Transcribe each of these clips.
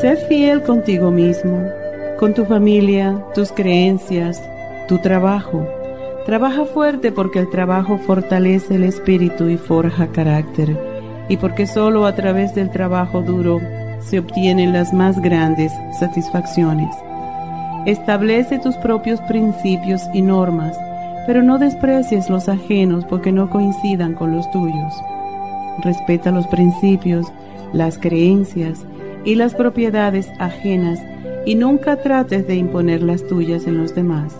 Sé fiel contigo mismo, con tu familia, tus creencias, tu trabajo. Trabaja fuerte porque el trabajo fortalece el espíritu y forja carácter, y porque solo a través del trabajo duro se obtienen las más grandes satisfacciones. Establece tus propios principios y normas, pero no desprecies los ajenos porque no coincidan con los tuyos. Respeta los principios, las creencias, y las propiedades ajenas y nunca trates de imponer las tuyas en los demás.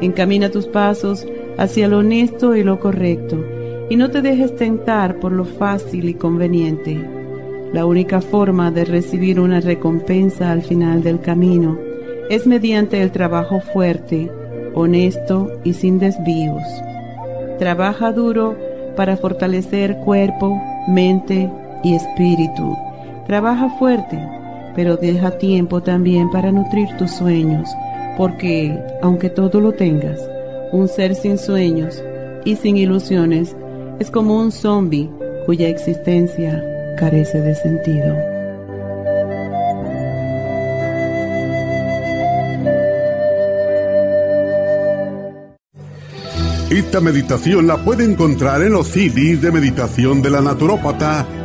Encamina tus pasos hacia lo honesto y lo correcto y no te dejes tentar por lo fácil y conveniente. La única forma de recibir una recompensa al final del camino es mediante el trabajo fuerte, honesto y sin desvíos. Trabaja duro para fortalecer cuerpo, mente y espíritu Trabaja fuerte, pero deja tiempo también para nutrir tus sueños, porque, aunque todo lo tengas, un ser sin sueños y sin ilusiones es como un zombie cuya existencia carece de sentido. Esta meditación la puede encontrar en los CDs de meditación de la naturópata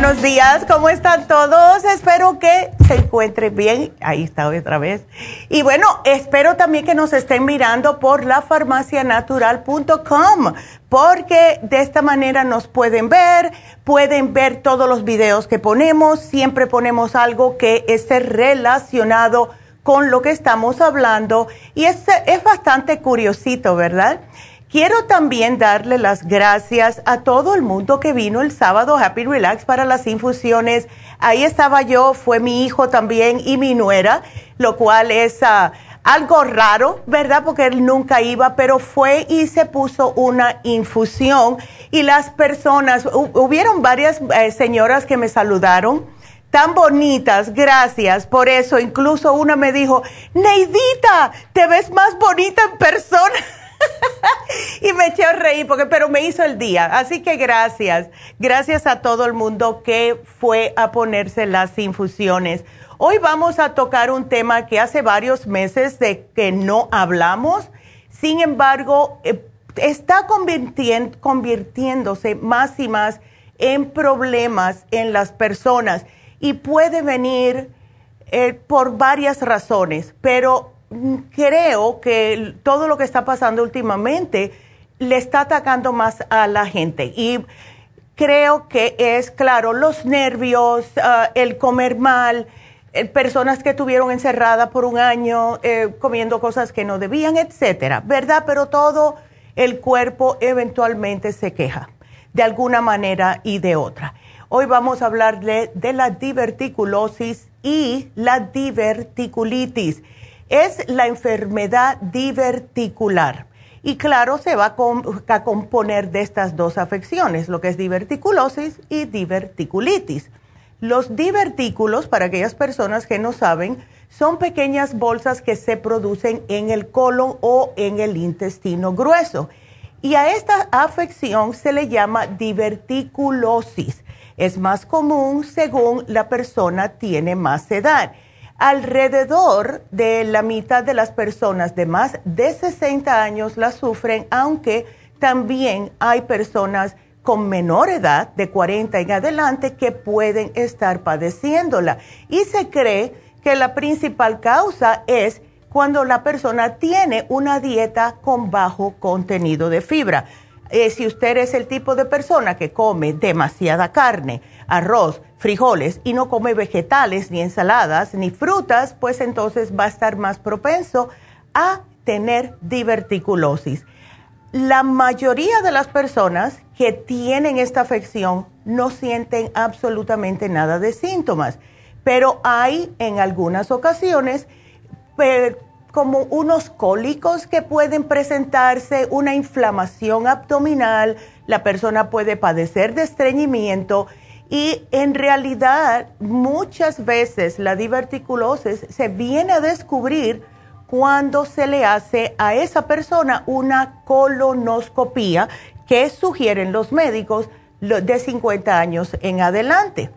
Buenos días, ¿cómo están todos? Espero que se encuentren bien. Ahí está otra vez. Y bueno, espero también que nos estén mirando por lafarmacianatural.com, porque de esta manera nos pueden ver, pueden ver todos los videos que ponemos, siempre ponemos algo que esté relacionado con lo que estamos hablando y es, es bastante curiosito, ¿verdad? Quiero también darle las gracias a todo el mundo que vino el sábado Happy Relax para las infusiones. Ahí estaba yo, fue mi hijo también y mi nuera, lo cual es ah, algo raro, ¿verdad? Porque él nunca iba, pero fue y se puso una infusión y las personas, hubieron varias eh, señoras que me saludaron tan bonitas, gracias por eso. Incluso una me dijo, Neidita, te ves más bonita en persona. y me eché a reír, porque, pero me hizo el día. Así que gracias. Gracias a todo el mundo que fue a ponerse las infusiones. Hoy vamos a tocar un tema que hace varios meses de que no hablamos. Sin embargo, eh, está convirtiéndose más y más en problemas en las personas y puede venir eh, por varias razones, pero creo que todo lo que está pasando últimamente le está atacando más a la gente. Y creo que es, claro, los nervios, ah, el comer mal, eh, personas que estuvieron encerradas por un año eh, comiendo cosas que no debían, etcétera, ¿verdad? Pero todo el cuerpo eventualmente se queja de alguna manera y de otra. Hoy vamos a hablar de, la diverticulosis y la diverticulitis. Es la enfermedad diverticular. Y claro, se va a, componer de estas dos afecciones, lo que es diverticulosis y diverticulitis. Los divertículos, para aquellas personas que no saben, son pequeñas bolsas que se producen en el colon o en el intestino grueso. Y a esta afección se le llama diverticulosis. Es más común según la persona tiene más edad. Alrededor de la mitad de las personas de más de 60 años la sufren, aunque también hay personas con menor edad, de 40 en adelante, que pueden estar padeciéndola. Y se cree que la principal causa es cuando la persona tiene una dieta con bajo contenido de fibra. Eh, si usted es el tipo de persona que come demasiada carne, arroz, frijoles y no come vegetales, ni ensaladas, ni frutas, pues entonces va a estar más propenso a tener diverticulosis. La mayoría de las personas que tienen esta afección no sienten absolutamente nada de síntomas, pero hay en algunas ocasiones como unos cólicos que pueden presentarse, una inflamación abdominal, la persona puede padecer de estreñimiento y en realidad muchas veces la diverticulosis se viene a descubrir cuando se le hace a esa persona una colonoscopía que sugieren los médicos de 50 años en adelante.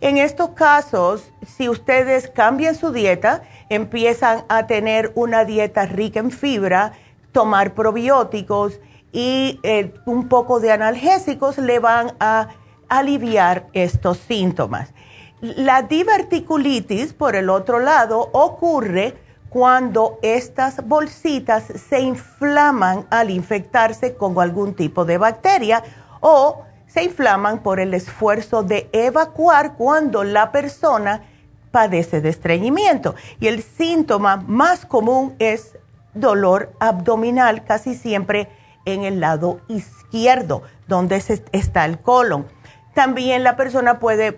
En estos casos, si ustedes cambian su dieta, empiezan a tener una dieta rica en fibra, tomar probióticos y eh, un poco de analgésicos, le van a aliviar estos síntomas. La diverticulitis, por el otro lado, ocurre cuando estas bolsitas se inflaman al infectarse con algún tipo de bacteria o se inflaman por el esfuerzo de evacuar cuando la persona padece de estreñimiento. Y el síntoma más común es dolor abdominal, casi siempre en el lado izquierdo, donde está el colon. También la persona puede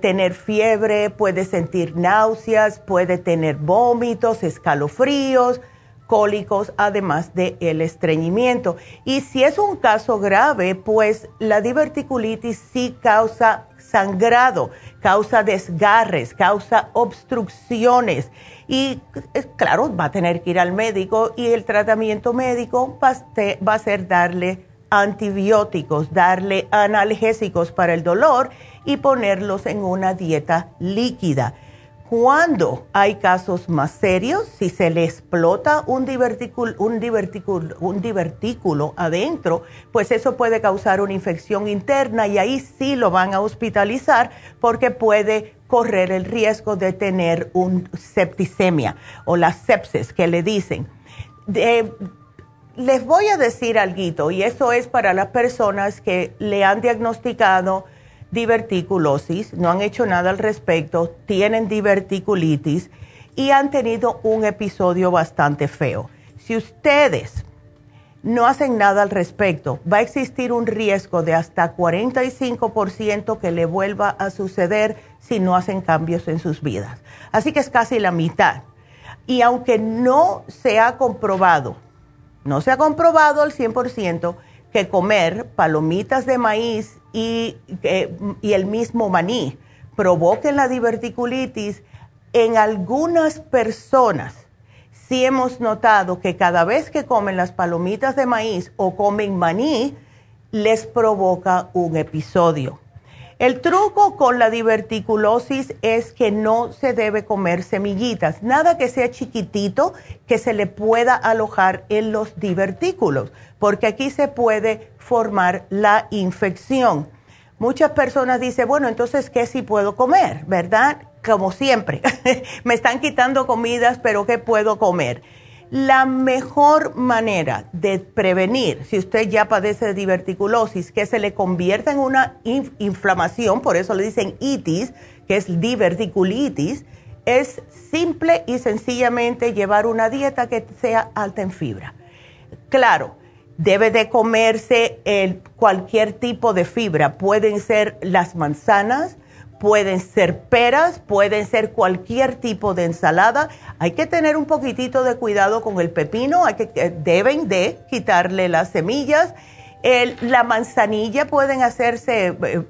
tener fiebre, puede sentir náuseas, puede tener vómitos, escalofríos, cólicos, además del el estreñimiento. Y si es un caso grave, pues la diverticulitis sí causa sangrado, causa desgarres, causa obstrucciones. Y claro, va a tener que ir al médico y el tratamiento médico va a ser darle antibióticos, darle analgésicos para el dolor y ponerlos en una dieta líquida. Cuando hay casos más serios, si se le explota un divertículo, un, un divertículo adentro, pues eso puede causar una infección interna y ahí sí lo van a hospitalizar porque puede correr el riesgo de tener un septicemia o la sepsis que le dicen. Les voy a decir algo y eso es para las personas que le han diagnosticado diverticulosis, no han hecho nada al respecto, tienen diverticulitis y han tenido un episodio bastante feo. Si ustedes no hacen nada al respecto, va a existir un riesgo de hasta 45% que le vuelva a suceder si no hacen cambios en sus vidas. Así que es casi la mitad. Y aunque no se ha comprobado, no se ha comprobado al 100% que comer palomitas de maíz y, el mismo maní provoquen la diverticulitis, en algunas personas sí hemos notado que cada vez que comen las palomitas de maíz o comen maní, les provoca un episodio. El truco con la diverticulosis es que no se debe comer semillitas, nada que sea chiquitito que se le pueda alojar en los divertículos, porque aquí se puede formar la infección. Muchas personas dicen, bueno, entonces, ¿qué sí puedo comer? ¿Verdad? como siempre, me están quitando comidas, pero ¿qué puedo comer? La mejor manera de prevenir, si usted ya padece de diverticulosis, que se le convierta en una inflamación, por eso le dicen itis, que es diverticulitis, es simple y sencillamente llevar una dieta que sea alta en fibra. Claro, debe de comerse cualquier tipo de fibra. Pueden ser las manzanas, pueden ser peras, pueden ser cualquier tipo de ensalada. Hay que tener un poquitito de cuidado con el pepino, hay que, eh, deben de quitarle las semillas. la manzanilla pueden hacerse eh,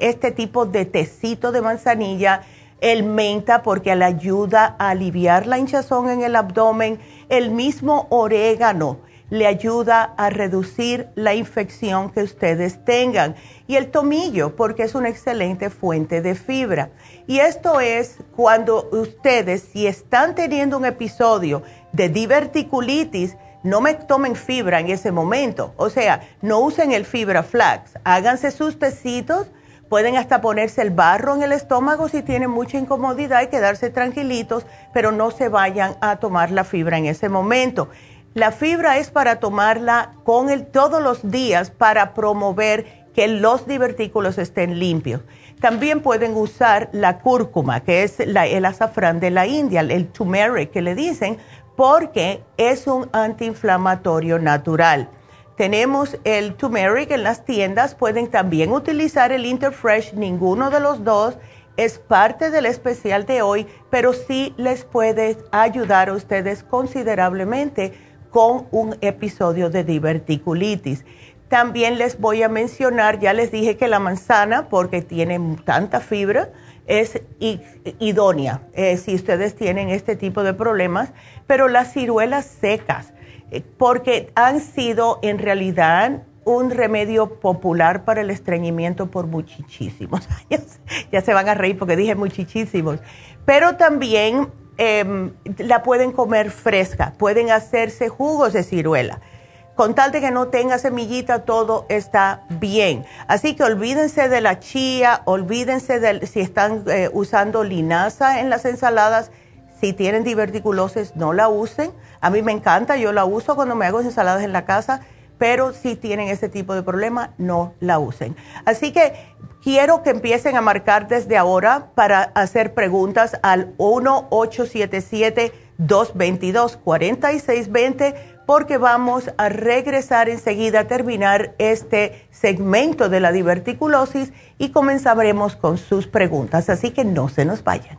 este tipo de tecito de manzanilla, el menta porque le ayuda a aliviar la hinchazón en el abdomen, el mismo orégano le ayuda a reducir la infección que ustedes tengan. Y el tomillo, porque es una excelente fuente de fibra. Y esto es cuando ustedes, si están teniendo un episodio de diverticulitis, no me tomen fibra en ese momento. O sea, no usen el fibra flax. Háganse sus tecitos. Pueden hasta ponerse el barro en el estómago si tienen mucha incomodidad y quedarse tranquilitos, pero no se vayan a tomar la fibra en ese momento. La fibra es para tomarla con el, todos los días para promover que los divertículos estén limpios. También pueden usar la cúrcuma, que es el azafrán de la India, el turmeric que le dicen, porque es un antiinflamatorio natural. Tenemos el turmeric en las tiendas, pueden también utilizar el Interfresh, ninguno de los dos es parte del especial de hoy, pero sí les puede ayudar a ustedes considerablemente con un episodio de diverticulitis. También les voy a mencionar, ya les dije que la manzana, porque tiene tanta fibra, es idónea eh, si ustedes tienen este tipo de problemas, pero las ciruelas secas, eh, porque han sido en realidad un remedio popular para el estreñimiento por muchísimos años. ya se van a reír porque dije muchísimos. Pero también Em, la pueden comer fresca, pueden hacerse jugos de ciruela. Con tal de que no tenga semillita, todo está bien. Así que olvídense de la chía, olvídense de si están eh, usando linaza en las ensaladas. Si tienen diverticulosis, no la usen. A mí me encanta, yo la uso cuando me hago ensaladas en la casa pero si tienen ese tipo de problema, no la usen. Así que quiero que empiecen a marcar desde ahora para hacer preguntas al 1-877-222-4620 porque vamos a regresar enseguida a terminar este segmento de la diverticulosis y comenzaremos con sus preguntas. Así que no se nos vayan.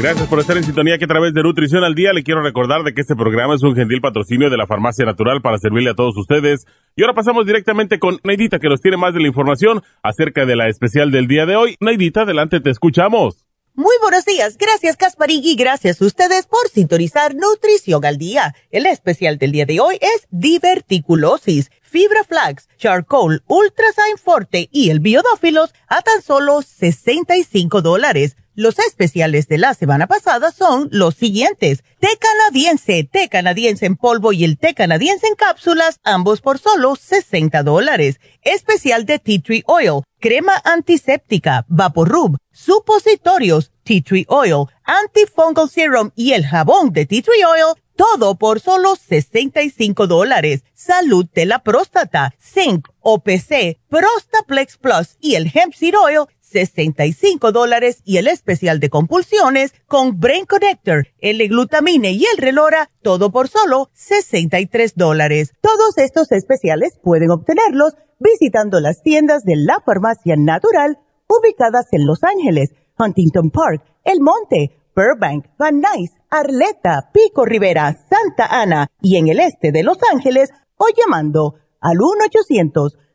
Gracias por estar en sintonía que a través de Nutrición al Día le quiero recordar de que este programa es un gentil patrocinio de la Farmacia Natural para servirle a todos ustedes. Y ahora pasamos directamente con Neidita que nos tiene más de la información acerca de la especial del día de hoy. Neidita, adelante, te escuchamos. Muy buenos días, gracias Casparigui, gracias a ustedes por sintonizar Nutrición al Día. El especial del día de hoy es diverticulosis, fibra flax, charcoal, ultrasign forte y el biodófilos a tan solo 65 dólares Los especiales de la semana pasada son los siguientes. Té canadiense, té canadiense en polvo y el té canadiense en cápsulas, ambos por solo 60 dólares. Especial de Tea Tree Oil, crema antiséptica, Vaporub, supositorios, Tea Tree Oil, antifungal serum y el jabón de Tea Tree Oil, todo por solo 65 dólares. Salud de la próstata, Zinc, OPC, Prostaplex Plus y el Hemp Seed Oil, 65 dólares y el especial de compulsiones con Brain Connector, el glutamine y el relora, todo por solo 63 dólares. Todos estos especiales pueden obtenerlos visitando las tiendas de la farmacia natural ubicadas en Los Ángeles, Huntington Park, El Monte, Burbank, Van Nuys, Arleta, Pico Rivera, Santa Ana y en el este de Los Ángeles o llamando al 1 800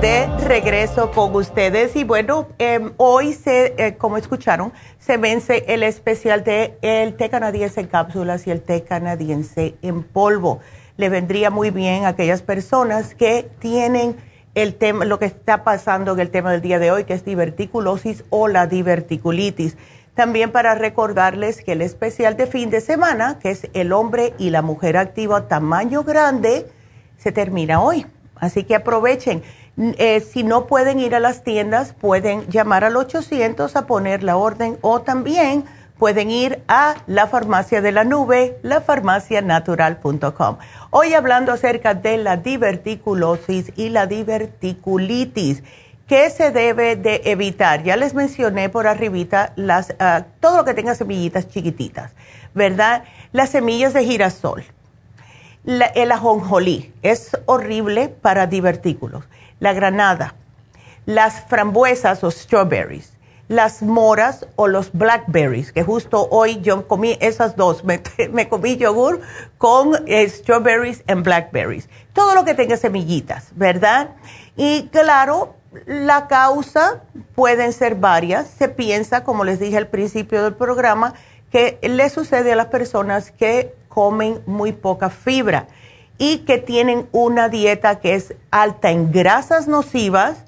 De regreso con ustedes y bueno, em, hoy se, eh, como escucharon, se vence el especial de el té canadiense en cápsulas y el té canadiense en polvo. Le vendría muy bien a aquellas personas que tienen el tema, lo que está pasando en el tema del día de hoy, que es diverticulosis o la diverticulitis. También para recordarles que el especial de fin de semana, que es el hombre y la mujer activa tamaño grande, se termina hoy. Así que aprovechen. Eh, si no pueden ir a las tiendas, pueden llamar al 800 a poner la orden o también pueden ir a la farmacia de la nube, lafarmacianatural.com. Hoy hablando acerca de la diverticulosis y la diverticulitis. ¿Qué se debe de evitar? Ya les mencioné por arribita las, ah, todo lo que tenga semillitas chiquititas, ¿verdad? Las semillas de girasol el ajonjolí es horrible para divertículos. La granada, las frambuesas o strawberries, las moras o los blackberries, que justo hoy yo comí esas dos. Me, comí yogur con eh, strawberries y blackberries. Todo lo que tenga semillitas, ¿verdad? Y claro, la causa pueden ser varias. Se piensa, como les dije al principio del programa, que le sucede a las personas que comen muy poca fibra y que tienen una dieta que es alta en grasas nocivas,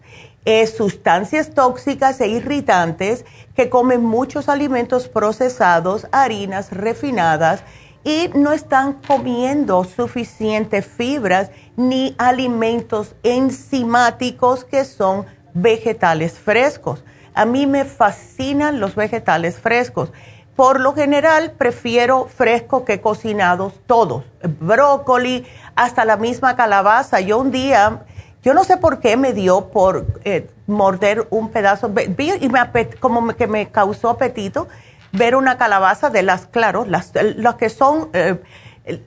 sustancias tóxicas e irritantes, que comen muchos alimentos procesados, harinas refinadas y no están comiendo suficientes fibras ni alimentos enzimáticos que son vegetales frescos. A mí me fascinan los vegetales frescos por lo general prefiero fresco que cocinados todos, brócoli, hasta la misma calabaza. Yo un día, yo no sé por qué me dio por eh, morder un pedazo, y me como que me causó apetito ver una calabaza de las, claro, las, que son eh,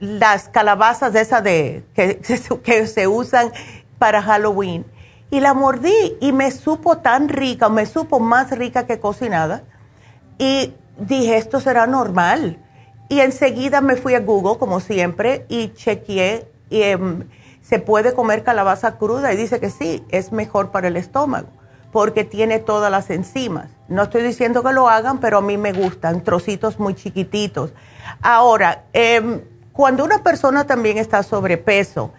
las calabazas de esas de, que, que se usan para Halloween. Y la mordí y me supo tan rica, me supo más rica que cocinada. Y dije, esto será normal. Y enseguida me fui a Google, como siempre, y chequeé, y, em, se puede comer calabaza cruda y dice que sí, es mejor para el estómago, porque tiene todas las enzimas. No estoy diciendo que lo hagan, pero a mí me gustan, trocitos muy chiquititos. Ahora, em, cuando una persona también está sobrepeso,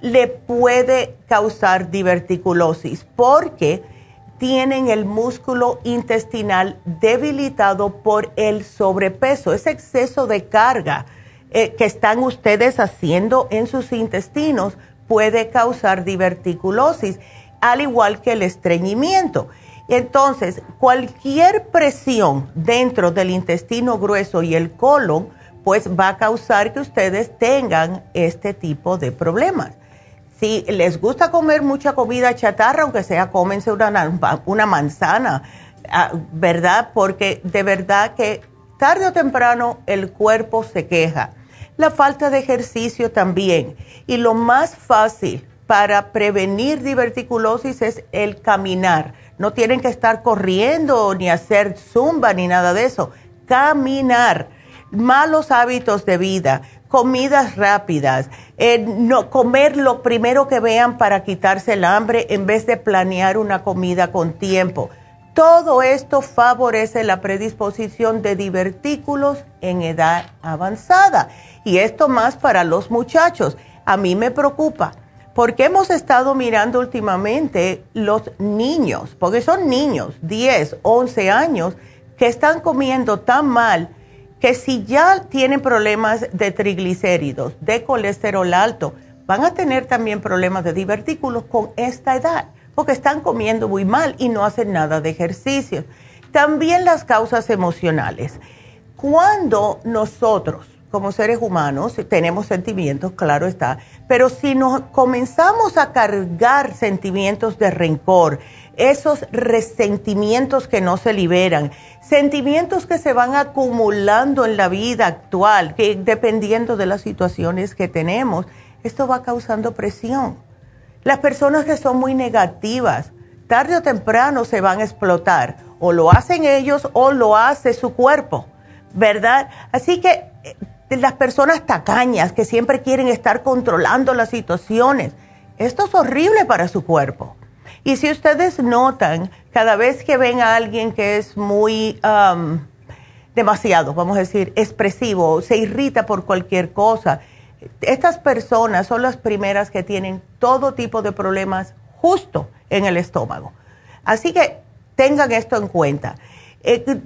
le puede causar diverticulosis, porque tienen el músculo intestinal debilitado por el sobrepeso, ese exceso de carga eh, que están ustedes haciendo en sus intestinos puede causar diverticulosis, al igual que el estreñimiento. Entonces, cualquier presión dentro del intestino grueso y el colon, pues va a causar que ustedes tengan este tipo de problemas. Si les gusta comer mucha comida chatarra, aunque sea cómense una, una manzana, ah, ¿verdad? Porque de verdad que tarde o temprano el cuerpo se queja. La falta de ejercicio también. Y lo más fácil para prevenir diverticulosis es el caminar. No tienen que estar corriendo ni hacer zumba ni nada de eso. Caminar malos hábitos de vida, comidas rápidas, eh, no, comer lo primero que vean para quitarse el hambre en vez de planear una comida con tiempo. Todo esto favorece la predisposición de divertículos en edad avanzada. Y esto más para los muchachos. A mí me preocupa porque hemos estado mirando últimamente los niños, porque son niños, 10, 11 años, que están comiendo tan mal que si ya tienen problemas de triglicéridos, de colesterol alto, van a tener también problemas de divertículos con esta edad, porque están comiendo muy mal y no hacen nada de ejercicio. También las causas emocionales. Cuando nosotros, como seres humanos, tenemos sentimientos, claro está, pero si nos comenzamos a cargar sentimientos de rencor, esos resentimientos que no se liberan, sentimientos que se van acumulando en la vida actual, que dependiendo de las situaciones que tenemos, esto va causando presión. Las personas que son muy negativas, tarde o temprano se van a explotar, o lo hacen ellos o lo hace su cuerpo, ¿verdad? Así que eh, las personas tacañas que siempre quieren estar controlando las situaciones, esto es horrible para su cuerpo. Y si ustedes notan, cada vez que ven a alguien que es muy demasiado, vamos a decir, expresivo, se irrita por cualquier cosa, estas personas son las primeras que tienen todo tipo de problemas justo en el estómago. Así que tengan esto en cuenta. Eh,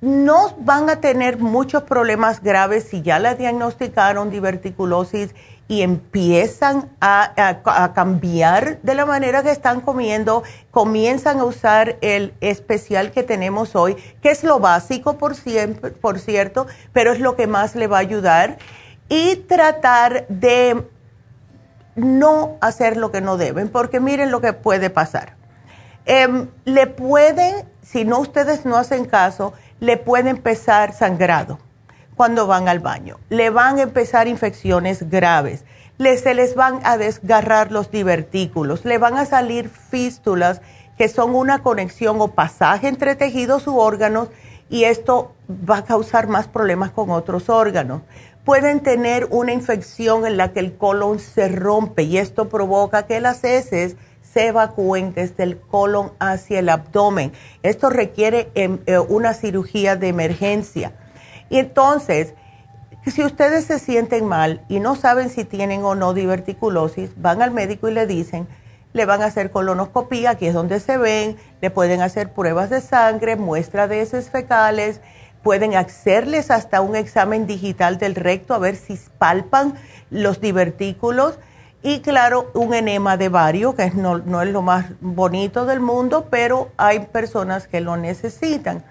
no van a tener muchos problemas graves si ya la diagnosticaron diverticulosis y empiezan a, cambiar de la manera que están comiendo, comienzan a usar el especial que tenemos hoy, que es lo básico, por, siempre, por cierto, pero es lo que más le va a ayudar, y tratar de no hacer lo que no deben, porque miren lo que puede pasar. Em, le pueden, si no ustedes no hacen caso, le puede empezar sangrado cuando van al baño. Le van a empezar infecciones graves. se les van a desgarrar los divertículos. Le van a salir fístulas que son una conexión o pasaje entre tejidos u órganos y esto va a causar más problemas con otros órganos. Pueden tener una infección en la que el colon se rompe y esto provoca que las heces se evacúen desde el colon hacia el abdomen. Esto requiere em, eh, una cirugía de emergencia y entonces, si ustedes se sienten mal y no saben si tienen o no diverticulosis, van al médico y le dicen, le van a hacer colonoscopía, aquí es donde se ven, le pueden hacer pruebas de sangre, muestra de heces fecales, pueden hacerles hasta un examen digital del recto a ver si palpan los divertículos y claro, un enema de vario, que no, no es lo más bonito del mundo, pero hay personas que lo necesitan.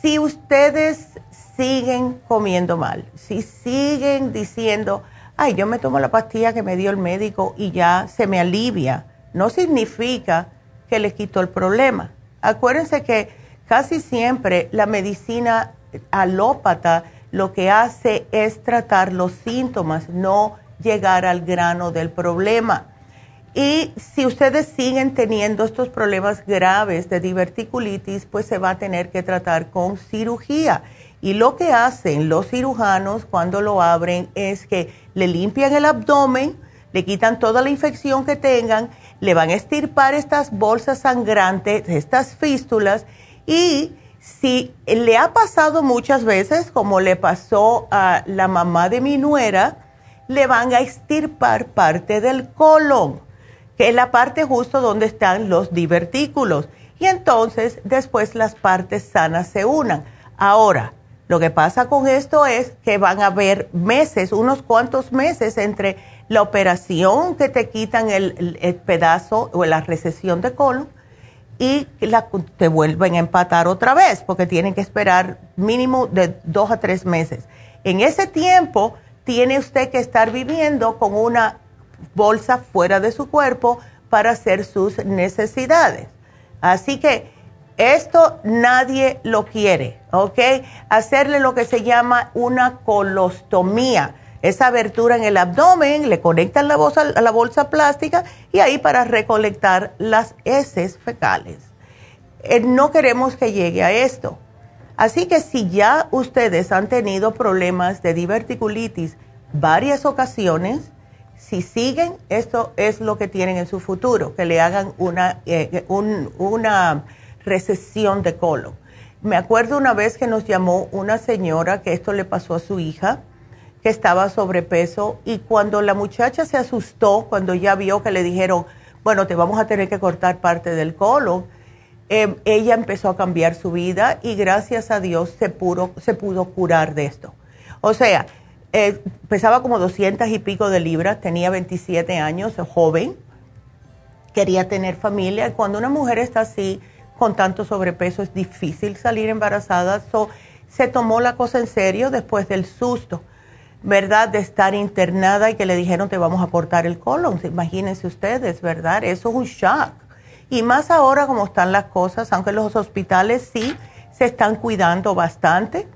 Si ustedes siguen comiendo mal, si siguen diciendo, ay, yo me tomo la pastilla que me dio el médico y ya se me alivia, no significa que les quito el problema. Acuérdense que casi siempre la medicina alópata lo que hace es tratar los síntomas, no llegar al grano del problema. Y si ustedes siguen teniendo estos problemas graves de diverticulitis, pues se va a tener que tratar con cirugía. Y lo que hacen los cirujanos cuando lo abren es que le limpian el abdomen, le quitan toda la infección que tengan, le van a estirpar estas bolsas sangrantes, estas fístulas y si le ha pasado muchas veces, como le pasó a la mamá de mi nuera, le van a estirpar parte del colon, que es la parte justo donde están los divertículos. Y entonces después las partes sanas se unan. Ahora, lo que pasa con esto es que van a haber meses, unos cuantos meses entre la operación que te quitan el, pedazo o la recesión de colon y te vuelven a empatar otra vez porque tienen que esperar mínimo de dos a tres meses. En ese tiempo tiene usted que estar viviendo con una bolsa fuera de su cuerpo para hacer sus necesidades. Así que esto nadie lo quiere, ¿ok? Hacerle lo que se llama una colostomía. Esa abertura en el abdomen, le conectan la bolsa, la bolsa plástica y ahí para recolectar las heces fecales. Eh, no queremos que llegue a esto. Así que si ya ustedes han tenido problemas de diverticulitis varias ocasiones, si siguen, esto es lo que tienen en su futuro, que le hagan una, eh, una recesión de colon. Me acuerdo una vez que nos llamó una señora que esto le pasó a su hija, que estaba sobrepeso, y cuando la muchacha se asustó, cuando ya vio que le dijeron, bueno, te vamos a tener que cortar parte del colon, em, ella empezó a cambiar su vida y gracias a Dios se, se pudo curar de esto. O sea, eh, pesaba como 200 y pico de libras, tenía 27 años, joven, quería tener familia. Cuando una mujer está así, con tanto sobrepeso, es difícil salir embarazada. se tomó la cosa en serio después del susto, ¿verdad? De estar internada y que le dijeron te vamos a cortar el colon. Imagínense ustedes, ¿verdad? Eso es un shock. Y más ahora como están las cosas, aunque los hospitales sí se están cuidando bastante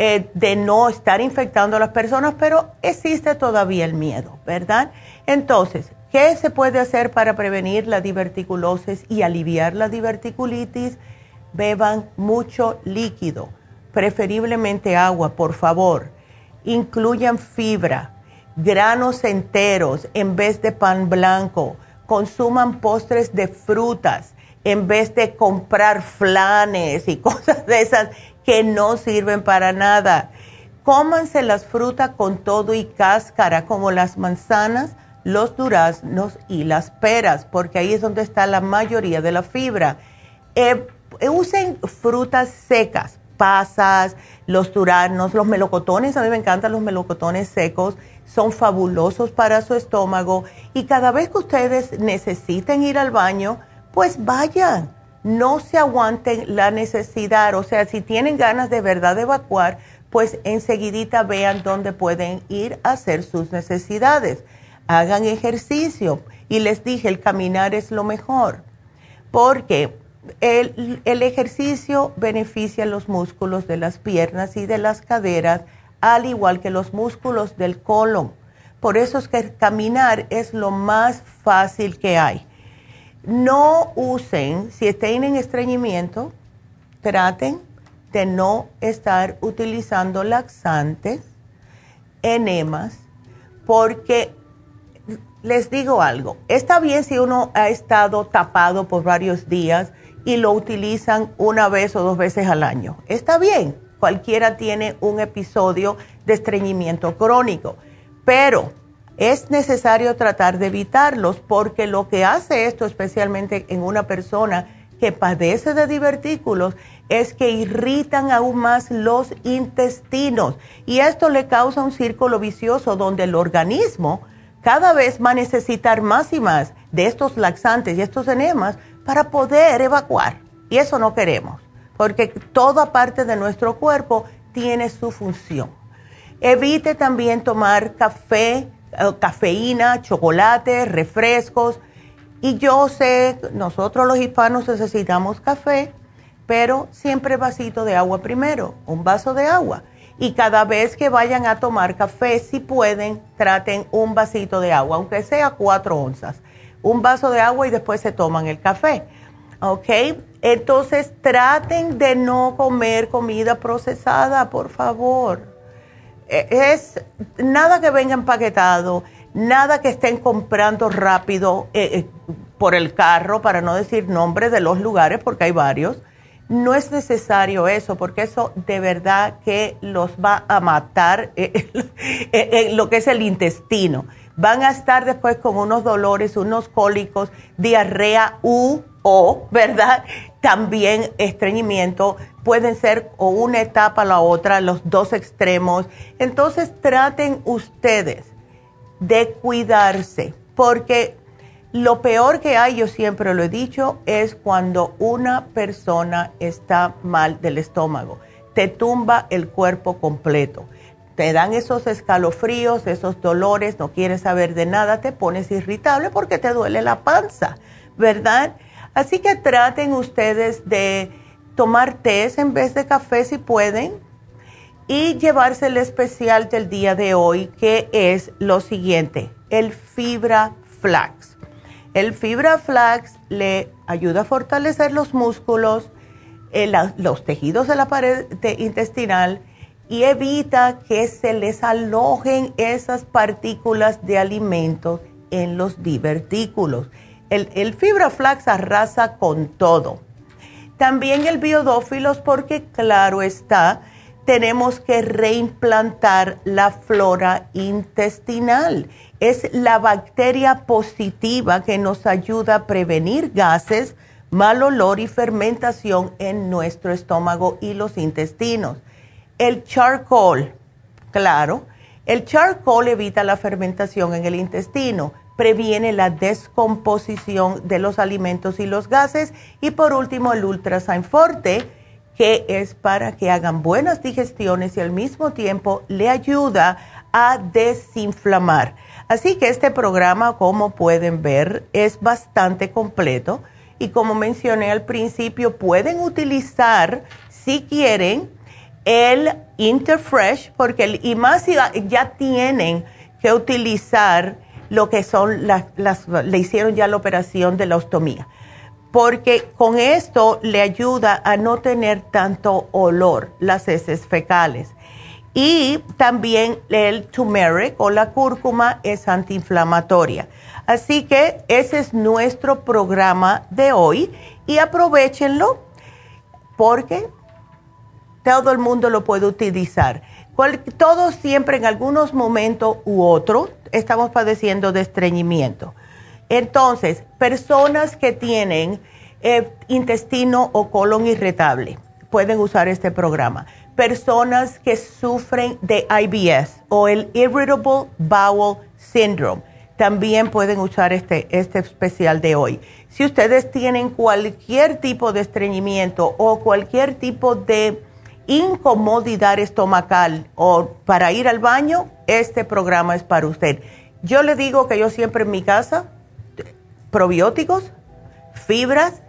eh, de no estar infectando a las personas, pero existe todavía el miedo, ¿verdad? Entonces, ¿qué se puede hacer para prevenir la diverticulosis y aliviar la diverticulitis? Beban mucho líquido, preferiblemente agua, por favor. Incluyan fibra, granos enteros en vez de pan blanco. Consuman postres de frutas en vez de comprar flanes y cosas de esas que no sirven para nada. Cómanse las frutas con todo y cáscara, como las manzanas, los duraznos y las peras, porque ahí es donde está la mayoría de la fibra. Eh, usen frutas secas, pasas, los duraznos, los melocotones, a mí me encantan los melocotones secos, son fabulosos para su estómago y cada vez que ustedes necesiten ir al baño, pues vayan no se aguanten la necesidad, o sea, si tienen ganas de verdad de evacuar, pues enseguidita vean dónde pueden ir a hacer sus necesidades. Hagan ejercicio y les dije, el caminar es lo mejor, porque el, el ejercicio beneficia los músculos de las piernas y de las caderas, al igual que los músculos del colon. Por eso es que caminar es lo más fácil que hay no usen, si estén en estreñimiento, traten de no estar utilizando laxantes, enemas, porque les digo algo, está bien si uno ha estado tapado por varios días y lo utilizan una vez o dos veces al año. Está bien, cualquiera tiene un episodio de estreñimiento crónico, pero es necesario tratar de evitarlos porque lo que hace esto, especialmente en una persona que padece de divertículos, es que irritan aún más los intestinos y esto le causa un círculo vicioso donde el organismo cada vez va a necesitar más y más de estos laxantes y estos enemas para poder evacuar. Y eso no queremos, porque toda parte de nuestro cuerpo tiene su función. Evite también tomar café, cafeína, chocolate, refrescos. Y yo sé, nosotros los hispanos necesitamos café, pero siempre vasito de agua primero, un vaso de agua. Y cada vez que vayan a tomar café, si pueden, traten un vasito de agua, aunque sea cuatro onzas. Un vaso de agua y después se toman el café. ¿Ok? Entonces traten de no comer comida procesada, por favor eh, es nada que venga empaquetado, nada que estén comprando rápido eh, eh, por el carro, para no decir nombre de los lugares, porque hay varios. No es necesario eso, porque eso de verdad que los va a matar lo que es el intestino. Van a estar después con unos dolores, unos cólicos, diarrea u o, ¿verdad? También estreñimiento pueden ser o una etapa a la otra, los dos extremos. Entonces traten ustedes de cuidarse, porque lo peor que hay, yo siempre lo he dicho, es cuando una persona está mal del estómago. Te tumba el cuerpo completo. Te dan esos escalofríos, esos dolores, no quieres saber de nada, te pones irritable porque te duele la panza, ¿verdad? Así que traten ustedes de tomar té en vez de café si pueden y llevarse el especial del día de hoy que es lo siguiente, el fibra flax. El fibra flax le ayuda a fortalecer los músculos, eh, los tejidos de la pared intestinal y evita que se les alojen esas partículas de alimentos en los divertículos. El, el fibra flax arrasa con todo. También el biodófilos porque claro está, tenemos que reimplantar la flora intestinal. Es la bacteria positiva que nos ayuda a prevenir gases, mal olor y fermentación en nuestro estómago y los intestinos. El charcoal, claro, el charcoal evita la fermentación en el intestino, previene la descomposición de los alimentos y los gases y por último el Ultrasign Forte que es para que hagan buenas digestiones y al mismo tiempo le ayuda a desinflamar. Así que este programa, como pueden ver, es bastante completo y como mencioné al principio, pueden utilizar, si quieren, el Interfresh, porque el, y más ya, ya tienen que utilizar lo que son las, le hicieron ya la operación de la ostomía porque con esto le ayuda a no tener tanto olor las heces fecales. Y también el turmeric o la cúrcuma es antiinflamatoria. Así que ese es nuestro programa de hoy y aprovechenlo porque todo el mundo lo puede utilizar. todos siempre en algunos momentos u otros estamos padeciendo de estreñimiento. Entonces, personas que tienen eh, intestino o colon irritable pueden usar este programa. Personas que sufren de IBS o el Irritable Bowel Syndrome también pueden usar este, este especial de hoy. Si ustedes tienen cualquier tipo de estreñimiento o cualquier tipo de incomodidad estomacal o para ir al baño, este programa es para usted. Yo le digo que yo siempre en mi casa probióticos, fibras,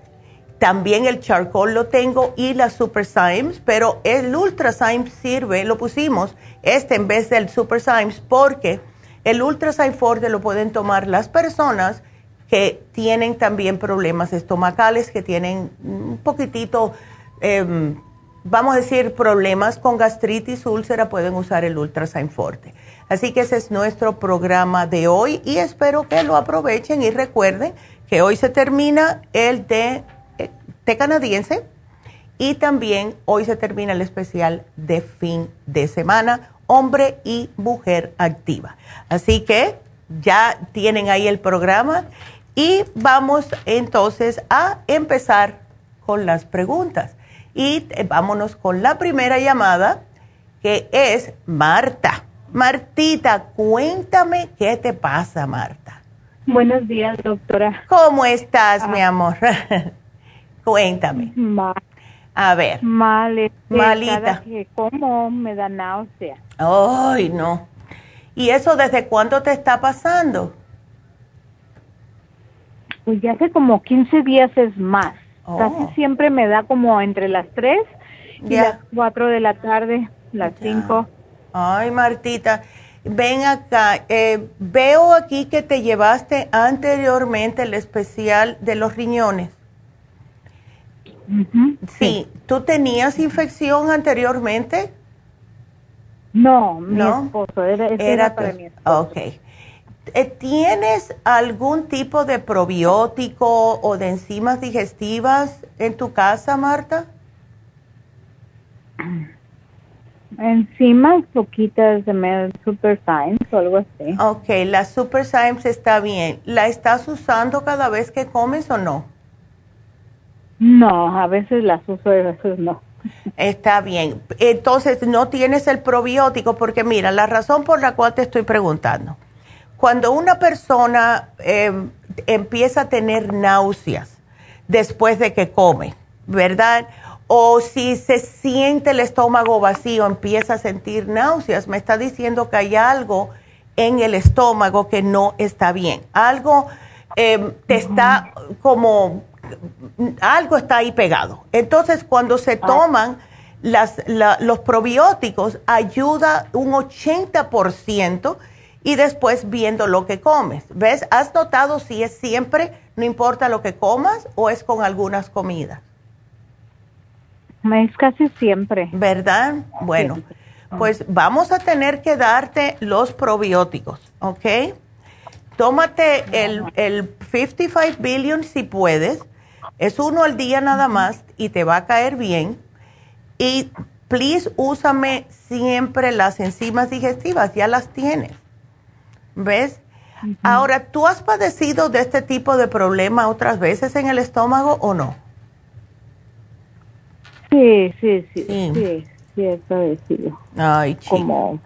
también el charcoal lo tengo y la Super Symes, pero el Ultra Symes sirve, lo pusimos este en vez del Super Symes porque el Ultra Symes Forte lo pueden tomar las personas que tienen también problemas estomacales, que tienen un poquitito, em, vamos a decir, problemas con gastritis, úlcera, pueden usar el Ultra Symes Forte. Así que ese es nuestro programa de hoy y espero que lo aprovechen y recuerden que hoy se termina el de eh, canadiense y también hoy se termina el especial de fin de semana, hombre y mujer activa. Así que ya tienen ahí el programa y vamos entonces a empezar con las preguntas. Y eh, vámonos con la primera llamada que es Marta. Martita, cuéntame qué te pasa, Marta. Buenos días, doctora. ¿Cómo estás, mi ah. amor? cuéntame. A ver. Mal, este, malita. que como me da náusea. Ay, no. ¿Y eso desde cuándo te está pasando? Pues ya hace como 15 días es más. Casi oh. siempre me da como entre las 3 y las 4 de la tarde, las 5. Ay, Martita, ven acá. Eh, veo aquí que te llevaste anteriormente el especial de los riñones. sí. ¿tú tenías infección anteriormente? No, mi esposo, era, era, para mi esposo. Ok. Eh, ¿Tienes algún tipo de probiótico o de enzimas digestivas en tu casa, Marta? Encima poquitas de Super Symes o algo así. Ok, la Super Symes está bien. ¿La estás usando cada vez que comes o no? No, a veces las uso y a veces no. Está bien. Entonces, no tienes el probiótico porque mira, la razón por la cual te estoy preguntando, cuando una persona em, empieza a tener náuseas después de que come, ¿verdad? o si se siente el estómago vacío, empieza a sentir náuseas, me está diciendo que hay algo en el estómago que no está bien. Algo em, te está como, algo está ahí pegado. Entonces, cuando se ah. toman las, los probióticos, ayuda un 80% y después viendo lo que comes. ¿Ves? ¿Has notado si es siempre, no importa lo que comas, o es con algunas comidas? Es casi siempre. ¿Verdad? Bueno, pues vamos a tener que darte los probióticos, ¿ok? Tómate el, el 55 billion si puedes. Es uno al día nada más y te va a caer bien. Y please úsame siempre las enzimas digestivas, ya las tienes. ¿Ves? Ahora, ¿tú has padecido de este tipo de problema otras veces en el estómago o no? Sí, sí, sí, sí, sí, he padecido. Ay, chico. Como,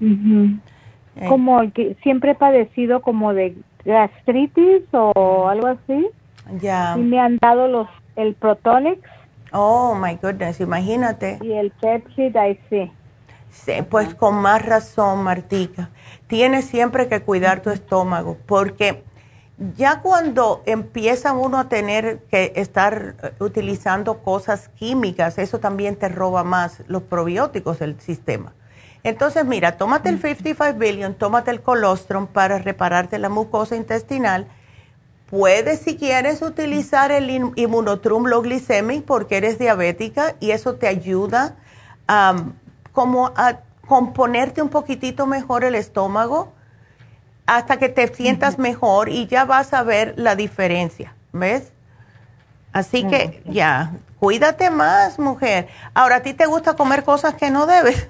eh. como que siempre he padecido como de gastritis o algo así. Ya. Y me han dado los, el Protonix. Oh, my goodness, imagínate. Y el Pepsi, ahí sí. Sí, pues con más razón, Martica. Tienes siempre que cuidar tu estómago, porque ya cuando empieza uno a tener que estar eh, utilizando cosas químicas, eso también te roba más los probióticos del sistema. Entonces, mira, tómate el 55 billion, tómate el colostrum para repararte la mucosa intestinal. Puedes, si quieres, utilizar el inmunotrum low glycemic porque eres diabética y eso te ayuda como a componerte un poquitito mejor el estómago hasta que te sientas mejor y ya vas a ver la diferencia, ¿ves? Así que ya, cuídate más, mujer. Ahora, ¿a ti te gusta comer cosas que no debes?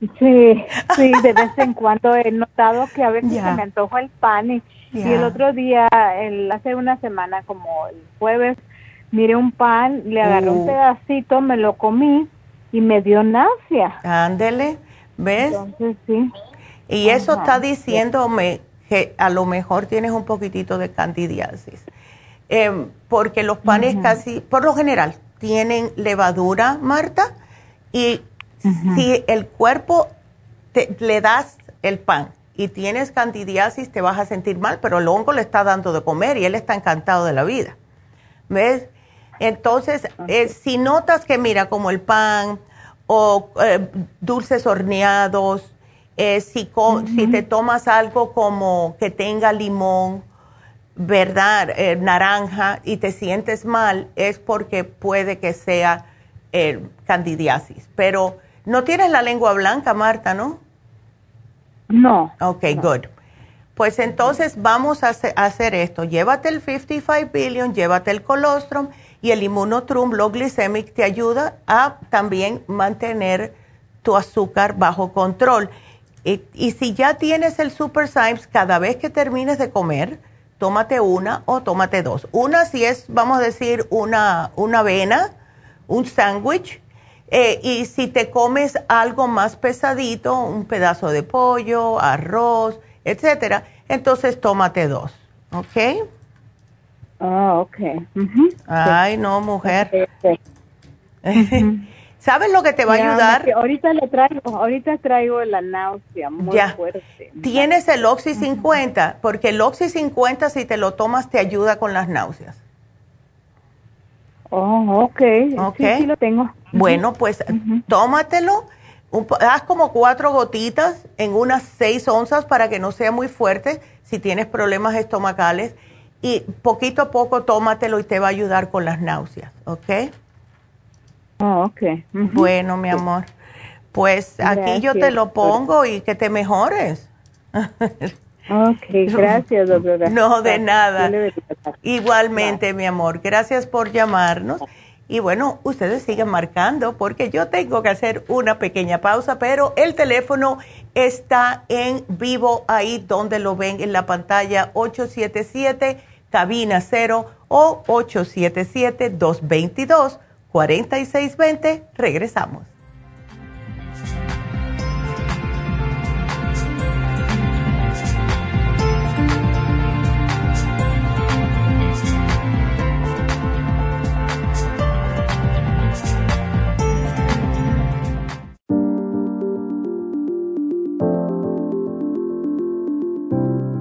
sí, sí, de vez en cuando he notado que a veces se me antoja el pan y, el otro día, el, hace una semana, como el jueves, miré un pan, le agarré un uh. pedacito, me lo comí y me dio náusea. Ándele, ¿ves? Entonces sí. Y eso está diciéndome que a lo mejor tienes un poquitito de candidiasis. Em, porque los panes casi, por lo general, tienen levadura, Marta, y si el cuerpo te, le das el pan y tienes candidiasis, te vas a sentir mal, pero el hongo le está dando de comer y él está encantado de la vida. ¿Ves? Entonces, eh, si notas que, mira, como el pan o eh, dulces horneados, eh, si, si te tomas algo como que tenga limón, ¿verdad? Eh, naranja y te sientes mal, es porque puede que sea eh, candidiasis. Pero no tienes la lengua blanca, Marta, ¿no? No. Ok, good. Pues entonces vamos a hacer, esto. Llévate el 55 billion, llévate el colostrum y el inmunotrum low te ayuda a también mantener tu azúcar bajo control. Y, si ya tienes el Super Symes, cada vez que termines de comer, tómate una o tómate dos. Una si es, vamos a decir, una, una avena, un sándwich. Eh, y si te comes algo más pesadito, un pedazo de pollo, arroz, etcétera, entonces tómate dos. ¿Ok? Ah, ok. Ay, no, mujer. ¿Sabes lo que te va a ayudar? ahorita le traigo, ahorita traigo la náusea muy fuerte. Tienes el Oxy 50, porque el Oxy 50 si te lo tomas te ayuda con las náuseas. Oh, ok. okay. Sí, lo tengo. Bueno, pues tómatelo. haz como cuatro gotitas en unas seis onzas para que no sea muy fuerte si tienes problemas estomacales. Y poquito a poco tómatelo y te va a ayudar con las náuseas, ¿ok? Oh, ok. Bueno, mi amor. Pues aquí yo te lo pongo y que te mejores. ok, gracias, doctora. No, de nada. Igualmente, mi amor. Gracias por llamarnos. Y bueno, ustedes siguen marcando porque yo tengo que hacer una pequeña pausa, pero el teléfono está en vivo ahí donde lo ven en la pantalla 877 cabina 0 o 877 222 4620. Regresamos.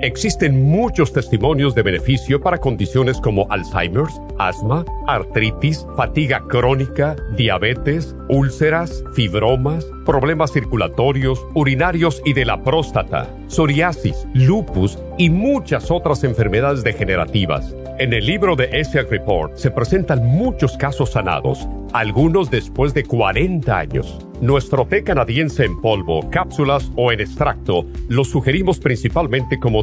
existen muchos testimonios de beneficio para condiciones como Alzheimer's, asma, artritis, fatiga crónica, diabetes, úlceras, fibromas, problemas circulatorios, urinarios y de la próstata, psoriasis, lupus y muchas otras enfermedades degenerativas. En el libro de ESIAC Report se presentan muchos casos sanados, algunos después de 40 años. Nuestro té canadiense en polvo, cápsulas o en extracto lo sugerimos principalmente como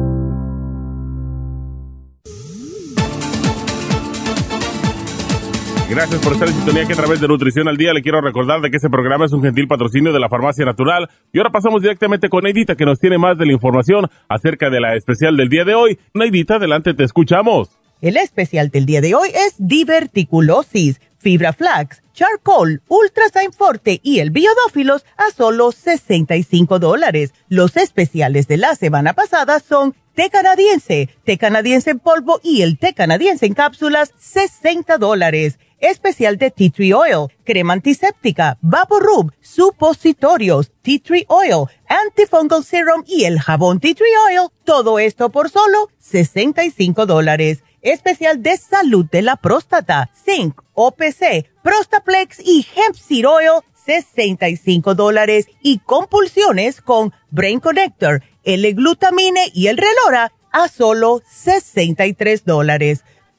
Gracias por estar en sintonía que a través de Nutrición al Día le quiero recordar de que este programa es un gentil patrocinio de la Farmacia Natural. Y ahora pasamos directamente con Neidita que nos tiene más de la información acerca de la especial del día de hoy. Neidita, adelante, te escuchamos. El especial del día de hoy es diverticulosis, fibra flax, charcoal, ultrasign forte y el biodófilos a solo 65 dólares. Los especiales de la semana pasada son té canadiense, té canadiense en polvo y el té canadiense en cápsulas, 60 dólares. Especial de tea tree oil, crema antiséptica, rub, supositorios, tea tree oil, antifungal serum y el jabón tea tree oil. Todo esto por solo 65 dólares especial de salud de la próstata, zinc, OPC, Prostaplex y Hemp Seed Oil, 65 dólares y compulsiones con Brain Connector, L-glutamine y el Relora a solo 63 dólares.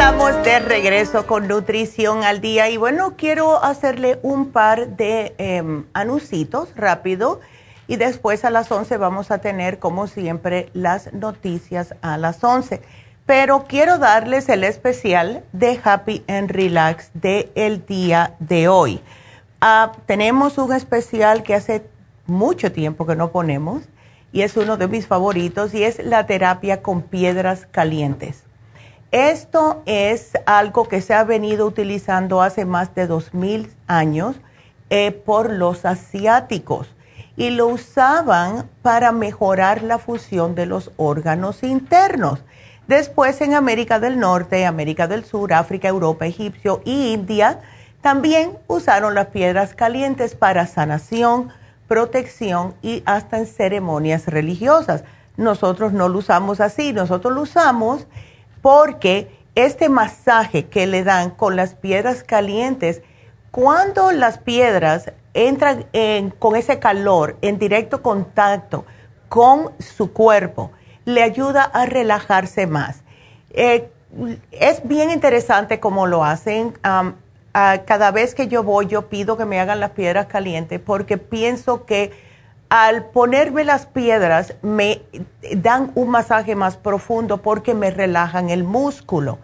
Estamos de regreso con Nutrición al Día y bueno, quiero hacerle un par de eh, rápido y después a las 11 vamos a tener como siempre las noticias a las 11. Pero quiero darles el especial de Happy and Relax de el día de hoy. Ah, tenemos un especial que hace mucho tiempo que no ponemos y es uno de mis favoritos y es la terapia con piedras calientes. Esto es algo que se ha venido utilizando hace más de 2.000 años eh, por los asiáticos y lo usaban para mejorar la fusión de los órganos internos. Después en América del Norte, América del Sur, África, Europa, Egipcio y India también usaron las piedras calientes para sanación, protección y hasta en ceremonias religiosas. Nosotros no lo usamos así, nosotros lo usamos porque este masaje que le dan con las piedras calientes, cuando las piedras entran con ese calor en directo contacto con su cuerpo, le ayuda a relajarse más. Eh, es bien interesante cómo lo hacen. cada vez que yo voy, yo pido que me hagan las piedras calientes porque pienso que al ponerme las piedras me dan un masaje más profundo porque me relajan el músculo.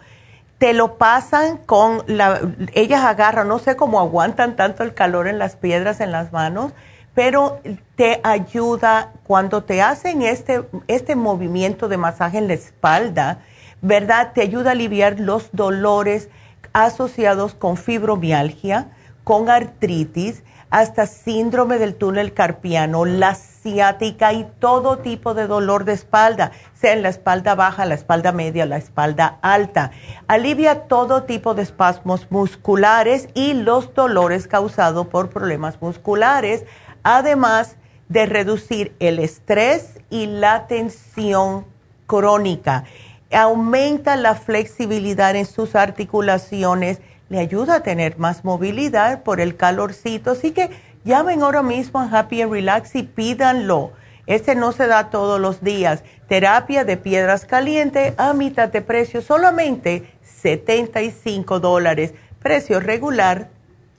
Te lo pasan con la, ellas agarran, no sé cómo aguantan tanto el calor en las piedras en las manos, pero te ayuda cuando te hacen este, este movimiento de masaje en la espalda, ¿verdad? Te ayuda a aliviar los dolores asociados con fibromialgia, con artritis hasta síndrome del túnel carpiano, la ciática y todo tipo de dolor de espalda, sea en la espalda baja, la espalda media, la espalda alta. Alivia todo tipo de espasmos musculares y los dolores causados por problemas musculares. Además, de reducir el estrés y la tensión crónica. Aumenta la flexibilidad en sus articulaciones, le ayuda a tener más movilidad por el calorcito. Así que llamen ahora mismo a Happy and Relax y pídanlo. Este no se da todos los días. Terapia de piedras calientes a mitad de precio, solamente 75 dólares. Precio regular,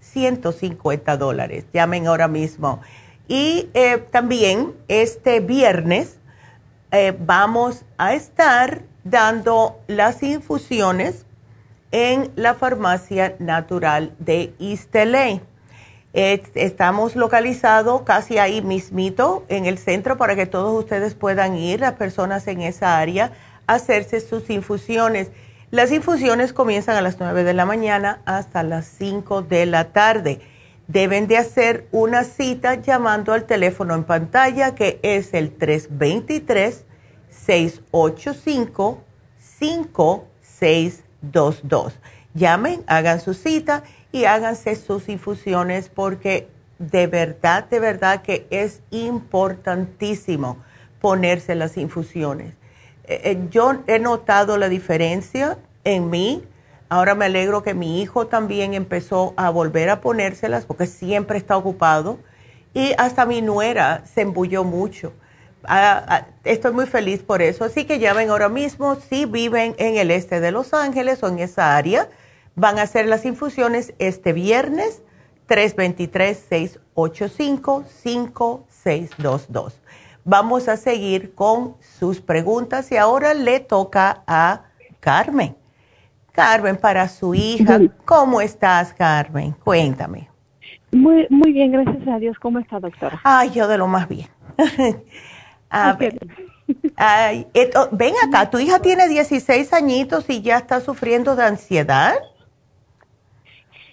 150 dólares. Llamen ahora mismo. Y eh, también este viernes eh, vamos a estar dando las infusiones en la farmacia natural de Isteley. estamos localizados casi ahí mismito en el centro para que todos ustedes puedan ir, las personas en esa área, a hacerse sus infusiones. Las infusiones comienzan a las 9 de la mañana hasta las 5 de la tarde. Deben de hacer una cita llamando al teléfono en pantalla que es el 323-685-5622. Llamen, hagan su cita y háganse sus infusiones porque de verdad, de verdad que es importantísimo ponerse las infusiones. Eh, eh, yo he notado la diferencia en mí. Ahora me alegro que mi hijo también empezó a volver a ponérselas porque siempre está ocupado. Y hasta mi nuera se embulló mucho. Ah, ah, estoy muy feliz por eso. Así que llamen ahora mismo si viven en el este de Los Ángeles o en esa área. Van a hacer las infusiones este viernes 323-685-5622. Vamos a seguir con sus preguntas y ahora le toca a Carmen. Carmen, para su hija, ¿cómo estás, Carmen? Cuéntame. Muy, muy bien, gracias a Dios. ¿Cómo está, doctora? Ay, yo de lo más bien. a ver. ven acá, tu hija tiene 16 añitos y ya está sufriendo de ansiedad.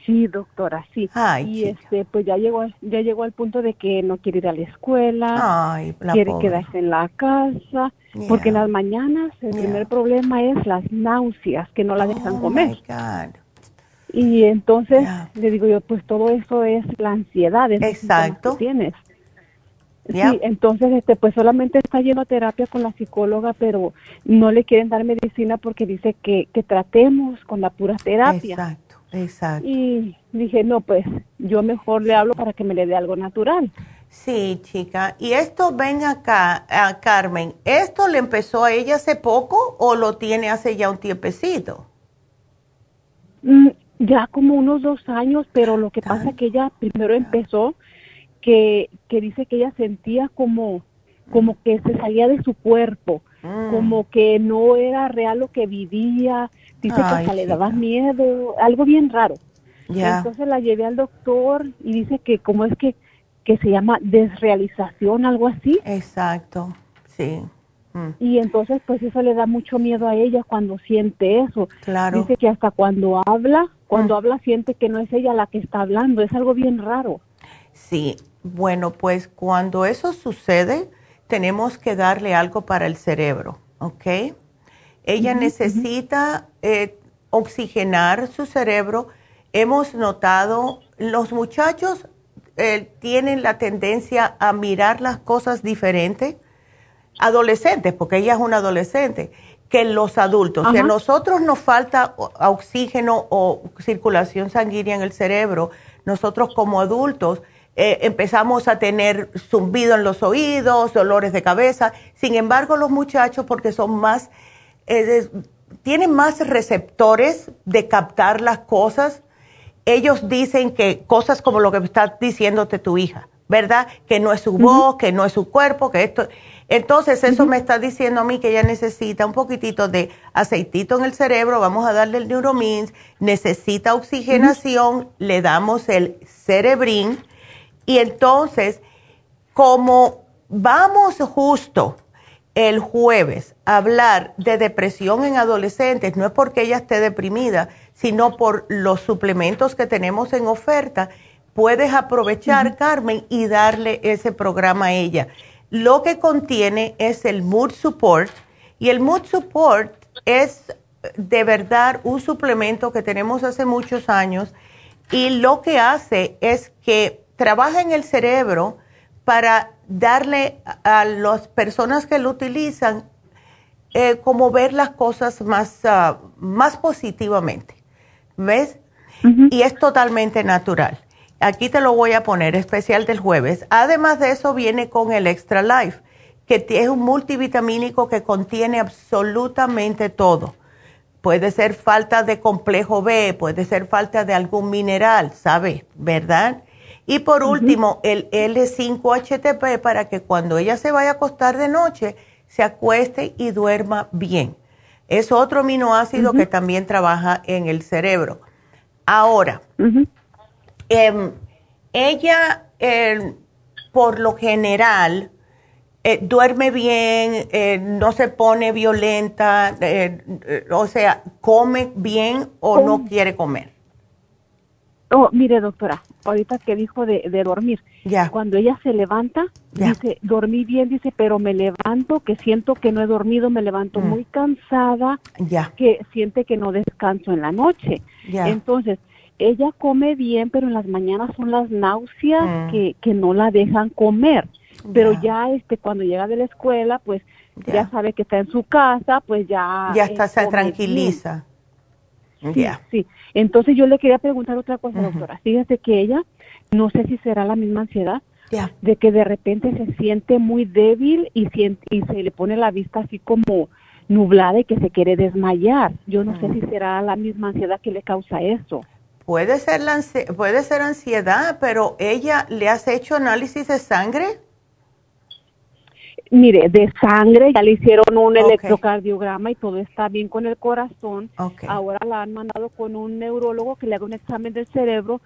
Sí, doctora, sí. y este, pues ya llegó, ya llegó al punto de que no quiere ir a la escuela, quiere quedarse en la casa, porque en las mañanas el primer problema es las náuseas que no la dejan oh, comer. Y entonces le digo yo, pues todo eso es la ansiedad, Exacto. que tienes. Sí, entonces este pues solamente está yendo a terapia con la psicóloga, pero no le quieren dar medicina porque dice que, que tratemos con la pura terapia. Exacto. Exacto. Y dije, no, pues yo mejor le hablo para que me le dé algo natural. Sí, chica. Y esto, ven acá, a Carmen, ¿esto le empezó a ella hace poco o lo tiene hace ya un tiempecito? Mm, ya como unos dos años, pero lo que pasa es que ella primero empezó que, que dice que ella sentía como, como que se salía de su cuerpo, mm. como que no era real lo que vivía, dice que le daba miedo, algo bien raro. Entonces la llevé al doctor y dice que como es que, que se llama desrealización, algo así. Exacto, sí. Mm. Y entonces pues eso le da mucho miedo a ella cuando siente eso. Claro. Dice que hasta cuando habla, cuando mm. habla siente que no es ella la que está hablando, es algo bien raro. Sí, bueno, pues cuando eso sucede, tenemos que darle algo para el cerebro, ¿ok? Ella necesita eh, oxigenar su cerebro. Hemos notado, los muchachos eh, tienen la tendencia a mirar las cosas diferentes, adolescentes, porque ella es una adolescente, que los adultos. Si a nosotros nos falta oxígeno o circulación sanguínea en el cerebro, nosotros como adultos eh, empezamos a tener zumbido en los oídos, dolores de cabeza. Sin embargo, los muchachos, porque son más tienen más receptores de captar las cosas. Ellos dicen que cosas como lo que está diciéndote tu hija, ¿verdad? Que no es su voz, que no es su cuerpo, que esto... Entonces eso me está diciendo a mí que ella necesita un poquitito de aceitito en el cerebro, vamos a darle el Neuromins, necesita oxigenación, le damos el Cerebrin y entonces como vamos justo el jueves hablar de depresión en adolescentes, no es porque ella esté deprimida, sino por los suplementos que tenemos en oferta, puedes aprovechar, Carmen, y darle ese programa a ella. Lo que contiene es el Mood Support y el Mood Support es de verdad un suplemento que tenemos hace muchos años y lo que hace es que trabaja en el cerebro para darle a, las personas que lo utilizan eh, como ver las cosas más, ah, más positivamente. ¿Ves? Y es totalmente natural. Aquí te lo voy a poner, especial del jueves. Además de eso, viene con el Extra Life, que es un multivitamínico que contiene absolutamente todo. Puede ser falta de complejo B, puede ser falta de algún mineral, ¿sabe? ¿Verdad? Y por último, el L5-HTP para que cuando ella se vaya a acostar de noche, se acueste y duerma bien. Es otro aminoácido que también trabaja en el cerebro. Ahora, em, ella, em, por lo general, eh, duerme bien, eh, no se pone violenta, eh, o sea, come bien o no quiere comer. Oh, mire, doctora, ahorita que dijo de, dormir, cuando ella se levanta, dice, dormí bien, dice, pero me levanto, que siento que no he dormido, me levanto mm. muy cansada, que siente que no descanso en la noche. Entonces, ella come bien, pero en las mañanas son las náuseas mm. que, que no la dejan comer. Pero ya este cuando llega de la escuela, pues ya, sabe que está en su casa, pues ya ya está se tranquiliza. Sí, sí. Entonces yo le quería preguntar otra cosa, doctora. Fíjate que ella, no sé si será la misma ansiedad, de que de repente se siente muy débil y, y se le pone la vista así como nublada y que se quiere desmayar. Yo no sé si será la misma ansiedad que le causa eso. Puede ser, la puede ser ansiedad, pero ella le has hecho análisis de sangre. Mire, de sangre, ya le hicieron un electrocardiograma y todo está bien con el corazón. Ahora la han mandado con un neurólogo que le haga un examen del cerebro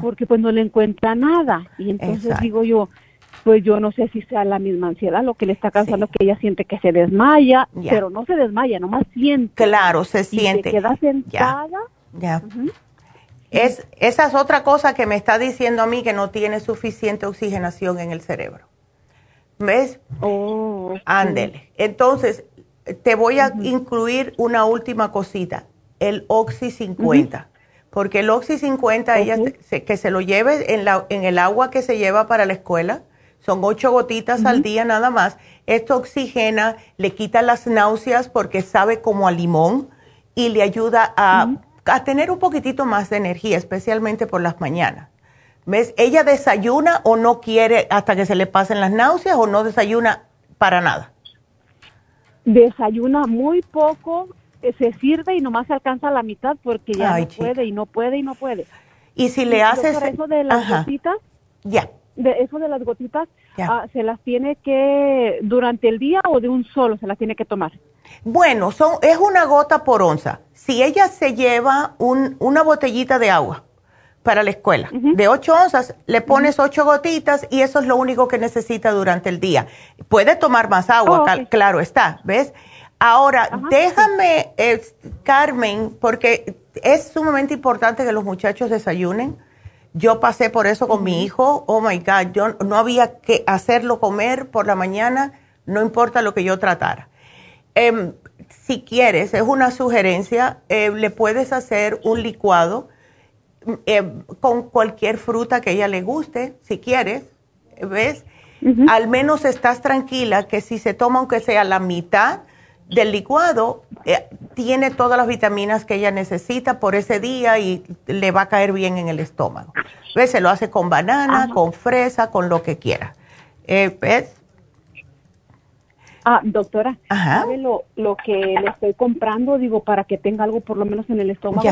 porque pues no le encuentra nada. Y entonces digo yo, pues yo no sé si sea la misma ansiedad lo que le está causando que ella siente que se desmaya, pero no se desmaya, nomás siente. Claro, se siente. Y se queda sentada. Ya. es, esa es otra cosa que me está diciendo a mí que no tiene suficiente oxigenación en el cerebro. ¿Ves? Oh, Ándele. Entonces, te voy a incluir una última cosita, el Oxy 50. Porque el Oxy 50, ella que se lo lleve en, la, en el agua que se lleva para la escuela, son ocho gotitas al día nada más. Esto oxigena, le quita las náuseas porque sabe como a limón y le ayuda a, a tener un poquitito más de energía, especialmente por las mañanas. ¿Ves? Ella desayuna o no quiere hasta que se le pasen las náuseas o no desayuna para nada. Desayuna muy poco, eh, se sirve y nomás se alcanza la mitad porque ya no puede y no puede y no puede. Y si le haces eso de las gotitas, ya. De eso de las gotitas, ah, se las tiene que durante el día o de un solo se las tiene que tomar. Bueno, son es una gota por onza. Si ella se lleva un, una botellita de agua para la escuela. De 8 onzas le pones 8 gotitas y eso es lo único que necesita durante el día. Puede tomar más agua, oh, claro está, ¿ves? Ahora, déjame, eh, Carmen, porque es sumamente importante que los muchachos desayunen. Yo pasé por eso con mi hijo. Oh my God, yo no había que hacerlo comer por la mañana, no importa lo que yo tratara. Em, si quieres, es una sugerencia, eh, le puedes hacer un licuado eh, con cualquier fruta que ella le guste, si quieres, ¿ves? Al menos estás tranquila que si se toma aunque sea la mitad del licuado, eh, tiene todas las vitaminas que ella necesita por ese día y le va a caer bien en el estómago. ¿Ves? Se lo hace con banana, con fresa, con lo que quiera. Eh, ¿Ves? Ah, doctora, ¿sabe lo, lo que le estoy comprando? Digo, para que tenga algo por lo menos en el estómago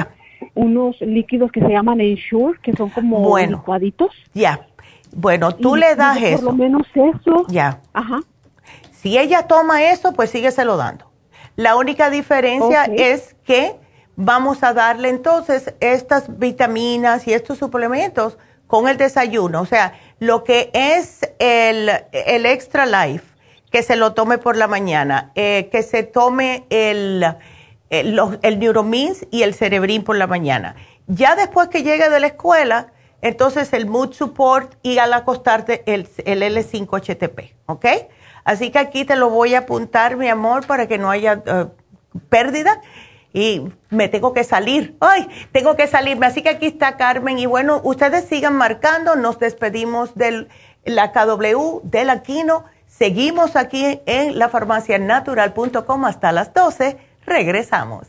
unos líquidos que se llaman Ensure, que son como bueno, licuaditos. Ya. Bueno, tú le das eso. Por lo menos eso. Ya. Ajá. Si ella toma eso, pues sígueselo dando. La única diferencia es que vamos a darle entonces estas vitaminas y estos suplementos con el desayuno. O sea, lo que es el, el Extra Life, que se lo tome por la mañana, eh, que se tome el el, el Neuromins y el Cerebrin por la mañana. Ya después que llegue de la escuela, entonces el Mood Support y al acostarte el, el L5-HTP, ¿ok? Así que aquí te lo voy a apuntar, mi amor, para que no haya eh, pérdida. Y me tengo que salir. ¡Ay! Tengo que salirme. Así que aquí está Carmen. Y bueno, ustedes sigan marcando. Nos despedimos del la KW de la Quino. Seguimos aquí en lafarmacianatural.com hasta las 12. Regresamos.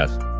Yes.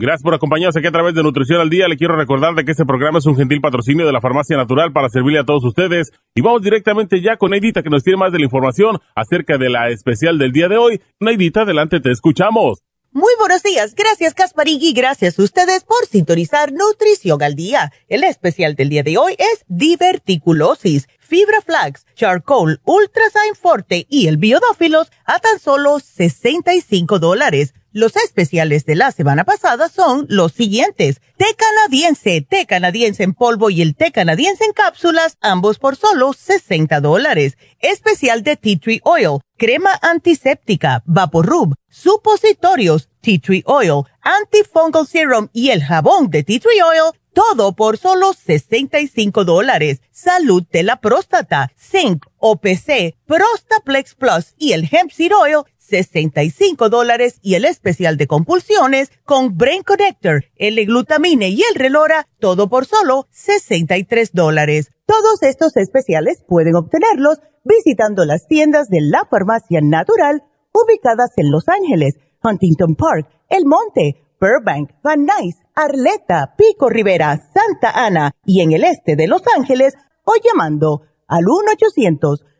Gracias por acompañarnos aquí a través de Nutrición al Día. Le quiero recordar de que este programa es un gentil patrocinio de la Farmacia Natural para servirle a todos ustedes. Y vamos directamente ya con Neidita que nos tiene más de la información acerca de la especial del día de hoy. Neidita, adelante, te escuchamos. Muy buenos días, gracias Casparigui, gracias a ustedes por sintonizar Nutrición al Día. El especial del día de hoy es diverticulosis, fibra flax, charcoal, ultrasign forte y el biodófilos a tan solo 65 dólares. Los especiales de la semana pasada son los siguientes. Té canadiense, té canadiense en polvo y el té canadiense en cápsulas, ambos por solo 60 dólares. Especial de tea tree oil, crema antiséptica, vaporub, supositorios, tea tree oil, antifungal serum y el jabón de tea tree oil, todo por solo 65 dólares. Salud de la próstata, zinc, OPC, Prostaplex Plus y el hemp seed oil, 65 dólares y el especial de compulsiones con Brain Connector, el glutamine y el relora, todo por solo 63 dólares. Todos estos especiales pueden obtenerlos visitando las tiendas de la farmacia natural ubicadas en Los Ángeles, Huntington Park, El Monte, Burbank, Van Nuys, Arleta, Pico Rivera, Santa Ana y en el este de Los Ángeles o llamando al 1 800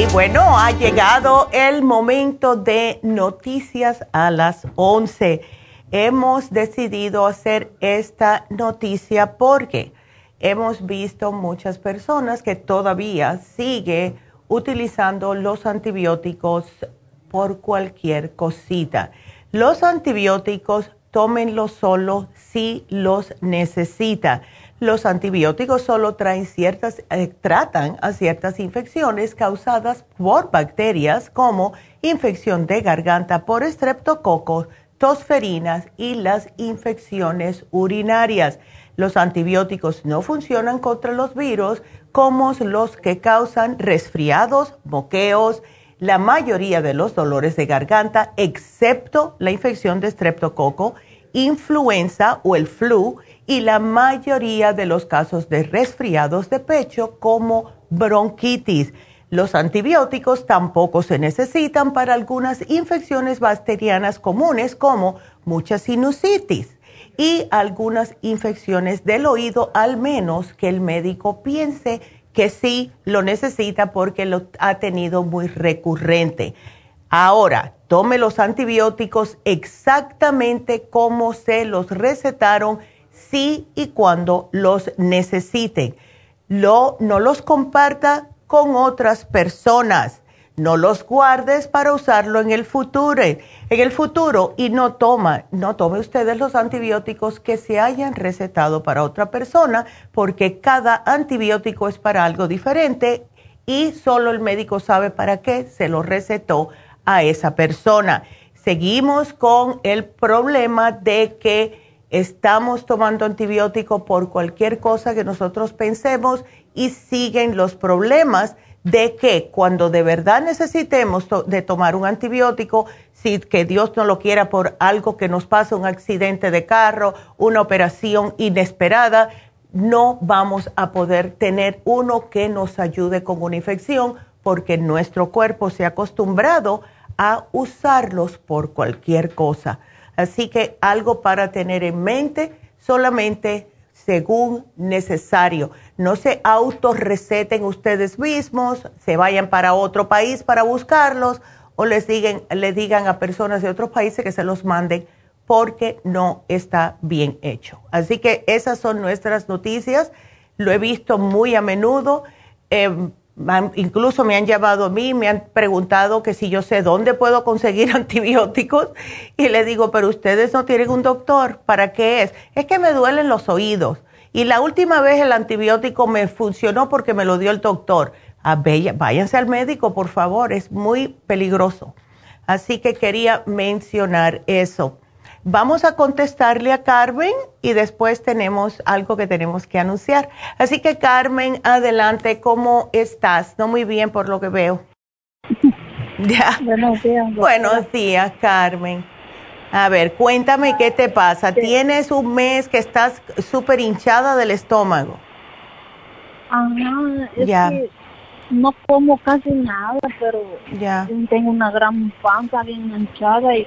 Y bueno, ha llegado el momento de noticias a las 11. Hemos decidido hacer esta noticia porque hemos visto muchas personas que todavía sigue utilizando los antibióticos por cualquier cosita. Los antibióticos tómenlos solo si los necesita los antibióticos solo traen ciertas, eh, tratan a ciertas infecciones causadas por bacterias como infección de garganta por estreptococos, tosferinas y las infecciones urinarias. Los antibióticos no funcionan contra los virus como los que causan resfriados, moqueos, la mayoría de los dolores de garganta, excepto la infección de estreptococo, influenza o el flu y la mayoría de los casos de resfriados de pecho como bronquitis. Los antibióticos tampoco se necesitan para algunas infecciones bacterianas comunes como mucha sinusitis y algunas infecciones del oído, al menos que el médico piense que sí lo necesita porque lo ha tenido muy recurrente. Ahora, tome los antibióticos exactamente como se los recetaron, si y cuando los necesiten. no los comparta con otras personas. No los guardes para usarlo en el futuro, en el futuro y no toma, no tome ustedes los antibióticos que se hayan recetado para otra persona, porque cada antibiótico es para algo diferente y solo el médico sabe para qué se lo recetó a esa persona. Seguimos con el problema de que estamos tomando antibiótico por cualquier cosa que nosotros pensemos y siguen los problemas de que cuando de verdad necesitemos de tomar un antibiótico, si que Dios no lo quiera por algo que nos pasa, un accidente de carro, una operación inesperada, no vamos a poder tener uno que nos ayude con una infección porque nuestro cuerpo se ha acostumbrado a usarlos por cualquier cosa. Así que algo para tener en mente, solamente según necesario. No se autorreceten ustedes mismos, se vayan para otro país para buscarlos o les digan, le digan a personas de otros países que se los manden porque no está bien hecho. Así que esas son nuestras noticias. Lo he visto muy a menudo. Em, incluso me han llamado a mí, me han preguntado que si yo sé dónde puedo conseguir antibióticos y le digo, pero ustedes no tienen un doctor, ¿para qué es? Es que me duelen los oídos y la última vez el antibiótico me funcionó porque me lo dio el doctor. A ah, váyanse al médico, por favor, es muy peligroso. Así que quería mencionar eso. Vamos a contestarle a Carmen y después tenemos algo que tenemos que anunciar. Así que Carmen, adelante, ¿cómo estás? No muy bien por lo que veo. ya. Buenos días. Buenos días, Carmen. A ver, cuéntame qué te pasa. ¿Tienes un mes que estás súper hinchada del estómago? Ajá, es que no como casi nada, pero ya. tengo una gran panza bien hinchada y,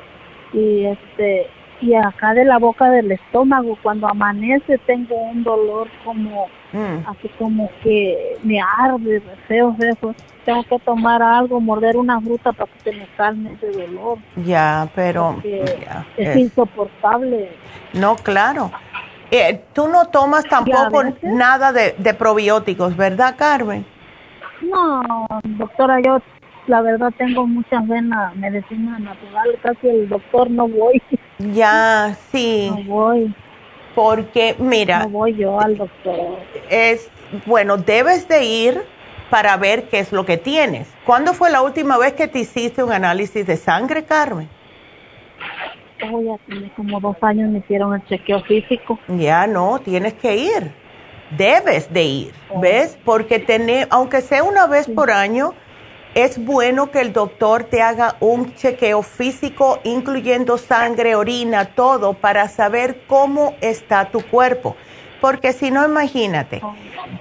y este y acá de la boca del estómago cuando amanece tengo un dolor como mm. así como que me arde feo feo. Tengo que tomar algo morder una fruta para que se me calme ese dolor. Ya pero es, insoportable. No claro. Eh, tú no tomas tampoco nada de, de probióticos verdad Carmen no doctora yo la verdad tengo muchas venas medicina natural, casi el doctor no voy. Ya, sí. No voy. Porque, mira. No voy yo al doctor. Es, bueno, debes de ir para ver qué es lo que tienes. ¿Cuándo fue la última vez que te hiciste un análisis de sangre, Carmen? Oh, ya tiene como dos años me hicieron el chequeo físico. Ya no, tienes que ir. Debes de ir, oh. ¿ves? Porque tener, aunque sea una vez por año, es bueno que el doctor te haga un chequeo físico, incluyendo sangre, orina, todo, para saber cómo está tu cuerpo. Porque si no, imagínate,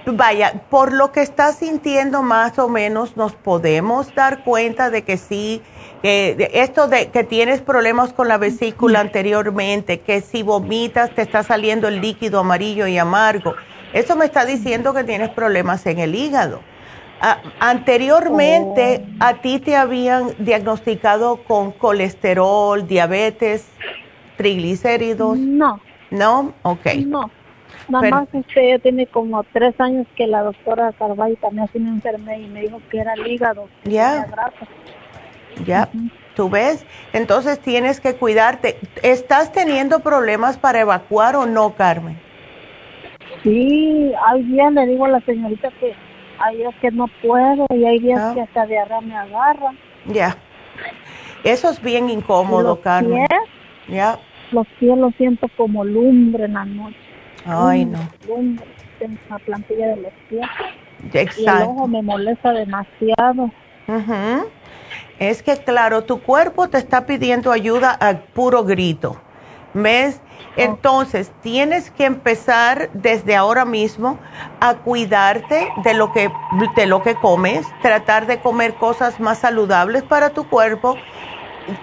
vaya, por lo que estás sintiendo más o menos, nos podemos dar cuenta de que sí, esto de que tienes problemas con la vesícula anteriormente, que si vomitas te está saliendo el líquido amarillo y amargo. Eso me está diciendo que tienes problemas en el hígado anteriormente, oh. ¿a ti te habían diagnosticado con colesterol, diabetes, triglicéridos? No. ¿No? Ok. No. Nada más usted tiene como tres años que la doctora Carvalho también me enfermé y me dijo que era el hígado. Ya. Ya. ¿Tú ves? Entonces tienes que cuidarte. ¿Estás teniendo problemas para evacuar o no, Carmen? Sí, hay días le digo a la señorita que hay días que no puedo y hay días ah. que hasta diarrea me agarra. Ya. Eso es bien incómodo, Carmen. ya. Los pies los siento como lumbre en la noche. Ay, no. Lumbre en la plantilla de los pies. Exacto. Y el ojo me molesta demasiado. Es que, claro, tu cuerpo te está pidiendo ayuda a puro grito. ¿Ves? Entonces, tienes que empezar desde ahora mismo a cuidarte de lo que de lo que comes, tratar de comer cosas más saludables para tu cuerpo.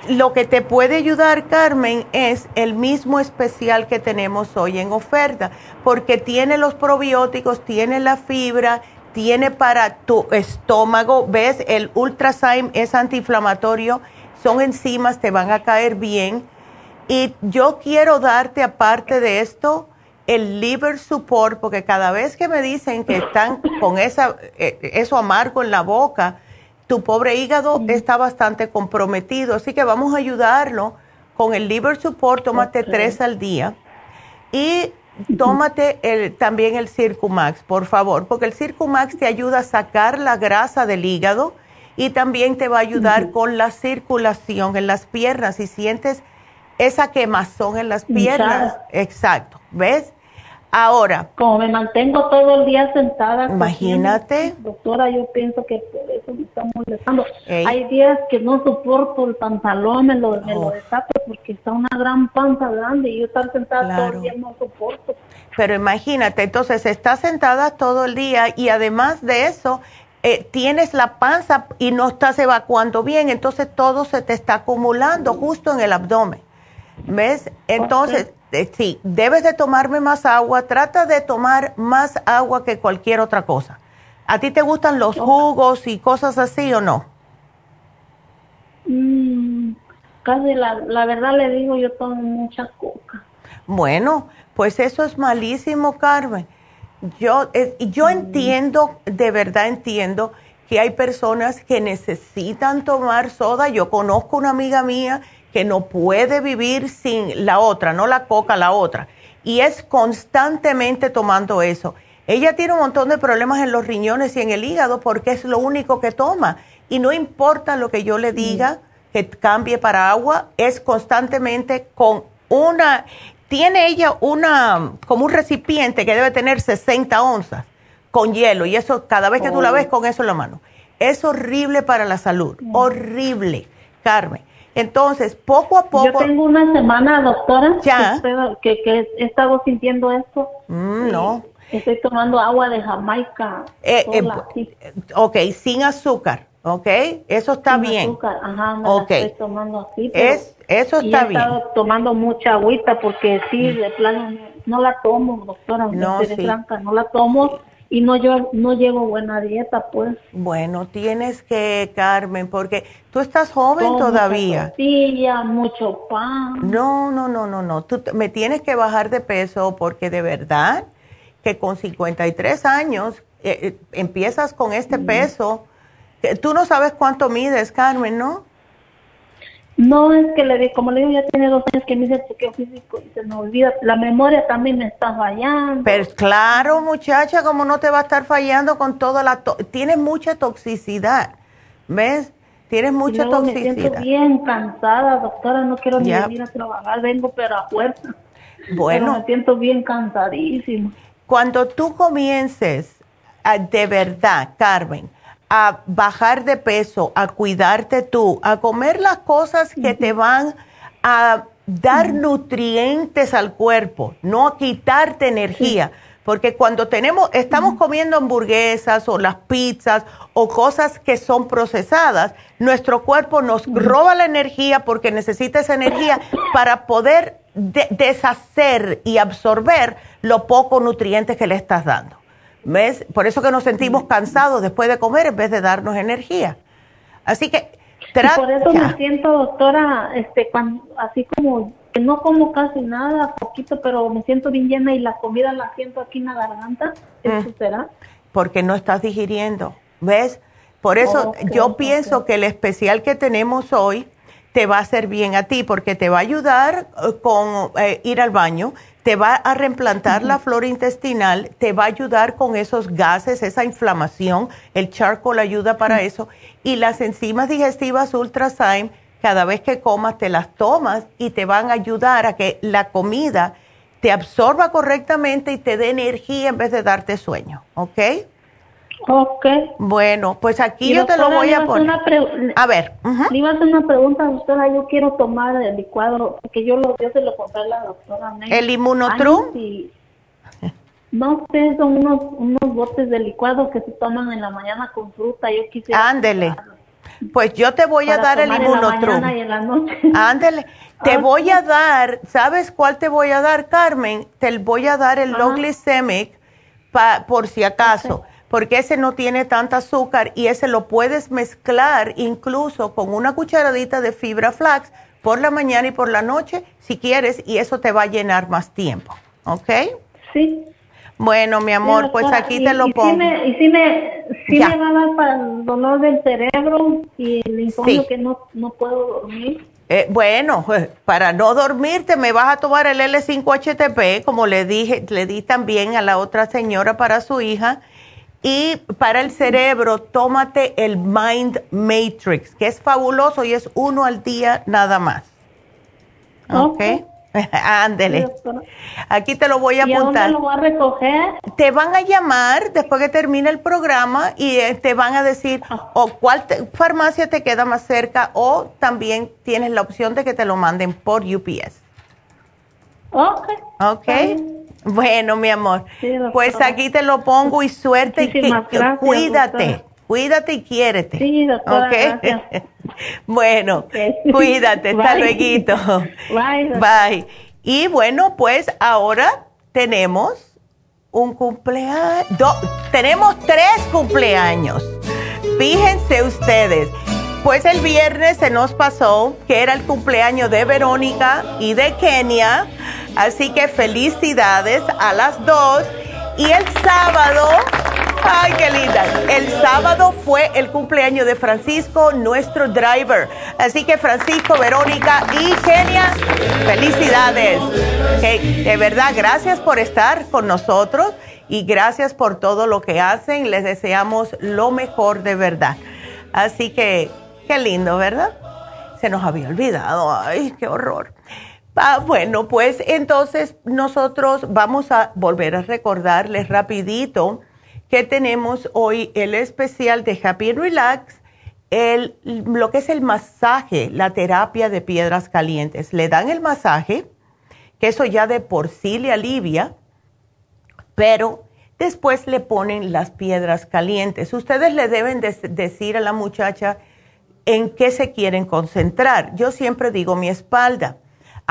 Lo que te puede ayudar, Carmen, es el mismo especial que tenemos hoy en oferta, porque tiene los probióticos, tiene la fibra, tiene para tu estómago, ¿ves? El Ultrazyme es antiinflamatorio, son enzimas, te van a caer bien y yo quiero darte, aparte de esto, el liver support, porque cada vez que me dicen que están con esa, eh, eso amargo en la boca, tu pobre hígado está bastante comprometido. Así que vamos a ayudarlo con el liver support, tómate tres al día. Y tómate el, también el Circumax, por favor, porque el Circumax te ayuda a sacar la grasa del hígado y también te va a ayudar con la circulación en las piernas. Si sientes esa quemazón en las piernas. Exacto, ¿ves? Ahora. Como me mantengo todo el día sentada. Imagínate. doctora, yo pienso que por eso me está molestando. Hay días que no soporto el pantalón, me lo, me lo porque está una gran panza grande y yo estar sentada todo el día no soporto. Pero imagínate, entonces estás sentada todo el día y además de eso, eh, tienes la panza y no estás evacuando bien, entonces todo se te está acumulando justo en el abdomen. ¿Ves? Entonces, eh, sí, debes de tomarme más agua. Trata de tomar más agua que cualquier otra cosa. ¿A ti te gustan los jugos y cosas así o no? Mm, casi la, la verdad le digo, yo tomo mucha coca. Bueno, pues eso es malísimo, Carmen. Yo, eh, yo mm. entiendo, de verdad entiendo que hay personas que necesitan tomar soda. Yo conozco una amiga mía que no puede vivir sin la otra, no la coca, la otra. Y es constantemente tomando eso. Ella tiene un montón de problemas en los riñones y en el hígado porque es lo único que toma. Y no importa lo que yo le diga, que cambie para agua, es constantemente con una, tiene ella una, como un recipiente que debe tener 60 onzas con hielo y eso cada vez que tú la ves oh. con eso en la mano. Es horrible para la salud, horrible, Carmen. Entonces, poco a poco. Yo tengo una semana, doctora, ya. Que, que, he estado sintiendo esto. Mm, no. Estoy tomando agua de Jamaica. Eh, eh, ok, sin azúcar, ok. Eso está sin bien. Azúcar, ajá, me estoy tomando así. es, eso está bien. He estado tomando mucha agüita porque sí, de plano no, la tomo, doctora. No, sí. no la tomo y no yo no llevo buena dieta, pues. Bueno, tienes que, Carmen, porque tú estás joven todavía. Sí, mucho pan. No, no, no, no, no. Tú me tienes que bajar de peso porque de verdad que con 53 años eh, eh, empiezas con este peso. Tú no sabes cuánto mides, Carmen, ¿no? No, es que le como le digo, ya tiene dos años que me dice chequeo físico y se me olvida. La memoria también me está fallando. Pero claro, muchacha, como no te va a estar fallando con toda la... Tienes mucha toxicidad, ¿ves? Tienes mucha toxicidad. Me siento bien cansada, doctora, no quiero ni venir a trabajar, vengo pero a fuerza. Bueno. me siento bien cansadísima. Cuando tú comiences, de verdad, Carmen, a bajar de peso, a cuidarte tú, a comer las cosas que te van a dar nutrientes al cuerpo, no a quitarte energía. Porque cuando tenemos, estamos comiendo hamburguesas o las pizzas o cosas que son procesadas, nuestro cuerpo nos roba la energía porque necesita esa energía para poder deshacer y absorber lo poco nutrientes que le estás dando. ¿Ves? Por eso que nos sentimos cansados después de comer en vez de darnos energía. Así que. Por eso me siento, doctora, este, cuando, así como que no como casi nada, poquito, pero me siento bien llena y la comida la siento aquí en la garganta. ¿Eso mm. será? Porque no estás digiriendo. ¿Ves? Por eso yo pienso que el especial que tenemos hoy te va a hacer bien a ti porque te va a ayudar eh, con eh, ir al baño, te va a reimplantar la flora intestinal, te va a ayudar con esos gases, esa inflamación, el charcoal ayuda para eso y las enzimas digestivas Ultrazyme, cada vez que comas te las tomas y te van a ayudar a que la comida te absorba correctamente y te dé energía en vez de darte sueño, ¿ok? Ok. Bueno, pues aquí yo te lo voy a poner. A, ver. Le iba a hacer una pregunta, doctora. Yo quiero tomar el licuado, porque yo, lo, yo se lo compré a la doctora. ¿El inmunotrum? No sé, son unos, unos botes de licuado que se toman en la mañana con fruta. Yo quisiera. Ándele. Pues yo te voy a dar el inmunotrum. Ándele. Te voy a dar, ¿sabes cuál te voy a dar, Carmen? Te voy a dar el low glycemic por si acaso porque ese no tiene tanta azúcar y ese lo puedes mezclar incluso con una cucharadita de fibra flax por la mañana y por la noche si quieres y eso te va a llenar más tiempo, ¿ok? Sí. Bueno, mi amor, pues aquí te lo pongo. y si me, si me va a dar para el dolor del cerebro y el insomnio que no, no puedo dormir. Eh, bueno, para no dormirte me vas a tomar el L5-HTP, como le dije, le di también a la otra señora para su hija y para el cerebro, tómate el Mind Matrix, que es fabuloso y es uno al día nada más. ¿Ok? Ándele. Aquí te lo voy a apuntar. ¿Y lo voy a recoger? Te van a llamar después que termine el programa y eh, te van a decir ah. o cuál farmacia te queda más cerca o también tienes la opción de que te lo manden por UPS. Ok. Ok. Bueno, mi amor, pues aquí te lo pongo y suerte y cuídate, cuídate y quiérete. Sí, doctora, bueno, cuídate, hasta luego. Bye. Bye. Y bueno, pues ahora tenemos un cumpleaños, tenemos tres cumpleaños. Fíjense ustedes. Pues el viernes se nos pasó que era el cumpleaños de Verónica y de Kenia. Así que felicidades a las dos. Y el sábado, ay, qué linda. El sábado fue el cumpleaños de Francisco, nuestro driver. Así que Francisco, Verónica y Kenia, felicidades. de verdad, gracias por estar con nosotros y gracias por todo lo que hacen. Les deseamos lo mejor de verdad. Así que, qué lindo, ¿verdad? Se nos había olvidado. Ay, qué horror. Ah, bueno, pues entonces nosotros vamos a volver a recordarles rapidito que tenemos hoy el especial de Happy Relax, el, lo que es el masaje, la terapia de piedras calientes. Le dan el masaje, que eso ya de por sí le alivia, pero después le ponen las piedras calientes. Ustedes le deben decir a la muchacha en qué se quieren concentrar. Yo siempre digo mi espalda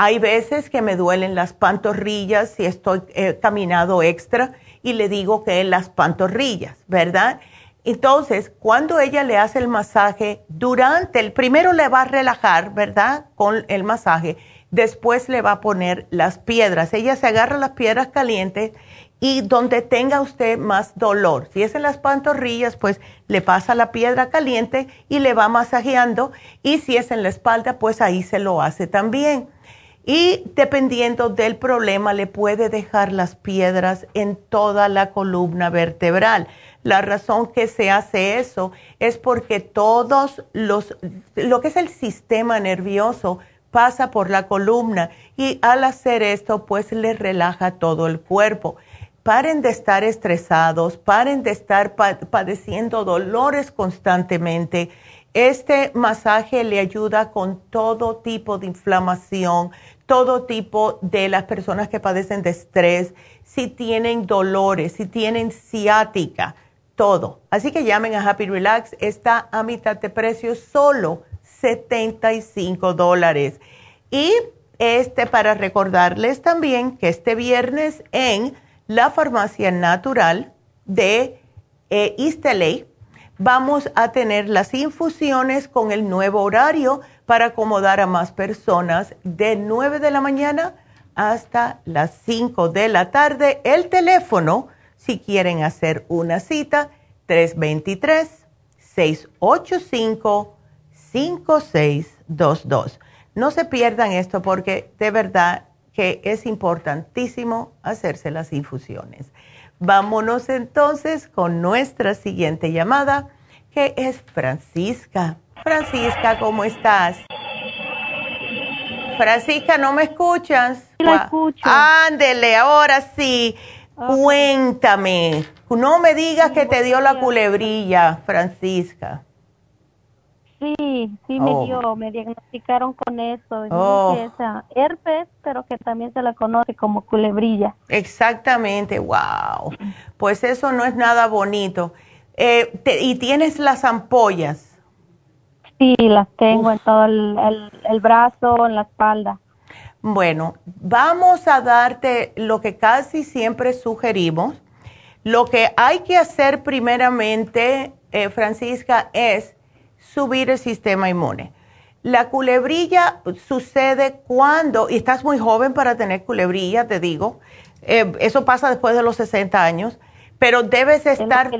hay veces que me duelen las pantorrillas si estoy eh, caminado extra y le digo que las pantorrillas, ¿verdad? Entonces, cuando ella le hace el masaje, durante el primero le va a relajar, ¿verdad? Con el masaje, después le va a poner las piedras. Ella se agarra las piedras calientes y donde tenga usted más dolor. Si es en las pantorrillas, pues le pasa la piedra caliente y le va masajeando. Y si es en la espalda, pues ahí se lo hace también. Y dependiendo del problema, le puede dejar las piedras en toda la columna vertebral. La razón que se hace eso es porque todos los, lo que es el sistema nervioso pasa por la columna y al hacer esto, pues le relaja todo el cuerpo. Paren de estar estresados, paren de estar padeciendo dolores constantemente. Este masaje le ayuda con todo tipo de inflamación, todo tipo de las personas que padecen de estrés, si tienen dolores, si tienen ciática, todo. Así que llamen a Happy Relax, está a mitad de precio, solo 75 dólares. Y este para recordarles también que este viernes en la farmacia natural de eh, vamos a tener las infusiones con el nuevo horario para acomodar a más personas de 9 de la mañana hasta las 5 de la tarde. El teléfono, si quieren hacer una cita, 323-685-5622. No se pierdan esto porque de verdad que es importantísimo hacerse las infusiones. Vámonos entonces con nuestra siguiente llamada, que es Francisca. Francisca, ¿cómo estás? Francisca, ¿no me escuchas? la escucho. Ándele, ahora sí. Cuéntame, no me digas que te dio la culebrilla, Francisca. Sí, sí me oh. dio, me diagnosticaron con eso. Oh. Que es herpes, pero que también se la conoce como culebrilla. Exactamente, wow. Pues eso no es nada bonito. Eh, ¿Y tienes las ampollas? Sí, las tengo en todo el, el brazo, en la espalda. Bueno, vamos a darte lo que casi siempre sugerimos. Lo que hay que hacer primeramente, eh, Francisca, es subir el sistema inmune. La culebrilla sucede cuando, y estás muy joven para tener culebrilla, te digo, eh, eso pasa después de los 60 años, pero debes estar,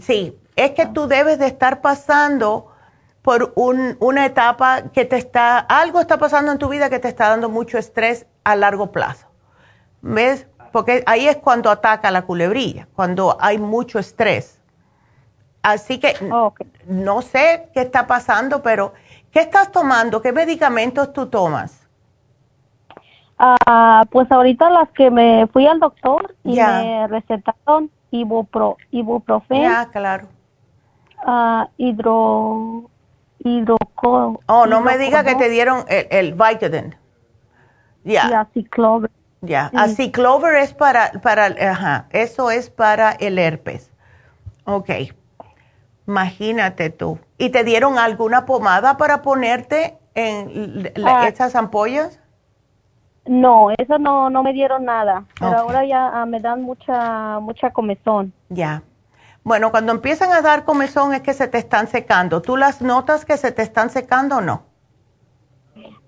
sí, es que tú debes de estar pasando por una etapa que te está, algo está pasando en tu vida que te está dando mucho estrés a largo plazo. ¿Ves? Porque ahí es cuando ataca la culebrilla, cuando hay mucho estrés. Así que no sé qué está pasando, pero ¿qué estás tomando? ¿Qué medicamentos tú tomas? Ah, pues ahorita las que me fui al doctor y me recetaron ibupro, ibuprofen. Ya, claro. Uh, hidro, hidroco, Oh, no me diga que te dieron el, el Vicodin. Ya. Yeah. Clover. Ya, así Clover es para, para, ajá, eso es para el herpes. Ok. Imagínate tú. ¿Y te dieron alguna pomada para ponerte en ah. estas ampollas? No, eso no, no me dieron nada. Pero ahora ya ah, me dan mucha, mucha comezón. Ya. Bueno, cuando empiezan a dar comezón es que se te están secando. ¿Tú las notas que se te están secando o no?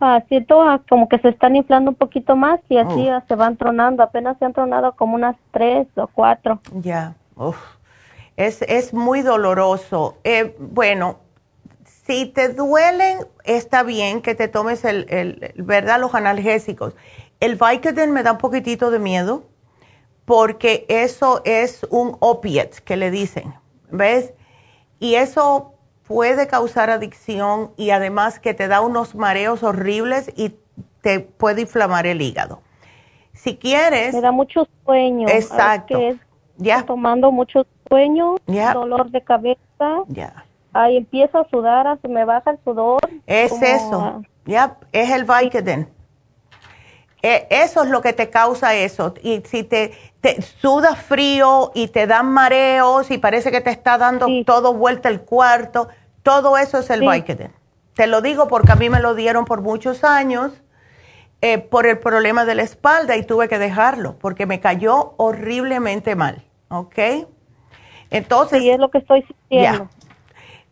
Ah, siento como que se están inflando un poquito más y así oh. se van tronando. Apenas se han tronado como unas tres o cuatro. Ya. Uf. Es, muy doloroso. Eh, bueno, si te duelen, está bien que te tomes el, el, ¿verdad? Los analgésicos. El Vicodin me da un poquitito de miedo porque eso es un opiate que le dicen, ¿ves? Y eso puede causar adicción y además que te da unos mareos horribles y te puede inflamar el hígado. Si quieres... Me da mucho sueño. Exacto. ya. Tomando mucho sueño, dolor de cabeza. Ahí empiezo a sudar, se me baja el sudor. Es eso, es el Vicodin. E, eso es lo que te causa eso. Y si te, te sudas frío y te dan mareos y parece que te está dando todo vuelta el cuarto, todo eso es el Vicodin. Te lo digo porque a mí me lo dieron por muchos años eh, por el problema de la espalda y tuve que dejarlo porque me cayó horriblemente mal. ¿Ok? Entonces. Sí, es lo que estoy sintiendo.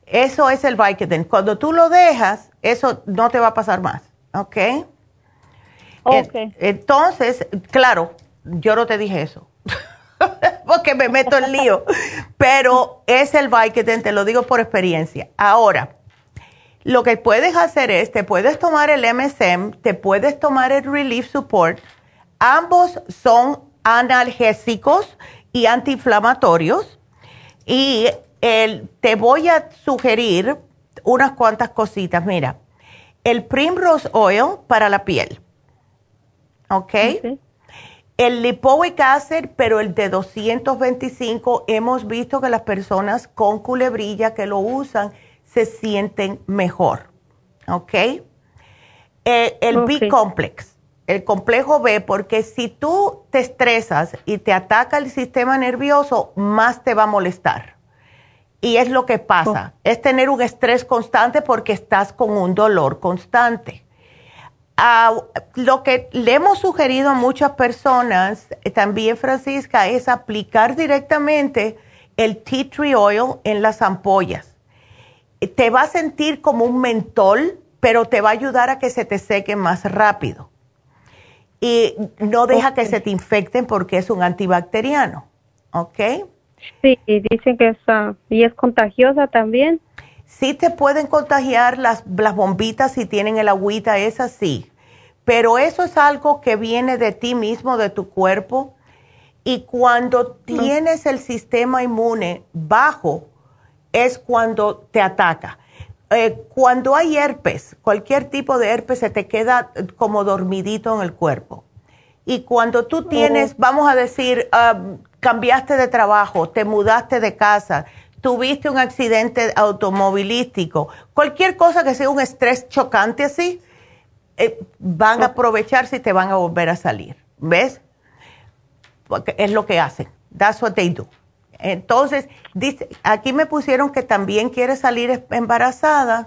Eso es el Vicodin. Cuando tú lo dejas, eso no te va a pasar más. ¿Ok? Ok. Entonces, claro, yo no te dije eso. porque me meto en lío. Pero es el Vicodin, te lo digo por experiencia. Ahora, lo que puedes hacer es, te puedes tomar el MSM, te puedes tomar el Relief Support. Ambos son analgésicos y antiinflamatorios y el, te voy a sugerir unas cuantas cositas. Mira, el Primrose Oil para la piel. ¿Ok? El lipoic acid, pero el de 225, hemos visto que las personas con culebrilla que lo usan se sienten mejor. ¿Ok? Eh, el B-complex, el complejo B, porque si tú te estresas y te ataca el sistema nervioso, más te va a molestar. Y es lo que pasa, oh. es tener un estrés constante porque estás con un dolor constante. Ah, lo que le hemos sugerido a muchas personas, eh, también Francisca, es aplicar directamente el tea tree oil en las ampollas. Te va a sentir como un mentol, pero te va a ayudar a que se te seque más rápido y no deja que se te infecten porque es un antibacteriano, ¿ok? Sí, dicen que es, ah, y es contagiosa también. Sí te pueden contagiar las, las bombitas si tienen el agüita, es así, pero eso es algo que viene de ti mismo, de tu cuerpo, y cuando tienes el sistema inmune bajo es cuando te ataca. Eh, cuando hay herpes, cualquier tipo de herpes se te queda como dormidito en el cuerpo. Y cuando tú tienes, vamos a decir, cambiaste de trabajo, te mudaste de casa, tuviste un accidente automovilístico, cualquier cosa que sea un estrés chocante así, eh, van a aprovecharse y te van a volver a salir. ¿Ves? Porque es lo que hacen. That's what they do. Entonces, dice, aquí me pusieron que también quiere salir embarazada.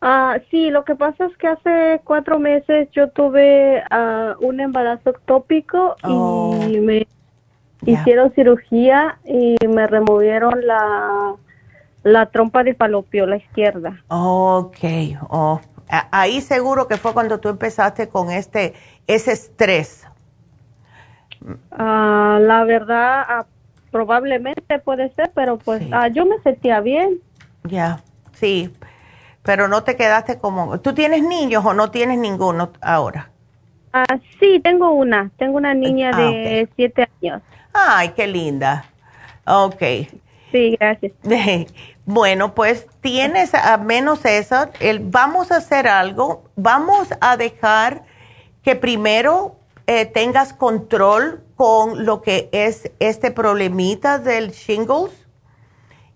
Ah, sí, lo que pasa es que hace cuatro meses yo tuve uh, un embarazo ectópico y oh. me hicieron cirugía y me removieron la, la trompa de falopio, la izquierda. Ok, oh. ahí seguro que fue cuando tú empezaste con este ese estrés. Ah, la verdad, probablemente puede ser, pero pues yo me sentía bien. Ya, sí pero no te quedaste como... ¿Tú tienes niños o no tienes ninguno ahora? Ah, sí, tengo una. Tengo una niña ah, de siete años. Ay, qué linda. Ok. Sí, gracias. Bueno, pues tienes a menos eso. El, vamos a hacer algo. Vamos a dejar que primero eh, tengas control con lo que es este problemita del shingles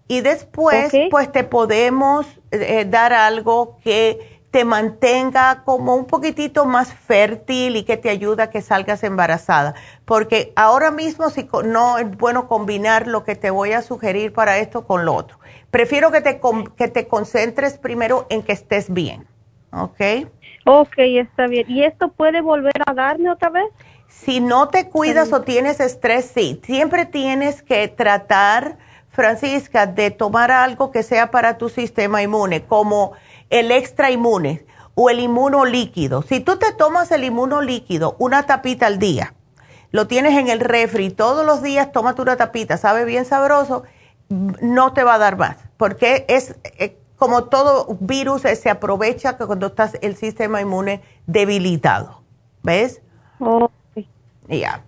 y después pues te podemos eh, dar algo que te mantenga como un poquitito más fértil y que te ayuda a que salgas embarazada. Porque ahora mismo si no es bueno combinar lo que te voy a sugerir para esto con lo otro. Prefiero que te, que te concentres primero en que estés bien. ¿Ok? Ok, está bien. ¿Y esto puede volver a darme otra vez? Si no te cuidas o tienes estrés, sí. Siempre tienes que tratar Francisca, de tomar algo que sea para tu sistema inmune, como el extra inmune o el inmuno líquido. Si tú te tomas el inmuno líquido, una tapita al día, lo tienes en el refri, todos los días tómate una tapita, sabe bien sabroso, no te va a dar más, porque es eh, como todo virus, se aprovecha cuando estás el sistema inmune debilitado. ¿Ves? Oh. Ya.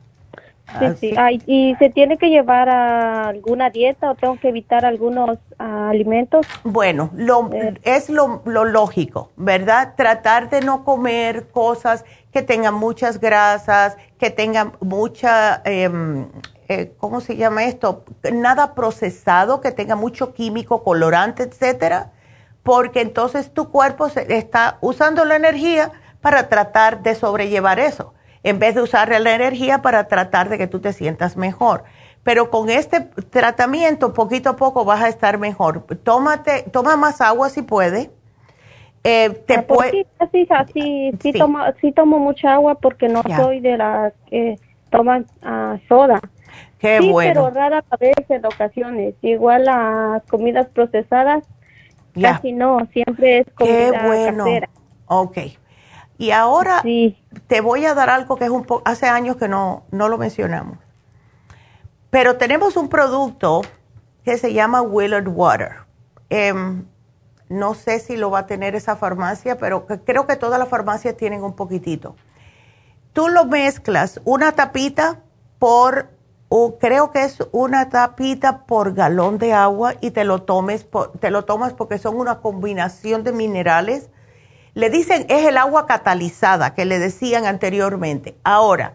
Sí, sí. ¿Y se tiene que llevar a alguna dieta o tengo que evitar algunos ah, alimentos? Bueno, lo, eh. es lo, lógico, ¿verdad? Tratar de no comer cosas que tengan muchas grasas, que tengan mucha, em, eh, ¿cómo se llama esto? Nada procesado, que tenga mucho químico, colorante, etcétera, porque entonces tu cuerpo se, está usando la energía para tratar de sobrellevar eso en vez de usar la energía para tratar de que tú te sientas mejor. Pero con este tratamiento, poquito a poco vas a estar mejor. Tómate, toma más agua si puede. Eh, te ah, pues sí, sí, sí, Tomo, sí tomo mucha agua porque no soy de las que toman uh, soda. Qué sí, bueno. pero rara vez en ocasiones. Igual las comidas procesadas, casi no, siempre es comida Qué bueno. casera. Ok. Y ahora te voy a dar algo que es un poco, hace años que no, no lo mencionamos. Pero tenemos un producto que se llama Willard Water. Em, no sé si lo va a tener esa farmacia, pero creo que todas las farmacias tienen un poquitito. Tú lo mezclas una tapita por, creo que es una tapita por galón de agua y te lo, tomes te lo tomas porque son una combinación de minerales le dicen, es el agua catalizada que le decían anteriormente. Ahora,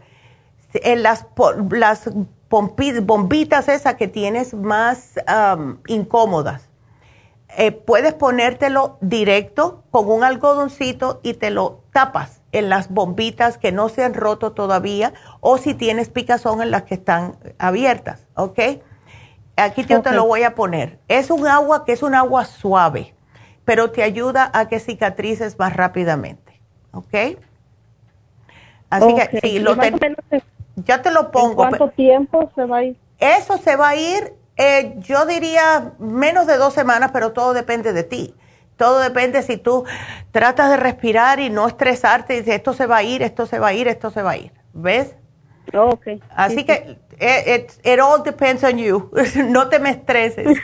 en las, las bombitas esas que tienes más incómodas, eh, puedes ponértelo directo con un algodoncito y te lo tapas en las bombitas que no se han roto todavía o si tienes picazón en las que están abiertas, ¿ok? Aquí yo te lo voy a poner. Es un agua que es un agua suave pero te ayuda a que cicatrices más rápidamente, ¿ok? Así que sí, lo ya te lo pongo. ¿Cuánto tiempo se va a ir? Eso se va a ir, eh, yo diría menos de dos semanas, pero todo depende de ti. Todo depende si tú tratas de respirar y no estresarte y dices, esto se va a ir, esto se va a ir, esto se va a ir. ¿Ves? Okay. Así que eh, it, all depends on you. no te me estreses.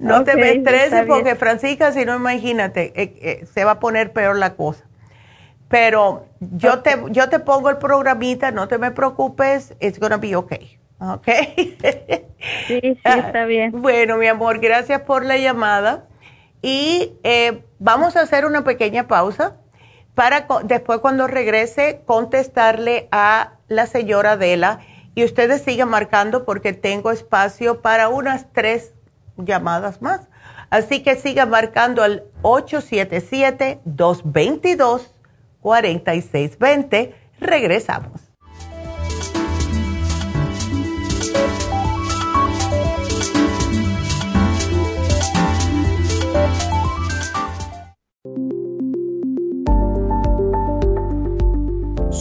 no te me estreses porque Francisca, si no imagínate, eh, eh, se va a poner peor la cosa. Pero yo te yo te pongo el programita, no te me preocupes, it's gonna be okay. ¿Ok? sí, sí, está bien. Bueno, mi amor, gracias por la llamada. Y vamos a hacer una pequeña pausa para después cuando regrese contestarle a la señora Adela y ustedes sigan marcando porque tengo espacio para unas tres llamadas más. Así que sigan marcando al 877-222-4620. Regresamos.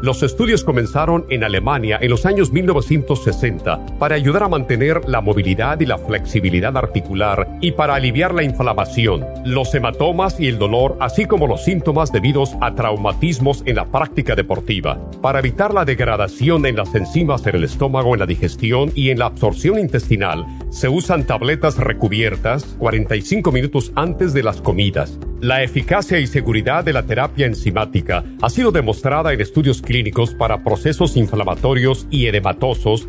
Los estudios comenzaron en Alemania en los años 1960 para ayudar a mantener la movilidad y la flexibilidad articular y para aliviar la inflamación, los hematomas y el dolor, así como los síntomas debidos a traumatismos en la práctica deportiva. Para evitar la degradación en las enzimas en el estómago, en la digestión y en la absorción intestinal, se usan tabletas recubiertas 45 minutos antes de las comidas. La eficacia y seguridad de la terapia enzimática ha sido demostrada en estudios clínicos para procesos inflamatorios y edematosos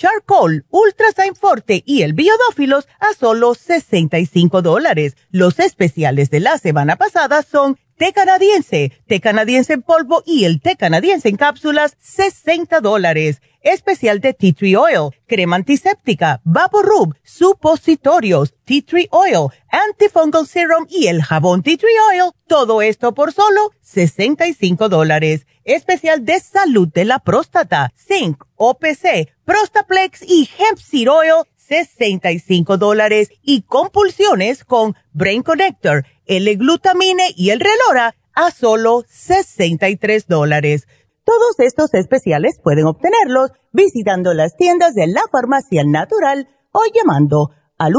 charcoal, ultrasign forte y el biodófilos a solo 65 dólares. Los especiales de la semana pasada son té canadiense, té canadiense en polvo y el té canadiense en cápsulas, 60 dólares. Especial de tea tree oil, crema antiséptica, rub, supositorios, tea tree oil, antifungal serum y el jabón tea tree oil. Todo esto por solo 65 dólares. Especial de salud de la próstata, zinc, OPC, Prostaplex y hemp seed oil, 65 dólares. Y compulsiones con Brain Connector, L-glutamine y el Relora a solo 63 dólares. Todos estos especiales pueden obtenerlos visitando las tiendas de la farmacia natural o llamando al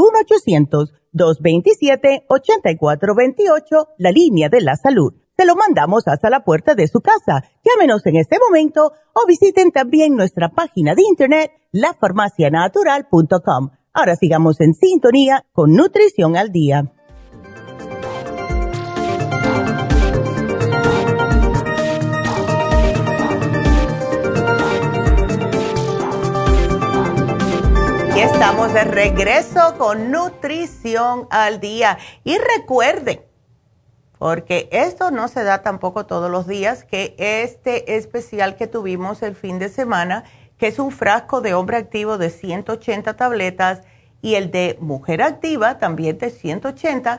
1-800-227-8428, la línea de la salud. Se lo mandamos hasta la puerta de su casa. Llámenos en este momento o visiten también nuestra página de internet, lafarmacianatural.com. Ahora sigamos en sintonía con Nutrición al Día. estamos de regreso con Nutrición al Día. Y recuerden, porque esto no se da tampoco todos los días, que este especial que tuvimos el fin de semana, que es un frasco de hombre activo de 180 tabletas y el de mujer activa también de 180,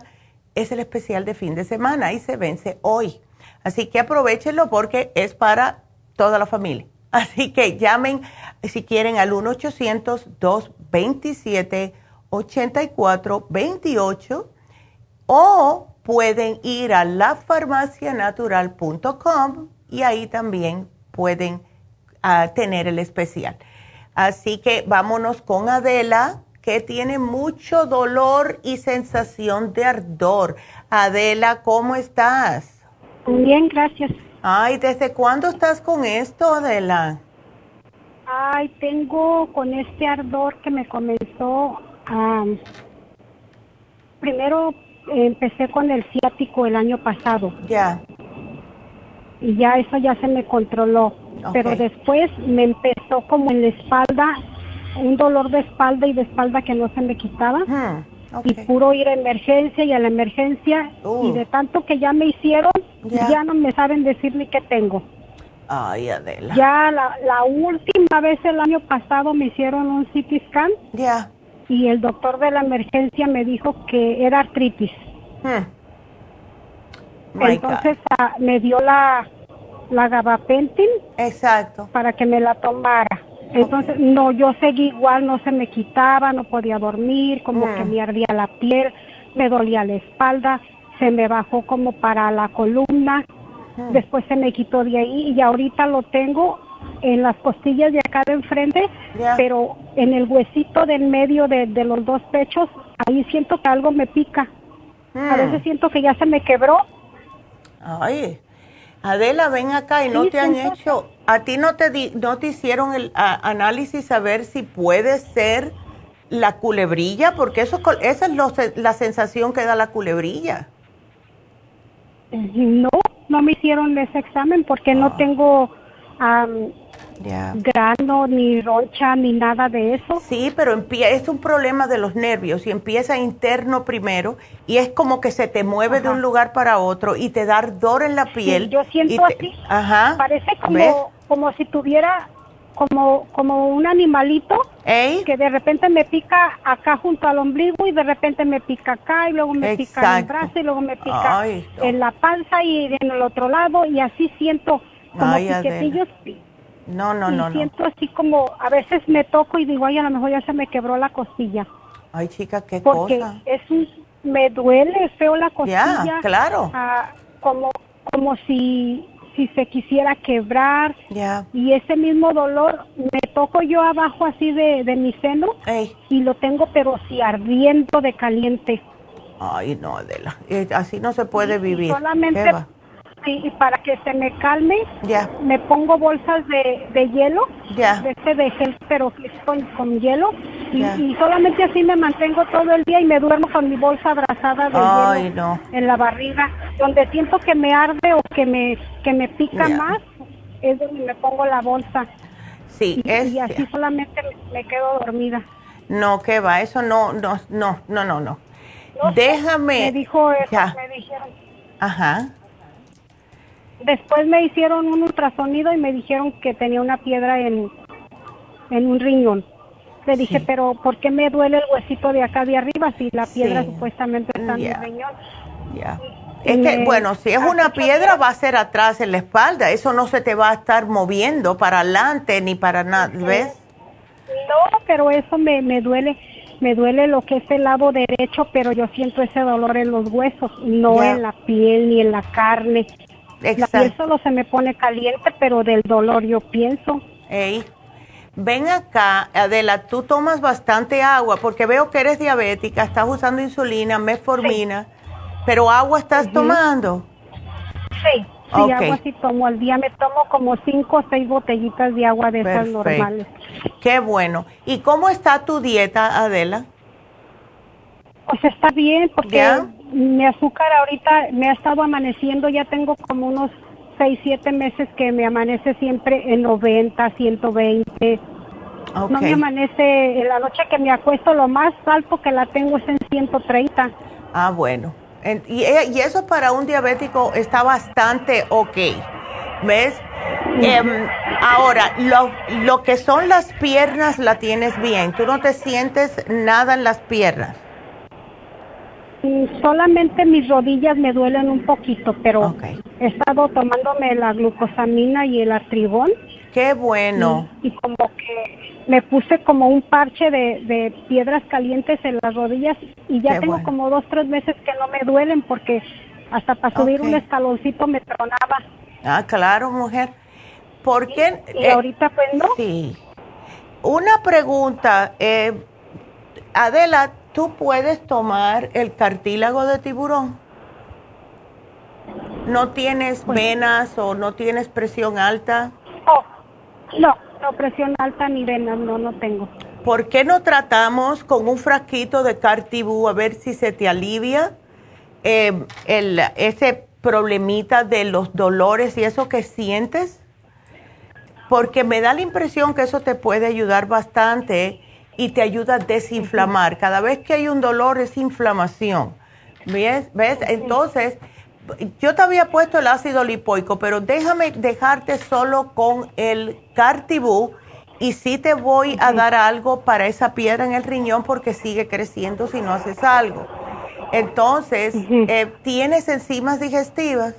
es el especial de fin de semana y se vence hoy. Así que aprovechenlo porque es para toda la familia. Así que llamen si quieren al 1-800-227-8428 o pueden ir a lafarmacianatural.com y ahí también pueden ah, tener el especial. Así que vámonos con Adela, que tiene mucho dolor y sensación de ardor. Adela, ¿cómo estás? Bien, gracias. Ay, ¿desde cuándo estás con esto, Adela? Ay, tengo con este ardor que me comenzó. primero empecé con el ciático el año pasado. Ya. y ya eso ya se me controló. Pero después me empezó como en la espalda, un dolor de espalda y de espalda que no se me quitaba. Hmm, y puro ir a emergencia y a la emergencia. Y de tanto que ya me hicieron, ya no me saben decir ni qué tengo. Ay, Adela. Ya la, la, última vez el año pasado me hicieron un CT scan. Ya. Y el doctor de la emergencia me dijo que era artritis. Hmm. Entonces ah, me dio la, la gabapentin. Exacto. Para que me la tomara. Entonces, no, yo seguí igual, no se me quitaba, no podía dormir, como que hmm. me ardía la piel, me dolía la espalda, se me bajó como para la columna, hmm. después se me quitó de ahí y ahorita lo tengo en las costillas de acá de enfrente, pero en el huesito del medio de, los dos pechos, ahí siento que algo me pica. A veces hmm. siento que ya se me quebró Ay, Adela, ven acá y no te han hecho, a ti no te, di, no te hicieron el análisis a ver si puede ser la culebrilla, porque eso, esa es la sensación que da la culebrilla. No, no me hicieron ese examen porque no tengo grano, ni roncha, ni nada de eso. Sí, pero es un problema de los nervios y empieza interno primero y es como que se te mueve de un lugar para otro y te da ardor en la piel. yo siento así. Ajá. Parece como, como si tuviera como, como un animalito que de repente me pica acá junto al ombligo y de repente me pica acá y luego me pica en el brazo y luego me pica en la panza y en el otro lado y así siento como piquetillos no, no, no, no. Siento así como, a veces me toco y digo, ay, a lo mejor ya se me quebró la costilla. Ay, chica, qué Porque cosa. es un, me duele feo la costilla. Ya, claro. Ah, como, como si, si se quisiera quebrar. Ya. Y ese mismo dolor, me toco yo abajo así de, de mi seno. Y lo tengo, pero si ardiendo de caliente. Ay, no, Adela. Eh, así no se puede vivir. Solamente y para que se me calme, ya. me pongo bolsas de, de hielo, ya. de este de gel, pero con, con hielo, y, solamente así me mantengo todo el día y me duermo con mi bolsa abrazada de hielo en la barriga, donde siento que me arde o que me, que me pica más, es donde me pongo la bolsa. Sí, y, y así solamente me, quedo dormida. No, que va, eso no, no, no, no, no, no. Déjame. Me dijo me dijeron. Ajá. Después me hicieron un ultrasonido y me dijeron que tenía una piedra en, en un riñón. Le dije, pero ¿por qué me duele el huesito de acá de arriba si la piedra supuestamente está en el riñón? Es que, bueno, si es una piedra va a ser atrás en la espalda, eso no se te va a estar moviendo para adelante ni para nada, ¿ves? No, pero eso me, me duele, me duele lo que es el lado derecho, pero yo siento ese dolor en los huesos, no en la piel ni en la carne. Exacto. La piel solo se me pone caliente, pero del dolor yo pienso. Ey, ven acá, Adela, tú tomas bastante agua porque veo que eres diabética, estás usando insulina, metformina, pero agua estás tomando. Sí, sí, agua sí tomo al día, me tomo como cinco o seis botellitas de agua de esas normales. Qué bueno. ¿Y cómo está tu dieta, Adela? Pues está bien, porque mi azúcar ahorita me ha estado amaneciendo, ya tengo como unos 6, 7 meses que me amanece siempre en 90, 120. No me amanece, en la noche que me acuesto, lo más alto que la tengo es en 130. Ah, bueno. Y, y eso para un diabético está bastante ok. ¿Ves? Em, ahora, lo, lo que son las piernas la tienes bien. ¿Tú no te sientes nada en las piernas? Solamente mis rodillas me duelen un poquito, pero he estado tomándome la glucosamina y el artribón. Qué bueno. Y, como que me puse como un parche de, piedras calientes en las rodillas y ya tengo como dos, tres meses que no me duelen porque hasta para subir un escaloncito me tronaba. Ah, claro, mujer. ¿Por qué? Y, ahorita pues no. Sí. Una pregunta, eh, Adela, ¿Tú puedes tomar el cartílago de tiburón? ¿No tienes pues venas o no tienes presión alta? Oh, no, no presión alta ni venas, no, no tengo. ¿Por qué no tratamos con un frasquito de cartibú a ver si se te alivia eh, el, ese problemita de los dolores y eso que sientes? Porque me da la impresión que eso te puede ayudar bastante y te ayuda a desinflamar. Cada vez que hay un dolor es inflamación. ¿Ves? ¿Ves? Entonces, yo te había puesto el ácido lipoico, pero déjame dejarte solo con el cartibú y sí te voy a dar algo para esa piedra en el riñón porque sigue creciendo si no haces algo. Entonces, eh, ¿tienes enzimas digestivas?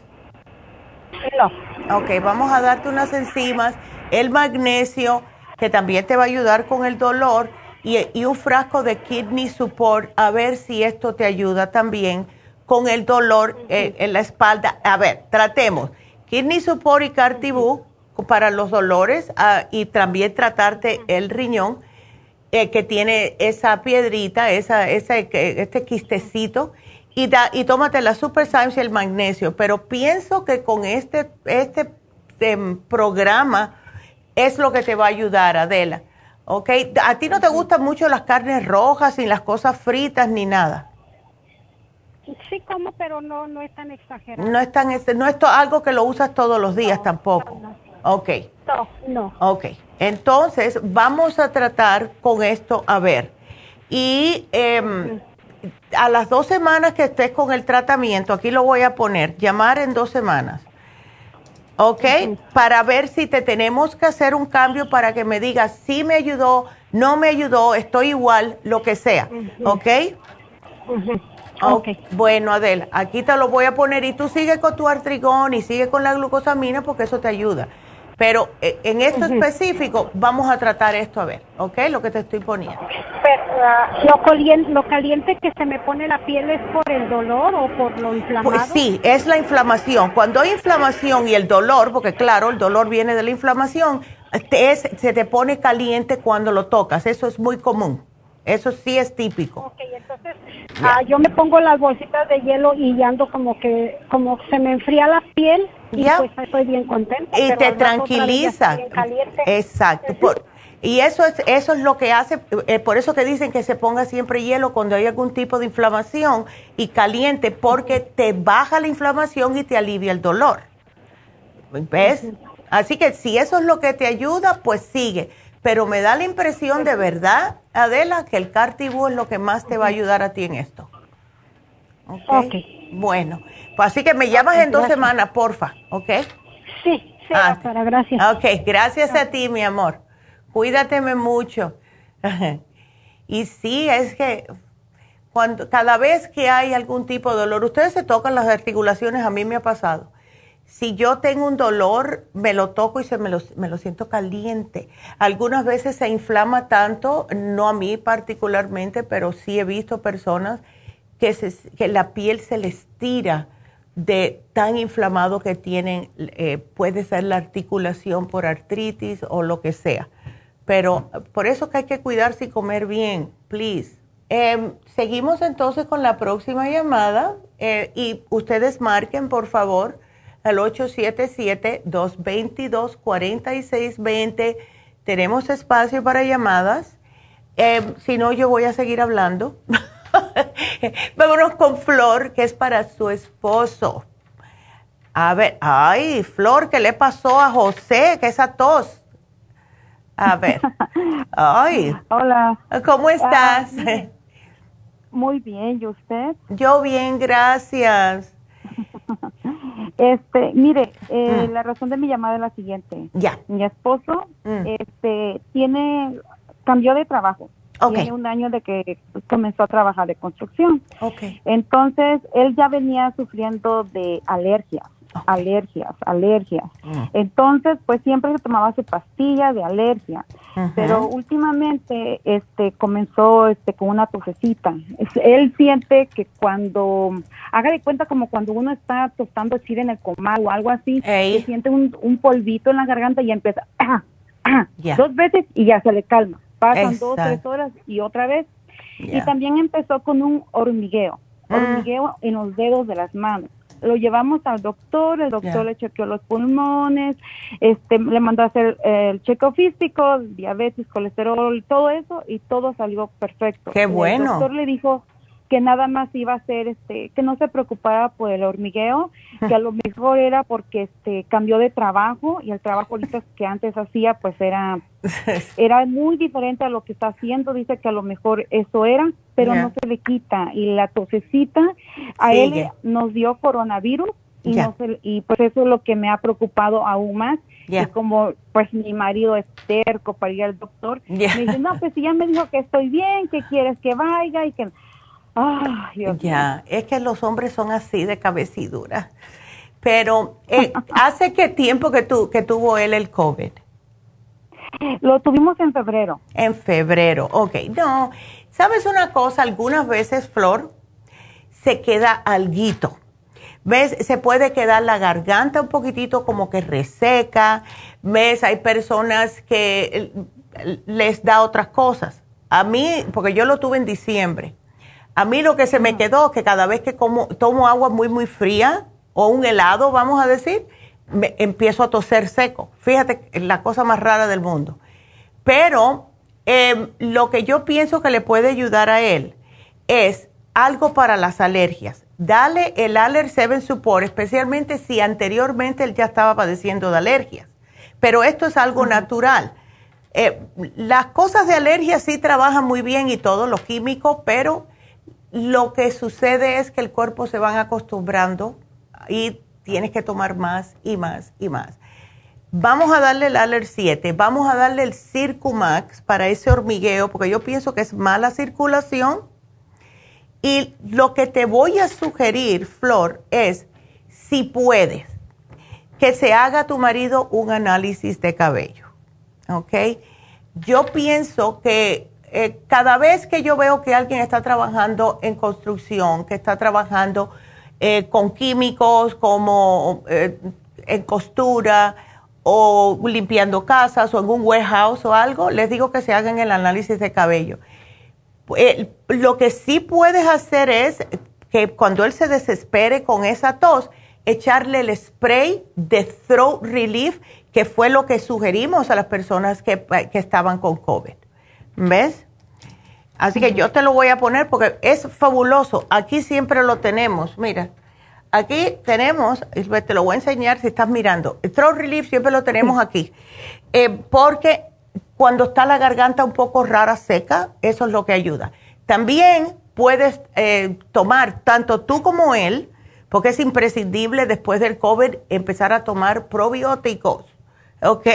No. Ok, vamos a darte unas enzimas, el magnesio, que también te va a ayudar con el dolor, y, un frasco de Kidney Support, a ver si esto te ayuda también con el dolor eh, en la espalda. A ver, tratemos Kidney Support y Cartibú para los dolores ah, y también tratarte el riñón eh, que tiene esa piedrita, esa, ese, este quistecito y, da, y tómate la Super Science y el magnesio. Pero pienso que con este, este em, programa es lo que te va a ayudar, Adela. ¿Ok? ¿A ti no te gustan mucho las carnes rojas ni las cosas fritas ni nada? Sí, como, pero no, no es tan exagerado. No es, tan, no es algo que lo usas todos los días tampoco. Ok. No, no. Ok. Entonces, vamos a tratar con esto, a ver. Y em, a las dos semanas que estés con el tratamiento, aquí lo voy a poner, llamar en dos semanas. ¿Ok? Para ver si te tenemos que hacer un cambio para que me digas si me ayudó, no me ayudó, estoy igual, lo que sea. ¿Ok? Ok. Bueno, Adela, aquí te lo voy a poner y tú sigue con tu artrigón y sigue con la glucosamina porque eso te ayuda. Pero eh, en esto específico vamos a tratar esto a ver, ¿ok? Lo que te estoy poniendo. Pero, ah, lo, caliente, lo caliente que se me pone la piel es por el dolor o por lo inflamado. Pues sí, es la inflamación. Cuando hay inflamación y el dolor, porque claro, el dolor viene de la inflamación, se te pone caliente cuando lo tocas. Eso es muy común. Eso sí es típico. Ok, entonces ah, yo me pongo las bolsitas de hielo y ando como que como se me enfría la piel y pues estoy bien contenta. Y te tranquiliza. Exacto. y eso es, eso es lo que hace, eh, por eso que dicen que se ponga siempre hielo cuando hay algún tipo de inflamación y caliente, porque te baja la inflamación y te alivia el dolor. ¿Ves? Así que si eso es lo que te ayuda, pues sigue pero me da la impresión de verdad, Adela, que el Cartibú es lo que más te va a ayudar a ti en esto. Ok. Bueno, pues así que me llamas en dos semanas, porfa, ¿ok? Sí, sí, ah, gracias. Ok, gracias a ti, mi amor. Cuídateme mucho. y sí, es que cuando cada vez que hay algún tipo de dolor, ustedes se tocan las articulaciones, a mí me ha pasado si yo tengo un dolor, me lo toco y se me lo, siento caliente. Algunas veces se inflama tanto, no a mí particularmente, pero sí he visto personas que, que la piel se les tira de tan inflamado que tienen, eh, puede ser la articulación por artritis o lo que sea. Pero por eso que hay que cuidarse y comer bien, please. Em, seguimos entonces con la próxima llamada eh, y ustedes marquen, por favor al 877-222-4620. Tenemos espacio para llamadas. Eh, si no, yo voy a seguir hablando. Vámonos con Flor, que es para su esposo. A ver, ay, Flor, ¿qué le pasó a José? ¿Qué esa tos? A ver. Ay. Hola. ¿Cómo estás? muy bien, ¿y usted? Yo bien, gracias. Este, mire, eh, mm. la razón de mi llamada es la siguiente. Ya. Mi esposo, mm. este, tiene, cambió de trabajo. Tiene un año de que comenzó a trabajar de construcción. Okay. Entonces, él ya venía sufriendo de alergias alergias, alergias. Mm. Entonces, pues siempre se tomaba su pastilla de alergia, pero últimamente este comenzó este con una tosecita. Él siente que cuando haga de cuenta como cuando uno está tostando decir en el comal o algo así, que siente un, polvito en la garganta y empieza dos veces y ya se le calma. Pasan dos, tres horas y otra vez. Y también empezó con un hormigueo, ah. hormigueo en los dedos de las manos lo llevamos al doctor, el doctor le chequeó los pulmones, este, le mandó a hacer el chequeo físico, diabetes, colesterol, todo eso, y todo salió perfecto. Qué bueno. El doctor le dijo, que nada más iba a ser este que no se preocupara por el hormigueo que a lo mejor era porque este cambió de trabajo y el trabajo que antes hacía pues era era muy diferente a lo que está haciendo dice que a lo mejor eso era pero no se le quita. Y la tosecita a él nos dio coronavirus y, no y pues eso es lo que me ha preocupado aún más. Y como pues mi marido es terco para ir al doctor me dice no pues si ya me dijo que estoy bien que quieres que vaya y que ya, es que los hombres son así de cabecidura. Pero, eh, ¿hace qué tiempo que, tu, que tuvo él el COVID? Lo tuvimos en febrero. En febrero, ok. No, ¿sabes una cosa? Algunas veces, Flor, se queda alguito. ¿Ves? Se puede quedar la garganta un poquitito como que reseca. ¿Ves? Hay personas que eh, les da otras cosas. A mí, porque yo lo tuve en diciembre a mí lo que se me quedó que cada vez que como, tomo agua muy, muy fría o un helado, vamos a decir, me, empiezo a toser seco. Fíjate, la cosa más rara del mundo. Pero em, lo que yo pienso que le puede ayudar a él es algo para las alergias. Dale el Aller 7 Support, especialmente si anteriormente él ya estaba padeciendo de alergias. Pero esto es algo natural. Eh, las cosas de alergia sí trabajan muy bien y todo, lo químico, pero lo que sucede es que el cuerpo se van acostumbrando y tienes que tomar más y más y más. Vamos a darle el Aller 7, vamos a darle el Circumax para ese hormigueo, porque yo pienso que es mala circulación. Y lo que te voy a sugerir, Flor, es, si puedes, que se haga tu marido un análisis de cabello. ¿Ok? Yo pienso que eh, cada vez que yo veo que alguien está trabajando en construcción, que está trabajando eh, con químicos como eh, en costura o limpiando casas o en un warehouse o algo, les digo que se hagan el análisis de cabello. lo que sí puedes hacer es que cuando él se desespere con esa tos, echarle el spray de throat relief, que fue lo que sugerimos a las personas que, que estaban con COVID. ¿Ves? Así que yo te lo voy a poner porque es fabuloso. Aquí siempre lo tenemos. Mira, aquí tenemos, te lo voy a enseñar si estás mirando. El throat relief siempre lo tenemos aquí. Eh, porque cuando está la garganta un poco rara, seca, eso es lo que ayuda. También puedes eh, tomar, tanto tú como él, porque es imprescindible después del COVID empezar a tomar probióticos. ¿Ok?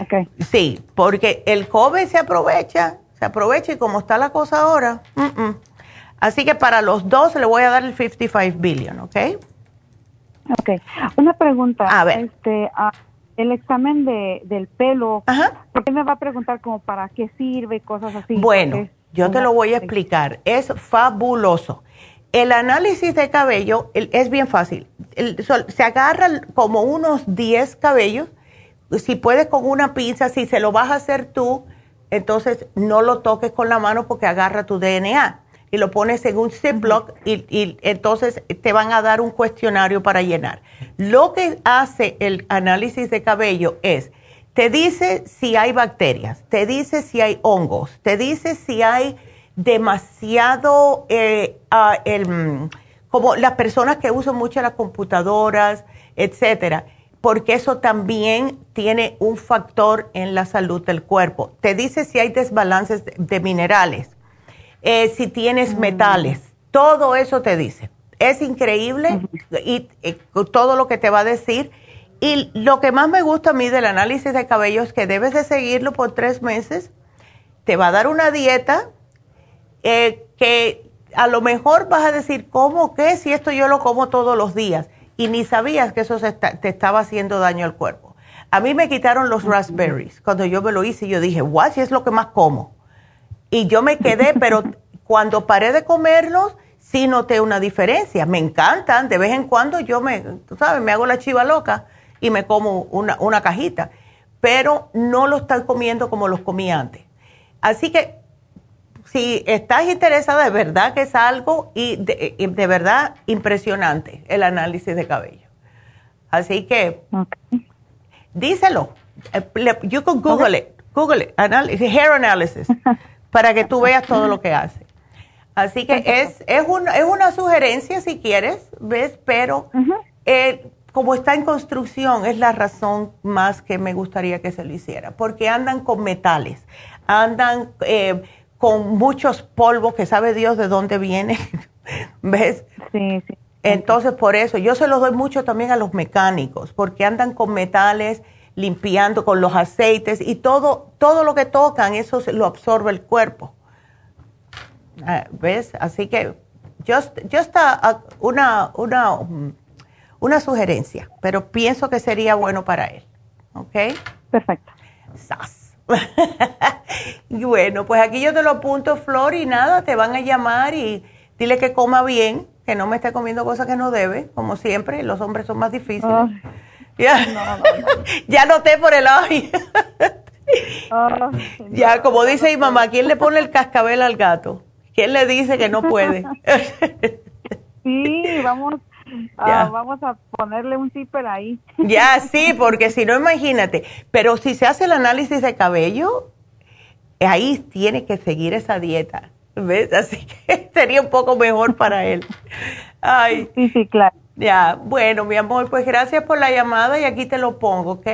okay. Sí, porque el COVID se aprovecha se aprovecha y como está la cosa ahora, así que para los dos le voy a dar el 55 billion, ¿ok? Ok. Una pregunta. A ver. Este, ah, el examen de, del pelo, ¿por qué me va a preguntar como para qué sirve y cosas así? Bueno, yo te lo voy a explicar. Es fabuloso. El análisis de cabello es bien fácil. se agarra como unos 10 cabellos. Si puedes con una pinza, si se lo vas a hacer tú, entonces no lo toques con la mano porque agarra tu DNA y lo pones en un Ziploc y, y, entonces te van a dar un cuestionario para llenar. Lo que hace el análisis de cabello es, te dice si hay bacterias, te dice si hay hongos, te dice si hay demasiado, eh, ah, como las personas que usan mucho las computadoras, etcétera porque eso también tiene un factor en la salud del cuerpo. Te dice si hay desbalances de, minerales, eh, si tienes mm. metales, todo eso te dice. Es increíble y, todo lo que te va a decir. Y lo que más me gusta a mí del análisis de cabello es que debes de seguirlo por tres meses. Te va a dar una dieta eh, que a lo mejor vas a decir, ¿cómo qué? Si esto yo lo como todos los días y ni sabías que eso te estaba haciendo daño al cuerpo. A mí me quitaron los raspberries cuando yo me lo hice yo dije, guau, si es lo que más como. Y yo me quedé, pero cuando paré de comerlos, sí noté una diferencia. Me encantan, de vez en cuando yo me, tú sabes, me hago la chiva loca y me como una, una cajita, pero no lo estoy comiendo como los comí antes. Así que si estás interesada, de verdad que es algo y de, verdad impresionante el análisis de cabello. Así que díselo. Eh, you can Google it. Google it. hair analysis. para que tú veas todo lo que hace. Así que es, es, es una sugerencia si quieres, ¿ves? Pero eh, como está en construcción, es la razón más que me gustaría que se lo hiciera, porque andan con metales, andan eh, con muchos polvos que sabe Dios de dónde viene, ¿ves? Sí, sí. Entonces, por eso, yo se los doy mucho también a los mecánicos, porque andan con metales, limpiando con los aceites y todo, todo lo que tocan, eso lo absorbe el cuerpo. Ah, ¿Ves? Así que yo, yo está una, una, una sugerencia, pero pienso que sería bueno para él. ¿Ok? Perfecto. ¡Sas! y bueno, pues aquí yo te lo apunto, Flor, y nada, te van a llamar y dile que coma bien, que no me esté comiendo cosas que no debe, como siempre, los hombres son más difíciles. Ya, no, ya noté por el hoy. ya, como dice mi mamá, ¿quién le pone el cascabel al gato? ¿Quién le dice que no puede? sí, vamos, vamos a ponerle un zipper ahí. ya, sí, porque si no, imagínate. Pero si se hace el análisis de cabello, ahí tiene que seguir esa dieta. ¿Ves? Así que sería un poco mejor para él. Ay. Sí, sí, claro. Ya, bueno, mi amor, pues gracias por la llamada y aquí te lo pongo, ¿ok?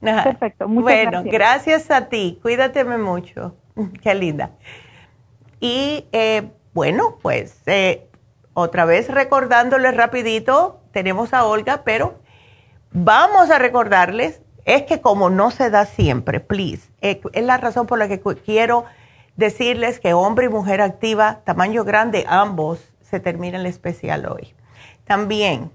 Perfecto, muchas bueno, gracias. a ti, cuídate mucho. Qué linda. Y eh, bueno, pues eh, otra vez recordándoles rapidito, tenemos a Olga, pero vamos a recordarles, es que como no se da siempre, please, eh, es la razón por la que quiero decirles que hombre y mujer activa, tamaño grande, ambos, se termina el especial hoy. También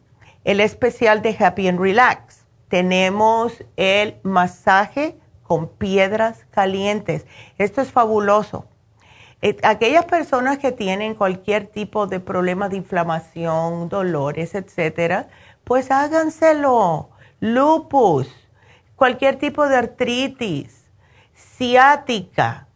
el especial de Happy and Relax. Tenemos el masaje con piedras calientes. Esto es fabuloso. Eh, aquellas personas que tienen cualquier tipo de problema de inflamación, dolores, etcétera, pues háganselo. Lupus, cualquier tipo de artritis, ciática,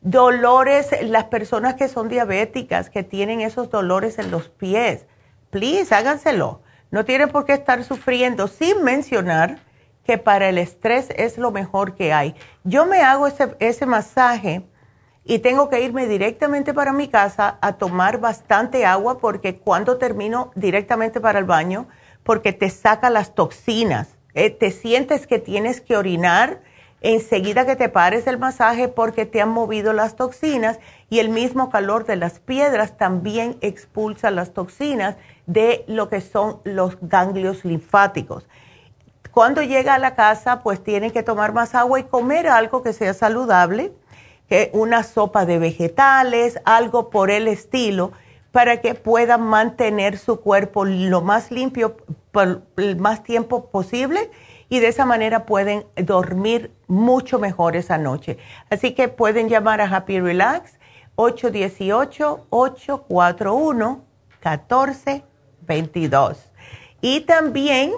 dolores, las personas que son diabéticas, que tienen esos dolores en los pies, please, háganselo. No tienen por qué estar sufriendo sin mencionar que para el estrés es lo mejor que hay. Yo me hago ese, ese masaje y tengo que irme directamente para mi casa a tomar bastante agua porque cuando termino directamente para el baño, porque te saca las toxinas. Eh, te sientes que tienes que orinar enseguida que te pares el masaje porque te han movido las toxinas y el mismo calor de las piedras también expulsa las toxinas de lo que son los ganglios linfáticos. Cuando llega a la casa, pues tiene que tomar más agua y comer algo que sea saludable, una sopa de vegetales, algo por el estilo, para que pueda mantener su cuerpo lo más limpio por el más tiempo posible y de esa manera pueden dormir mucho mejor esa noche. Así que pueden llamar a Happy Relax 818-841-1422. Y también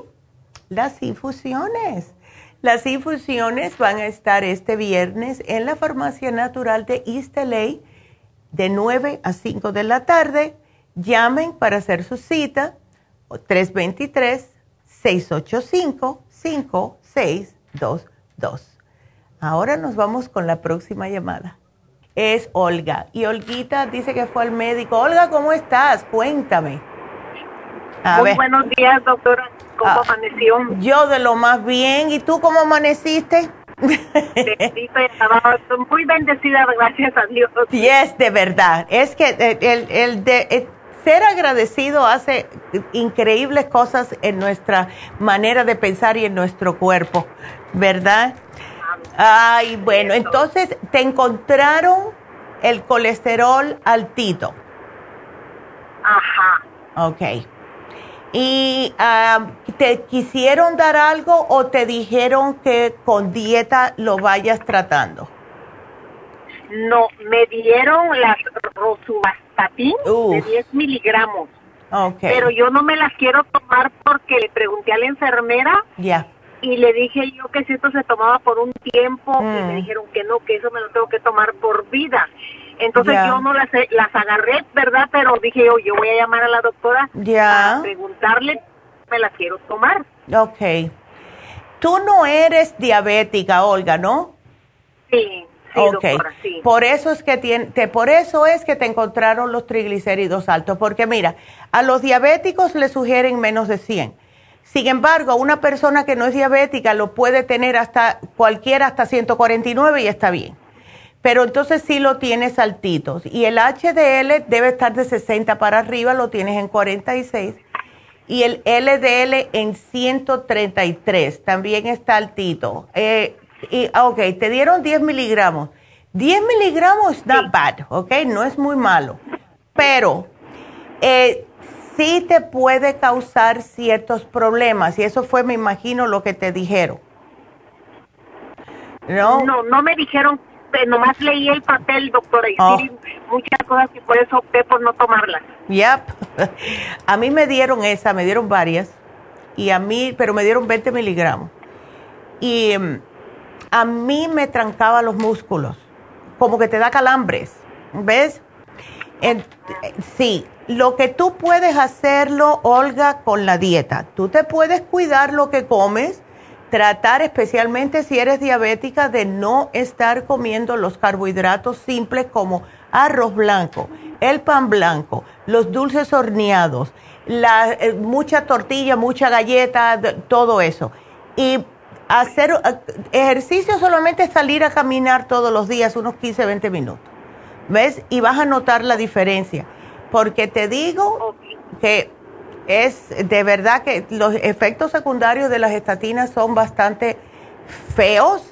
las infusiones. Las infusiones van a estar este viernes en la Farmacia Natural de LA de 9 a 5 de la tarde. Llamen para hacer su cita 323 685 5622. Ahora nos vamos con la próxima llamada. Es Olga. Y Olguita dice que fue al médico. Olga, ¿cómo estás? Cuéntame. Muy buenos días, doctora. ¿Cómo ah, amaneció? Yo de lo más bien. ¿Y tú cómo amaneciste? muy bendecida, gracias a Dios. Sí, es de verdad. Es que el, el de, eh, ser agradecido hace increíbles cosas en nuestra manera de pensar y en nuestro cuerpo, ¿verdad? Ay, bueno, entonces te encontraron el colesterol altito. Ajá. Ok. ¿Y te quisieron dar algo o te dijeron que con dieta lo vayas tratando? No, me dieron las rosuvastatin de 10 miligramos. Okay. Pero yo no me las quiero tomar porque le pregunté a la enfermera. Ya. Y le dije yo que si esto se tomaba por un tiempo, y me mm. dijeron que no, que eso me lo tengo que tomar por vida. Entonces yo no las, las agarré, ¿verdad? Pero dije yo, yo voy a llamar a la doctora para preguntarle, me las quiero tomar. Ok. Tú no eres diabética, Olga, ¿no? Sí. sí, Por eso es que tiene, te, por eso es que te encontraron los triglicéridos altos, porque mira, a los diabéticos le sugieren menos de 100. Sin embargo, una persona que no es diabética lo puede tener hasta cualquiera hasta 149 y está bien. Pero entonces sí lo tienes altitos. Y el HDL debe estar de 60 para arriba, lo tienes en 46 y el LDL en 133, también está altito. Eh, y, ah, ok, te dieron 10 miligramos. 10 miligramos es not bad, ok, no es muy malo, pero eh, sí te puede causar ciertos problemas y eso fue, me imagino, lo que te dijeron. ¿No? No, no me dijeron nomás leí el papel, doctora, y oh. muchas cosas y por eso opté por no tomarlas. Yep. A mí me dieron esa, me dieron varias, y a mí, pero me dieron 20 miligramos. Y mm, a mí me trancaba los músculos, como que te da calambres, ¿ves? sí, lo que tú puedes hacerlo, Olga, con la dieta. Tú te puedes cuidar lo que comes tratar especialmente si eres diabética de no estar comiendo los carbohidratos simples como arroz blanco, el pan blanco, los dulces horneados, la, eh, mucha tortilla, mucha galleta, todo eso. Y hacer eh, ejercicio solamente salir a caminar todos los días unos 15, 20 minutos. ¿Ves? Y vas a notar la diferencia. Porque te digo que es de verdad que los efectos secundarios de las estatinas son bastante feos,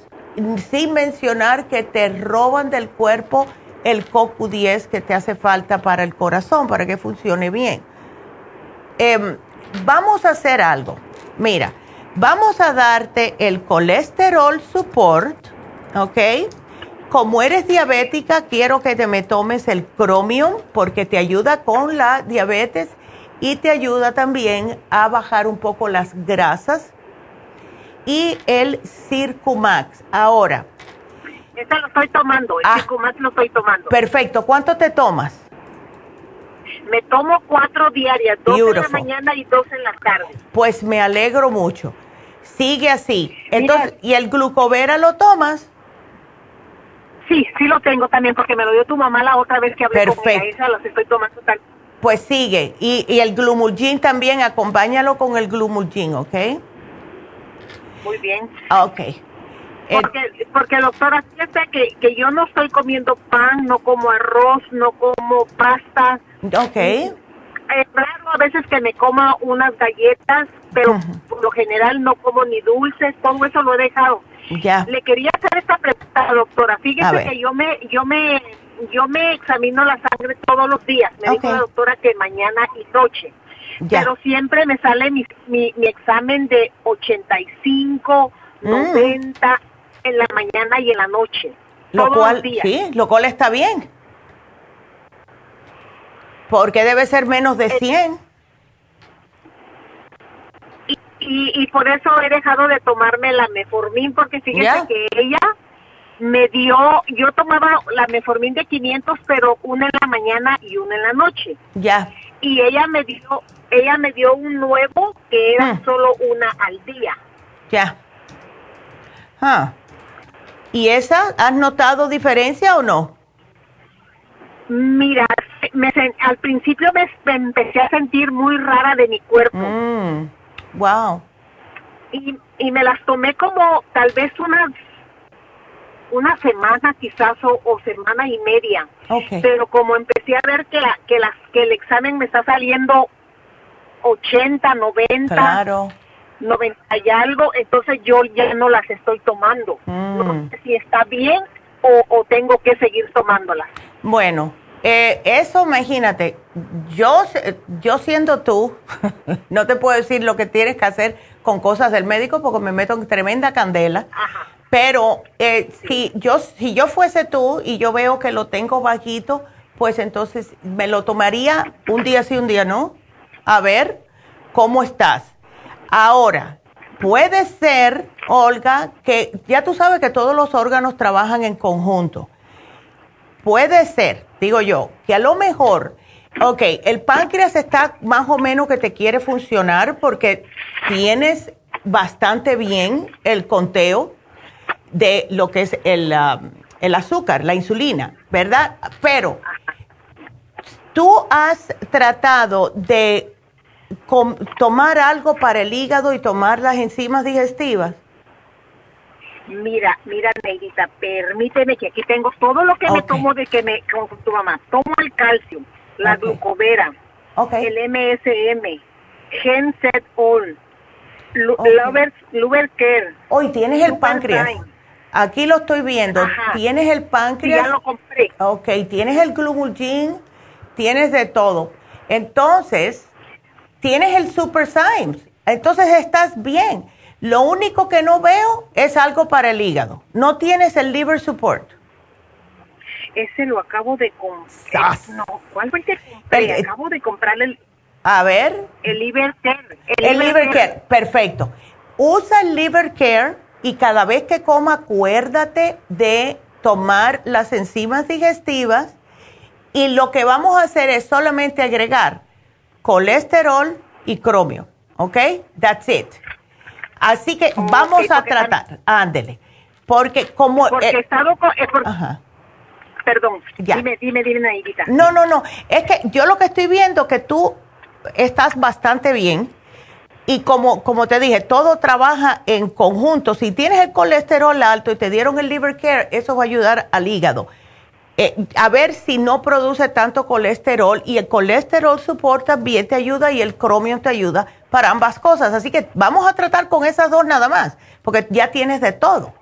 sin mencionar que te roban del cuerpo el CoQ10 que te hace falta para el corazón, para que funcione bien. Em, vamos a hacer algo. Mira, vamos a darte el colesterol support, ¿ok? Como eres diabética, quiero que te me tomes el Chromium porque te ayuda con la diabetes y te ayuda también a bajar un poco las grasas. Y el Circumax. Ahora. Este lo estoy tomando, el ah, Circumax lo estoy tomando. Perfecto. ¿Cuánto te tomas? Me tomo cuatro diarias, dos en la mañana y dos en la tarde. Pues me alegro mucho. Sigue así. Entonces, ¿y el glucovera lo tomas? Sí, sí lo tengo también porque me lo dio tu mamá la otra vez que hablé Perfecto. con ella. Esa las estoy tomando tal pues sigue. Y, y el glumulgin también, acompáñalo con el glumulgin, ¿ok? Muy bien. Ok. Porque, porque doctora, fíjate que, que yo no estoy comiendo pan, no como arroz, no como pasta. Ok. Es raro a veces que me coma unas galletas, pero por lo general no como ni dulces, todo eso lo he dejado. Ya. Le quería hacer esta pregunta, doctora. Fíjese que yo me, yo me yo me examino la sangre todos los días. Me dijo la doctora que mañana y noche. Pero siempre me sale mi, mi, examen de 85, 90 mm. en la mañana y en la noche. Lo cual, sí, lo cual está bien. Porque debe ser menos de 100. Y, y, por eso he dejado de tomarme la meformin, porque fíjese que ella me dio, yo tomaba la meformin de 500, pero una en la mañana y una en la noche. Ya. Y ella me dio, ella me dio un nuevo que era ah. solo una al día. Ya. Ah. ¿Y esa, has notado diferencia o no? Mira, me, al principio me, empecé a sentir muy rara de mi cuerpo. Wow. Mm. Y, y me las tomé como tal vez unas una semana quizás o, semana y media. Pero como empecé a ver que, la, que, las, que el examen me está saliendo 80, 90, claro. 90 y algo, entonces yo ya no las estoy tomando. No mm. sé si está bien o, o tengo que seguir tomándolas. Bueno, eh, eso imagínate, yo, yo siendo tú, no te puedo decir lo que tienes que hacer con cosas del médico porque me meto en tremenda candela. Ajá. Pero eh, si, yo, si yo fuese tú y yo veo que lo tengo bajito, pues entonces me lo tomaría un día sí, un día no. A ver cómo estás. Ahora, puede ser, Olga, que ya tú sabes que todos los órganos trabajan en conjunto. Puede ser, digo yo, que a lo mejor, ok, el páncreas está más o menos que te quiere funcionar porque tienes bastante bien el conteo de lo que es el, um, el azúcar, la insulina, ¿verdad? Pero tú has tratado de tomar algo para el hígado y tomar las enzimas digestivas. Mira, mira, Neidita, permíteme que aquí tengo todo lo que me tomo de que me, con tu mamá. Tomo el calcio, la glucovera, el MSM, Genset All, Luber, Care. Hoy tienes el páncreas. Aquí lo estoy viendo. Tienes el páncreas. ya lo compré. Ok, tienes el glumulgin, tienes de todo. Entonces, tienes el Super Symes. Entonces estás bien. Lo único que no veo es algo para el hígado. No tienes el liver support. Ese lo acabo de comprar. No, ¿cuál fue el que compré? acabo de comprarle el... A ver. El liver care. El, liver, care. perfecto. Usa el liver care y cada vez que coma acuérdate de tomar las enzimas digestivas y lo que vamos a hacer es solamente agregar colesterol y cromio, ¿ok? That's it. Así que vamos a tratar, ándele, porque como... Porque he estado con... ajá. Perdón, dime, dime, dime, Naidita. No, no, no, es que yo lo que estoy viendo que tú estás bastante bien y como, como te dije, todo trabaja en conjunto. Si tienes el colesterol alto y te dieron el liver care, eso va a ayudar al hígado. Eh, a ver si no produce tanto colesterol y el colesterol soporta bien te ayuda y el cromio te ayuda para ambas cosas. Así que vamos a tratar con esas dos nada más, porque ya tienes de todo.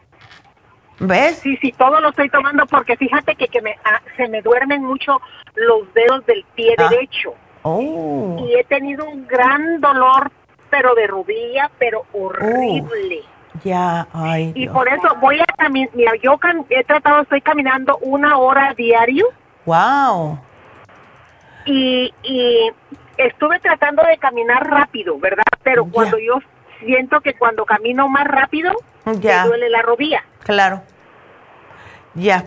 ¿Ves? Sí, sí, todo lo estoy tomando porque fíjate que, que me, ah, se me duermen mucho los dedos del pie ah. derecho. Oh. Y he tenido un gran dolor, pero de rodilla, pero horrible. Ya, ay. Y por eso voy a caminar, mira, yo he tratado, estoy caminando una hora diario. Wow. Y, y estuve tratando de caminar rápido, ¿verdad? Pero cuando yo siento que cuando camino más rápido, me duele la rodilla. Claro. Ya.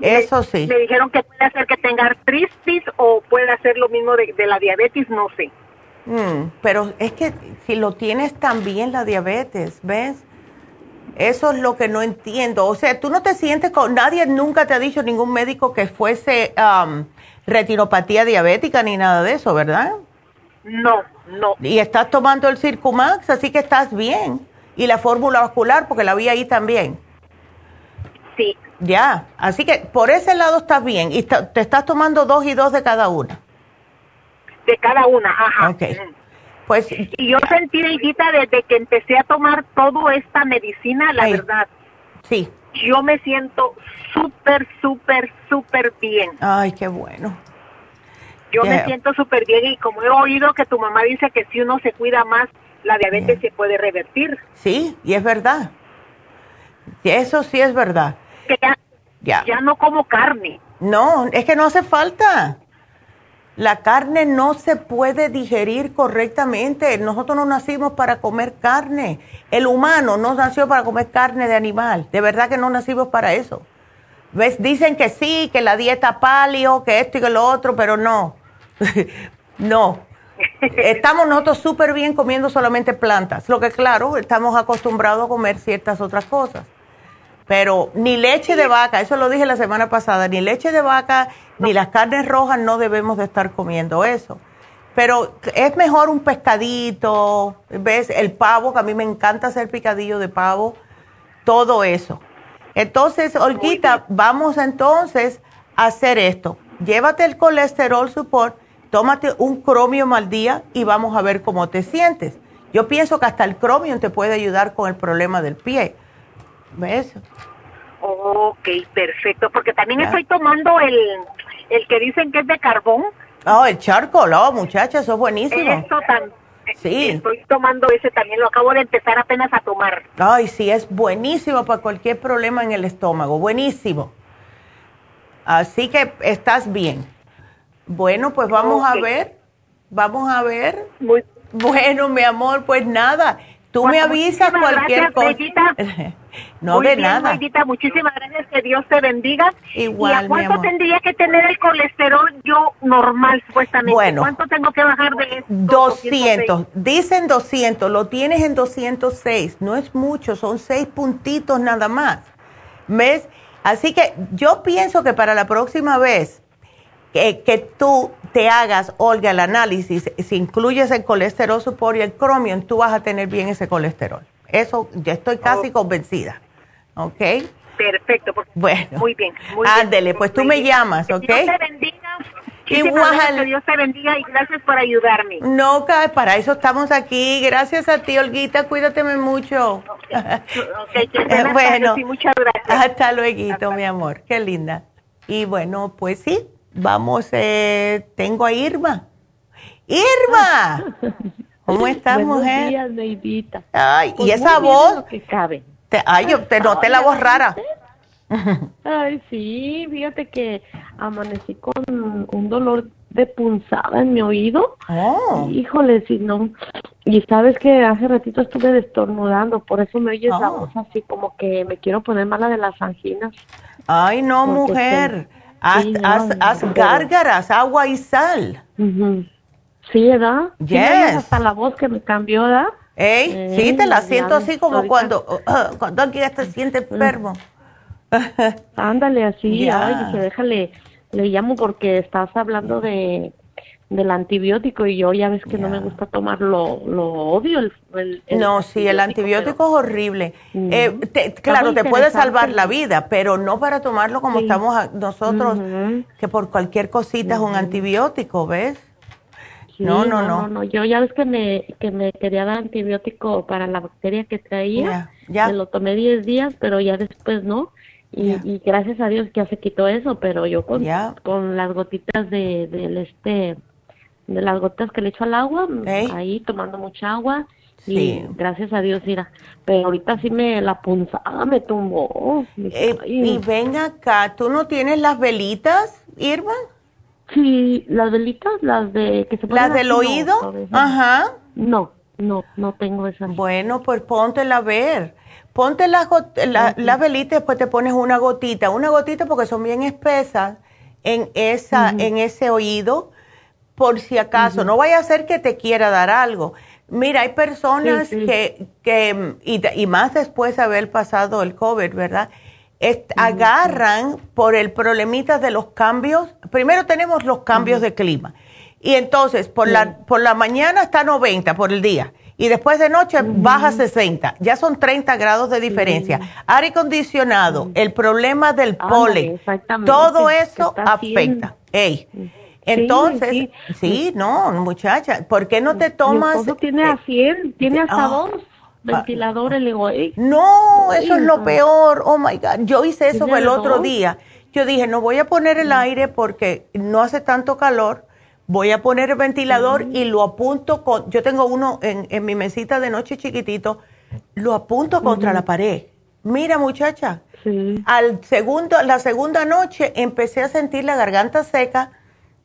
Eso sí. Me dijeron que puede hacer que tenga artritis o puede hacer lo mismo de, la diabetes, no sé. Mm, pero es que si lo tienes también la diabetes, ¿ves? Eso es lo que no entiendo. O sea, tú no te sientes con... Nadie nunca te ha dicho, ningún médico, que fuese um, retinopatía diabética ni nada de eso, ¿verdad? No, no. Y estás tomando el Circumax, así que estás bien. Y la fórmula vascular, porque la vi ahí también. Sí. Ya, así que por ese lado estás bien. Y te estás tomando dos y dos de cada una. De cada una, ajá. Ok. Pues, y yo sentí, hijita, desde que empecé a tomar toda esta medicina, la verdad. Sí. Yo me siento súper, súper, súper bien. Ay, qué bueno. Yo me siento súper bien y como he oído que tu mamá dice que si uno se cuida más, la diabetes se puede revertir. Sí, y es verdad. Eso sí es verdad. Que ya, ya no como carne. No, es que no hace falta. La carne no se puede digerir correctamente. Nosotros no nacimos para comer carne. El humano no nació para comer carne de animal. De verdad que no nacimos para eso. ¿Ves? Dicen que sí, que la dieta palio, que esto y que lo otro, pero no. no. Estamos nosotros súper bien comiendo solamente plantas. Lo que claro, estamos acostumbrados a comer ciertas otras cosas. Pero ni leche de vaca, eso lo dije la semana pasada, ni leche de vaca, ni las carnes rojas no debemos de estar comiendo eso. Pero es mejor un pescadito, ¿ves? El pavo, que a mí me encanta hacer picadillo de pavo, todo eso. Entonces, Olguita, vamos entonces a hacer esto. Llévate el colesterol support, tómate un cromio al día y vamos a ver cómo te sientes. Yo pienso que hasta el cromio te puede ayudar con el problema del pie ¿Ves? Ok, perfecto, porque también estoy tomando el, el que dicen que es de carbón. Oh, el charcoal, oh, muchacha, eso es buenísimo. Eso también. Sí. Estoy tomando ese también, lo acabo de empezar apenas a tomar. Ay, sí, es buenísimo para cualquier problema en el estómago, buenísimo. Así que estás bien. Bueno, pues vamos a ver, vamos a ver. Muy bueno, mi amor, pues nada, tú me avisas cualquier cosa. No Muy de bien, nada. muchísimas gracias, que Dios te bendiga. Igual, ¿Y a cuánto tendría que tener el colesterol yo normal, supuestamente? Bueno. ¿Cuánto tengo que bajar de esto? 200. Dicen 200, lo tienes en 206. No es mucho, son seis puntitos nada más. ¿Ves? Así que yo pienso que para la próxima vez que, que tú te hagas, Olga, el análisis, si incluyes el colesterol supor y el cromium, tú vas a tener bien ese colesterol. Eso ya estoy casi convencida. ¿Ok? Perfecto. Bueno. Muy bien. Ándele, pues tú me llamas, ¿ok? Dios te bendiga. Igual. Dios te bendiga y gracias por ayudarme. No, para eso estamos aquí. Gracias a ti, Olguita. Cuídateme mucho. Okay, que bueno, muchas gracias. Hasta luego, mi amor. Qué linda. Y bueno, pues sí, vamos. Eh, tengo a Irma. ¡Irma! ¿Cómo estás, mujer? Días, Neidita. Ay, y esa voz. Que cabe. ay, yo te noté la voz rara. Ay, sí, fíjate que amanecí con un dolor de punzada en mi oído. Oh. Híjole, si no. Y sabes que hace ratito estuve destornudando, por eso me oyes la oh. voz así como que me quiero poner mala de las anginas. Ay, no, mujer. haz, haz, gárgaras, agua y sal. Sí, ¿verdad? Yes. hasta la voz que me cambió, ¿verdad? Ey, sí, te la siento así como cuando, uh, cuando alguien te siente enfermo. Ándale, así, ay, dije, déjale, le llamo porque estás hablando de del antibiótico y yo ya ves que no me gusta tomar lo, odio. El, no, sí, el antibiótico es horrible. Eh, claro, te puede salvar la vida, pero no para tomarlo como estamos nosotros, que por cualquier cosita es un antibiótico, ¿ves? No, no, no, no, Yo ya ves que me, que me quería dar antibiótico para la bacteria que traía. Ya, Me lo tomé 10 días, pero ya después no. Y, gracias a Dios que ya se quitó eso, pero yo con, con las gotitas de, del este, de las gotas que le echo al agua, ahí tomando mucha agua. Y gracias a Dios, mira, pero ahorita sí me la punzada me tumbó. Eh, y venga acá, ¿tú no tienes las velitas, Irma? Sí, las velitas, las de que se ¿Las del oído? Ajá. No, no, no tengo esas. Bueno, pues póntela a ver. Ponte las, la, velitas y después te pones una gotita. Una gotita porque son bien espesas en, esa, en ese oído, por si acaso. No vaya a ser que te quiera dar algo. Mira, hay personas que, que y, y, más después de haber pasado el COVID, ¿verdad? Agarran por el problemita de los cambios. Primero tenemos los cambios de clima. Y entonces, por, la, por la mañana está 90 por el día. Y después de noche baja 60. Ya son 30 grados de diferencia. Aire acondicionado, el problema del polen. Todo eso afecta. Ey. Entonces, sí, no, muchacha, ¿por qué no te tomas? tiene a 100, tiene hasta dos ventiladores, le digo, No, eso es lo peor, oh my God. Yo hice eso el otro día. Yo dije, no voy a poner el aire porque no hace tanto calor, voy a poner el ventilador y lo apunto con, yo tengo uno en, en, mi mesita de noche chiquitito, lo apunto contra la pared. Mira muchacha, al segundo, la segunda noche empecé a sentir la garganta seca,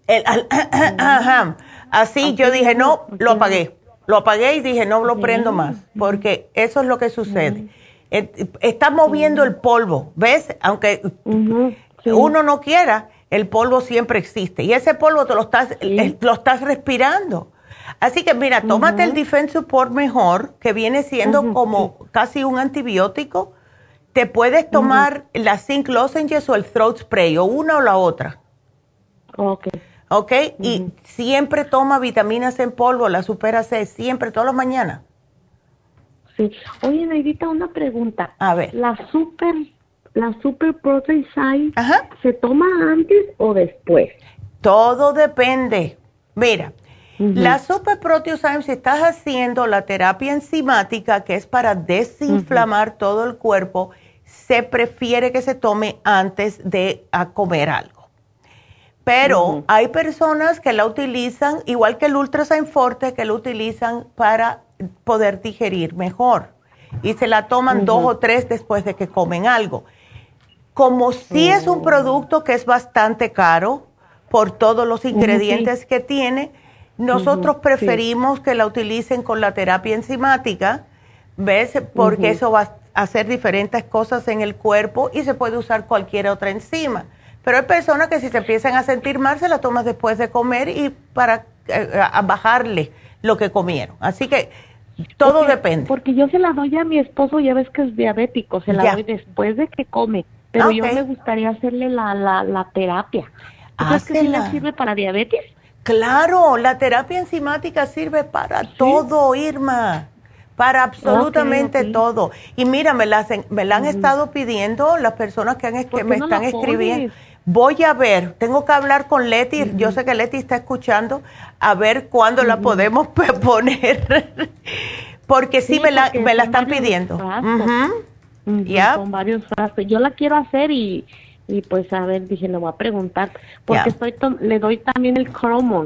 el, así yo dije, no, lo apagué lo apagué y dije, no lo prendo más, porque eso es lo que sucede. Está moviendo el polvo, ¿ves? Aunque uno no quiera, el polvo siempre existe. Y ese polvo te lo estás, eh, lo estás respirando. Así que mira, tómate el Defense Support mejor, que viene siendo como casi un antibiótico. Te puedes tomar la Zinc Lozenges o el Throat Spray, o una o la otra. Ok. ¿Ok? Y siempre toma vitaminas en polvo, la supera C, siempre, todas las mañanas. Sí. Oye, Neidita, una pregunta. A ver. La super, la super protein ¿se toma antes o después? Todo depende. Mira, la super protein si estás haciendo la terapia enzimática, que es para desinflamar todo el cuerpo, se prefiere que se tome antes de comer algo. Pero hay personas que la utilizan, igual que el Ultrasign Forte, que lo utilizan para poder digerir mejor. Y se la toman dos o tres después de que comen algo. Como si es un oh. producto que es bastante caro por todos los ingredientes que tiene, nosotros preferimos que la utilicen con la terapia enzimática, ¿ves? Porque eso va a hacer diferentes cosas en el cuerpo y se puede usar cualquier otra enzima. Pero hay personas que si se empiezan a sentir mal, se la toman después de comer y para eh, bajarle lo que comieron. Así que todo depende. Porque yo se la doy a mi esposo, ya ves que es diabético, se la doy después de que come. pero yo me gustaría hacerle la, la, la terapia. ¿Crees que sí sirve para diabetes? Claro, la terapia enzimática sirve para todo, Irma para absolutamente todo. Y mira, me, la han estado pidiendo las personas que, han, que me están escribiendo. Voy a ver, tengo que hablar con Leti, yo sé que Leti está escuchando, a ver cuándo la podemos poner, porque sí, me, la, me la están pidiendo. Ya. Con varios frascos. Yo la quiero hacer y, y pues a ver, dije, le voy a preguntar, porque estoy le doy también el cromo.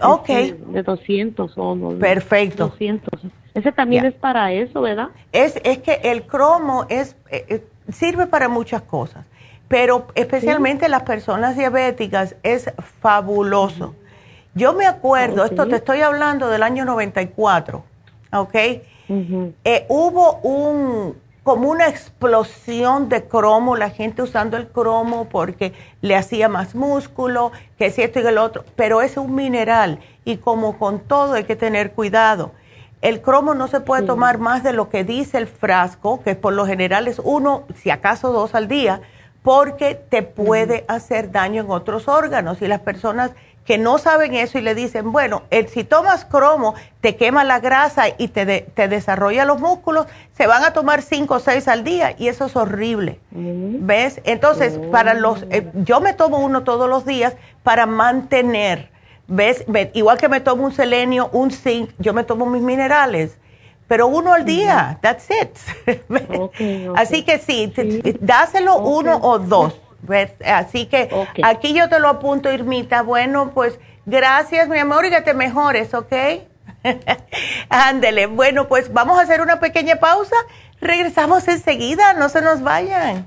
Ok. Este, de 200 o no, Perfecto. 200. Ese también es para eso, ¿verdad? Es, es que el cromo es, eh, eh, sirve para muchas cosas, pero especialmente las personas diabéticas es fabuloso. Yo me acuerdo, esto te estoy hablando del año 94, ¿ok? Eh, hubo un, como una explosión de cromo, la gente usando el cromo porque le hacía más músculo, que si esto y el otro, pero es un mineral y como con todo hay que tener cuidado. El cromo no se puede tomar más de lo que dice el frasco, que por lo general es uno, si acaso dos al día, porque te puede hacer daño en otros órganos. Y las personas que no saben eso y le dicen, bueno, el, si tomas cromo, te quema la grasa y te, te desarrolla los músculos, se van a tomar cinco o seis al día y eso es horrible. ¿Ves? Entonces, para los, eh, yo me tomo uno todos los días para mantener ¿Ves? Igual que me tomo un selenio, un zinc, yo me tomo mis minerales, pero uno al día, that's it. Así que sí, dáselo uno o dos. ¿ves? Así que aquí yo te lo apunto, Irmita. Bueno, pues gracias, mi amor, y que te mejores, ¿ok? Ándele. Bueno, pues vamos a hacer una pequeña pausa. Regresamos enseguida, no se nos vayan.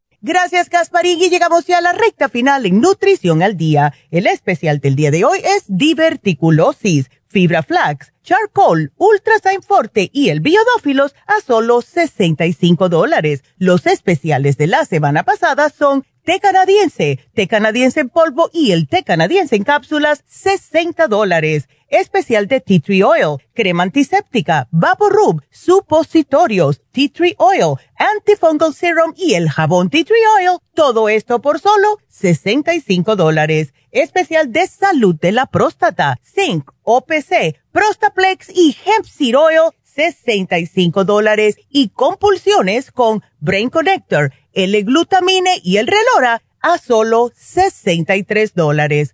Gracias, Gasparín. Y llegamos ya a la recta final en Nutrición al Día. El especial del día de hoy es diverticulosis, fibra flax, charcoal, ultrasign forte y el biodófilos a solo 65 dólares. Los especiales de la semana pasada son té canadiense, té canadiense en polvo y el té canadiense en cápsulas, 60 dólares especial de tea tree oil, crema antiséptica, rub, supositorios, tea tree oil, antifungal serum y el jabón tea tree oil, todo esto por solo 65 dólares. Especial de salud de la próstata, zinc, OPC, Prostaplex y hemp seed oil, 65 dólares y compulsiones con Brain Connector, L-glutamine y el Relora a solo 63 dólares.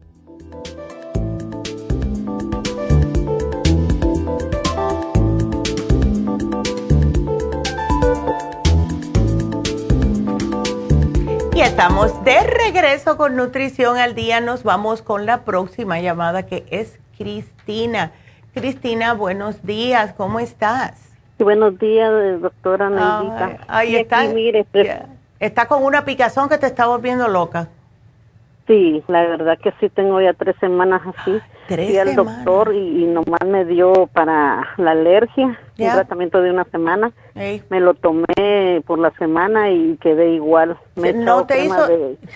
Estamos de regreso con Nutrición al Día. Nos vamos con la próxima llamada que es Cristina. Cristina, buenos días, ¿cómo estás? buenos días, doctora Neidita. ahí está. mire, está con una picazón que te está volviendo loca. Sí, la verdad que sí tengo ya tres semanas así. ¿Tres Fui al doctor y, nomás me dio para la alergia, un tratamiento de una semana. Me lo tomé por la semana y quedé igual. Me no te hizo,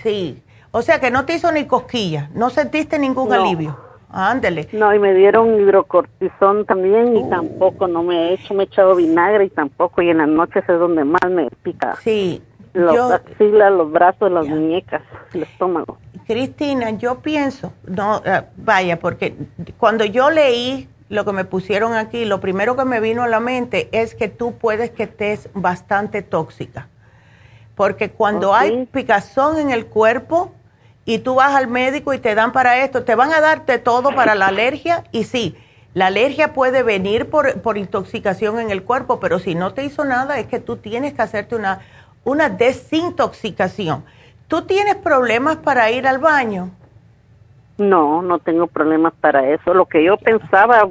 sí, o sea que no te hizo ni cosquilla, no sentiste ningún alivio. Ándele. No, y me dieron hidrocortisón también y uh. tampoco, no me he hecho, me he echado vinagre y tampoco, y en las noches es donde más me pica. Sí. Los, los brazos, las muñecas, el estómago. Cristina, yo pienso, no, eh, vaya, porque cuando yo leí lo que me pusieron aquí, lo primero que me vino a la mente es que tú puedes que estés bastante tóxica. Porque cuando hay picazón en el cuerpo, y tú vas al médico y te dan para esto, te van a darte todo para la alergia y sí, la alergia puede venir por, por intoxicación en el cuerpo, pero si no te hizo nada es que tú tienes que hacerte una, una desintoxicación. ¿Tú tienes problemas para ir al baño? No, no tengo problemas para eso. Lo que yo pensaba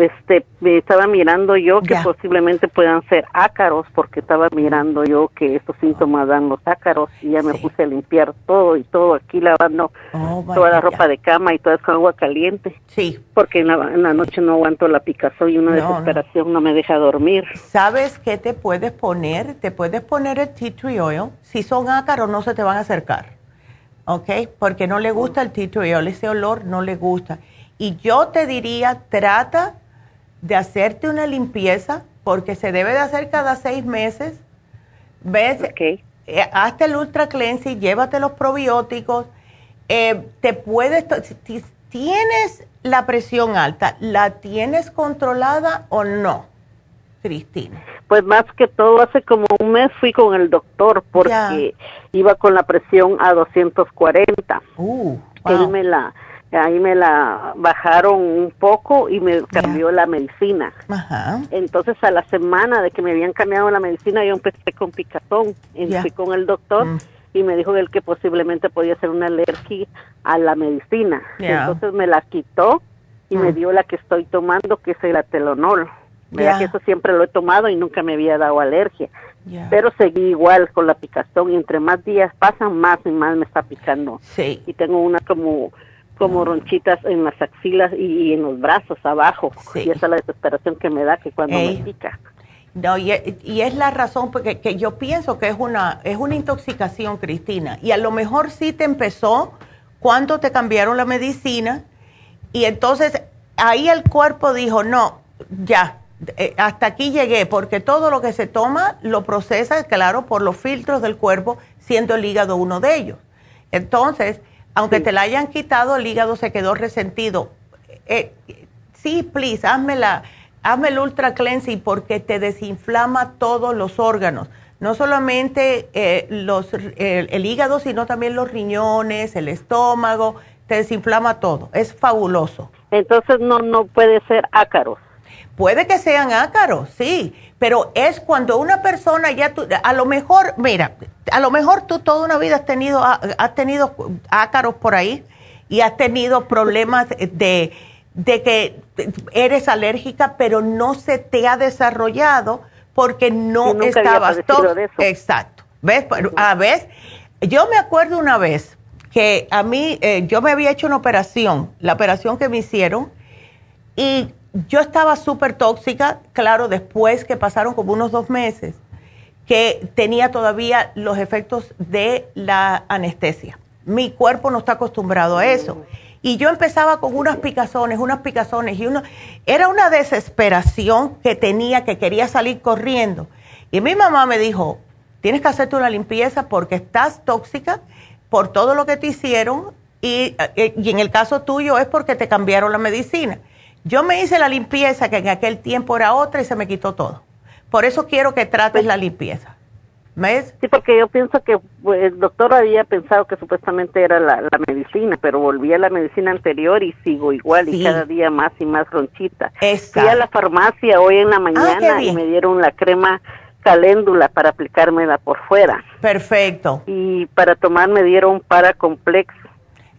este estaba mirando yo que posiblemente puedan ser ácaros porque estaba mirando yo que estos síntomas dan los ácaros y ya me puse a limpiar todo y todo aquí lavando oh, toda la ropa de cama y toda esa agua caliente. Sí. Porque en la, noche no aguanto la picazón y una desesperación no. me deja dormir. Sabes qué te puedes poner te puedes poner el tea tree oil. Si son ácaros no se te van a acercar ¿ok? porque no le gusta el tea tree oil. Ese olor no le gusta. Y yo te diría trata de hacerte una limpieza, porque se debe de hacer cada seis meses. ¿Ves? Okay. Eh, hazte el ultra cleansing, llévate los probióticos. Eh, te puedes, si tienes la presión alta, ¿la tienes controlada o no, Cristina? Pues más que todo, hace como un mes fui con el doctor porque iba con la presión a 240. Uh, Él me la, ahí me la bajaron un poco y me cambió la medicina. Entonces a la semana de que me habían cambiado la medicina yo empecé con picazón y fui con el doctor mm. y me dijo él que posiblemente podía ser una alergia a la medicina. Entonces me la quitó y me mm. dio la que estoy tomando que es el atelonol. que eso siempre lo he tomado y nunca me había dado alergia. Pero seguí igual con la picazón y entre más días pasan más y más me está picando. Sí. Y tengo una como como ronchitas en las axilas y, en los brazos abajo. Y esa es la desesperación que me da que cuando me pica. No, y, es la razón porque que yo pienso que es una, es una intoxicación, Cristina. Y a lo mejor sí te empezó cuando te cambiaron la medicina y entonces ahí el cuerpo dijo, no, ya, eh, hasta aquí llegué, porque todo lo que se toma lo procesa, claro, por los filtros del cuerpo, siendo el hígado uno de ellos. Entonces, aunque te la hayan quitado, el hígado se quedó resentido. Eh, sí, please, hazme, la, hazme el ultra cleansing porque te desinflama todos los órganos. No solamente eh, los, el hígado, sino también los riñones, el estómago, te desinflama todo. Es fabuloso. Entonces no, no puede ser ácaros. Puede que sean ácaros, sí, pero es cuando una persona ya, a lo mejor, mira, a lo mejor tú toda una vida has tenido, has tenido ácaros por ahí y has tenido problemas de, de que eres alérgica, pero no se te ha desarrollado porque no estabas todo. Exacto. ¿Ves? A ver, yo me acuerdo una vez que a mí, eh, yo me había hecho una operación, la operación que me hicieron, y yo estaba súper tóxica, claro, después que pasaron como unos dos meses, que tenía todavía los efectos de la anestesia. Mi cuerpo no está acostumbrado a eso. Y yo empezaba con unas picazones, unas picazones, y uno, era una desesperación que tenía, que quería salir corriendo. Y mi mamá me dijo, tienes que hacerte una limpieza porque estás tóxica por todo lo que te hicieron y, eh, y en el caso tuyo es porque te cambiaron la medicina. Yo me hice la limpieza que en aquel tiempo era otra y se me quitó todo. Por eso quiero que trates la limpieza. ¿Ves? Sí, porque yo pienso que pues, el doctor había pensado que supuestamente era la, medicina, pero volví a la medicina anterior y sigo igual y cada día más y más ronchita. Fui a la farmacia hoy en la ah, mañana y me dieron la crema caléndula para aplicármela por fuera. Perfecto. Y para tomar me dieron Paracomplex.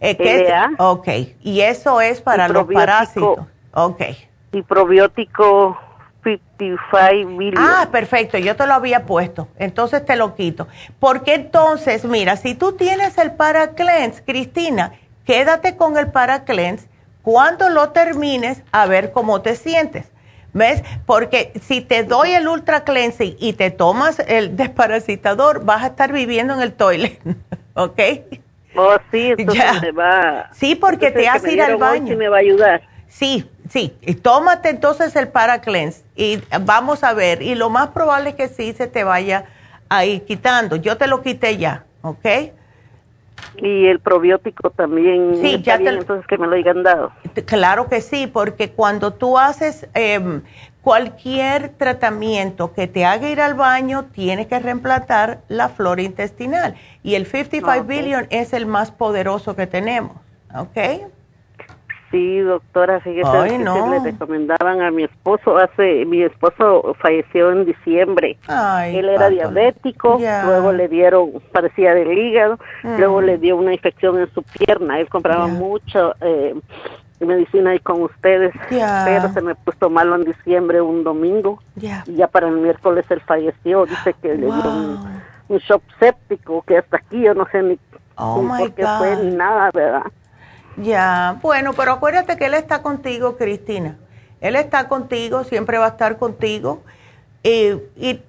Eh, ¿qué ok, y eso es para los parásitos. Ok. Y probiótico 55 billion. Ah, perfecto, yo te lo había puesto, entonces te lo quito. Porque entonces, mira, si tú tienes el Paraclens, Cristina, quédate con el Paraclens, cuando lo termines, a ver cómo te sientes. ¿Ves? Porque si te doy el Ultra Cleansing y te tomas el desparasitador, vas a estar viviendo en el toilet, ¿ok? Oh, sí, entonces me va. Sí, porque te hace ir al baño. Sí, me va a ayudar. Sí, sí. Y tómate entonces el Paraclens y vamos a ver. Y lo más probable es que sí se te vaya a ir quitando. Yo te lo quité ya, ¿ok? Y el probiótico también. Sí, ya te, entonces que me lo hayan dado. Claro que sí, porque cuando tú haces em, cualquier tratamiento que te haga ir al baño, tienes que reemplazar la flora intestinal. Y el 55 billion es el más poderoso que tenemos, ¿ok? Sí, doctora, fíjese que le recomendaban a mi esposo hace, mi esposo falleció en diciembre. Él era diabético, luego le dieron, parecía del hígado, luego le dio una infección en su pierna. Él compraba mucho eh, medicina ahí con ustedes, pero se me puso malo en diciembre un domingo. Y ya para el miércoles él falleció. Dice que le dio un, shock séptico que hasta aquí yo no sé ni, oh por qué fue ni nada, ¿verdad? Ya, bueno, pero acuérdate que Él está contigo, Cristina. Él está contigo, siempre va a estar contigo. Y, y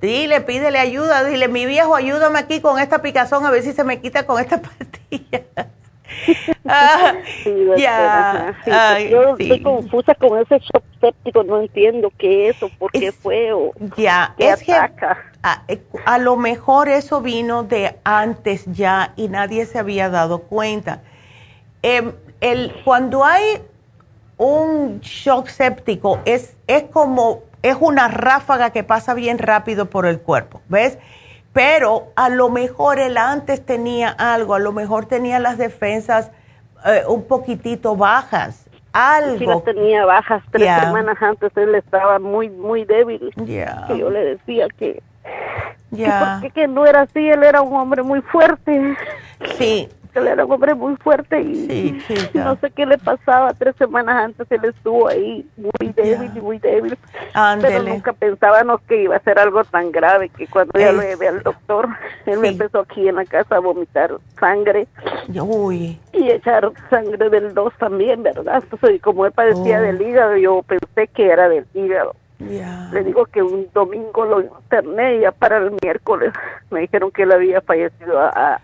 dile, pídele ayuda, dile, mi viejo, ayúdame aquí con esta picazón a ver si se me quita con esta pastilla. ah, ya. yo estoy confusa con ese shock séptico, no entiendo qué es o por qué fue o ya, es que a, a, lo mejor eso vino de antes ya y nadie se había dado cuenta. Em, el, cuando hay un shock séptico, es, es como, es una ráfaga que pasa bien rápido por el cuerpo, ¿ves? Pero a lo mejor él antes tenía algo, a lo mejor tenía las defensas eh, un poquitito bajas, algo. Sí, las tenía bajas, tres semanas antes él estaba muy, muy débil. Que yo le decía que, yeah. que, que no era así, él era un hombre muy fuerte. Sí, él era un hombre muy fuerte y no sé qué le pasaba. Tres semanas antes él estuvo ahí muy débil y muy débil. Pero nunca pensábamos que iba a ser algo tan grave que cuando ya lo llevé al doctor, él me empezó aquí en la casa a vomitar sangre. Uy. Y echar sangre del dos también, ¿verdad? Entonces, como él padecía oh. del hígado, yo pensé que era del hígado. Le digo que un domingo lo interné y ya para el miércoles me dijeron que él había fallecido a,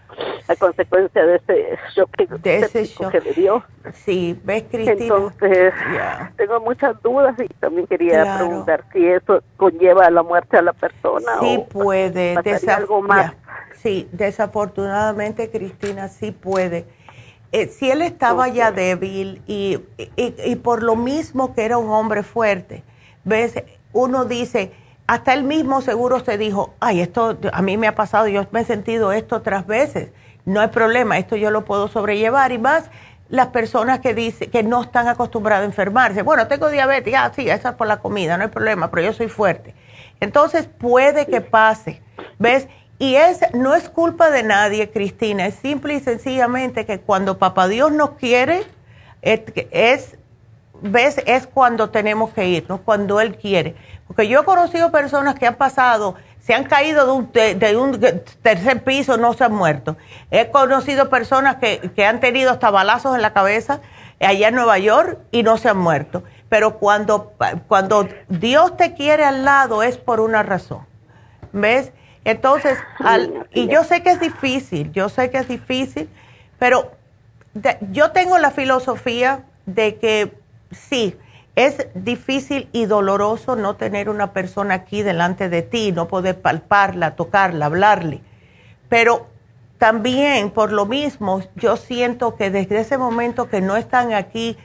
a, consecuencia de ese shock, de ese shock. que le dio. Sí, ves Cristina. Entonces, tengo muchas dudas y también quería preguntar si eso conlleva a la muerte a la persona sí puede. algo más. Sí, desafortunadamente Cristina sí puede. Eh, si él estaba ya débil y, y, y por lo mismo que era un hombre fuerte, ves, uno dice, hasta él mismo seguro se dijo, ay, esto a mí me ha pasado, yo me he sentido esto otras veces, no hay problema, esto yo lo puedo sobrellevar y más las personas que dicen que no están acostumbradas a enfermarse. Bueno, tengo diabetes, ah, sí, eso es por la comida, no hay problema, pero yo soy fuerte. Entonces puede que pase, ¿ves? Y es, no es culpa de nadie, Cristina, es simple y sencillamente que cuando Papá Dios nos quiere, es ves, es cuando tenemos que irnos, cuando Él quiere. Porque yo he conocido personas que han pasado, se han caído de un, de, un tercer piso, no se han muerto. He conocido personas que, que han tenido hasta balazos en la cabeza allá en Nueva York y no se han muerto. Pero cuando, cuando Dios te quiere al lado es por una razón. ¿Ves? Entonces, y yo sé que es difícil, yo sé que es difícil, pero yo tengo la filosofía de que sí, es difícil y doloroso no tener una persona aquí delante de ti, no poder palparla, tocarla, hablarle, pero también por lo mismo, yo siento que desde ese momento que no están aquí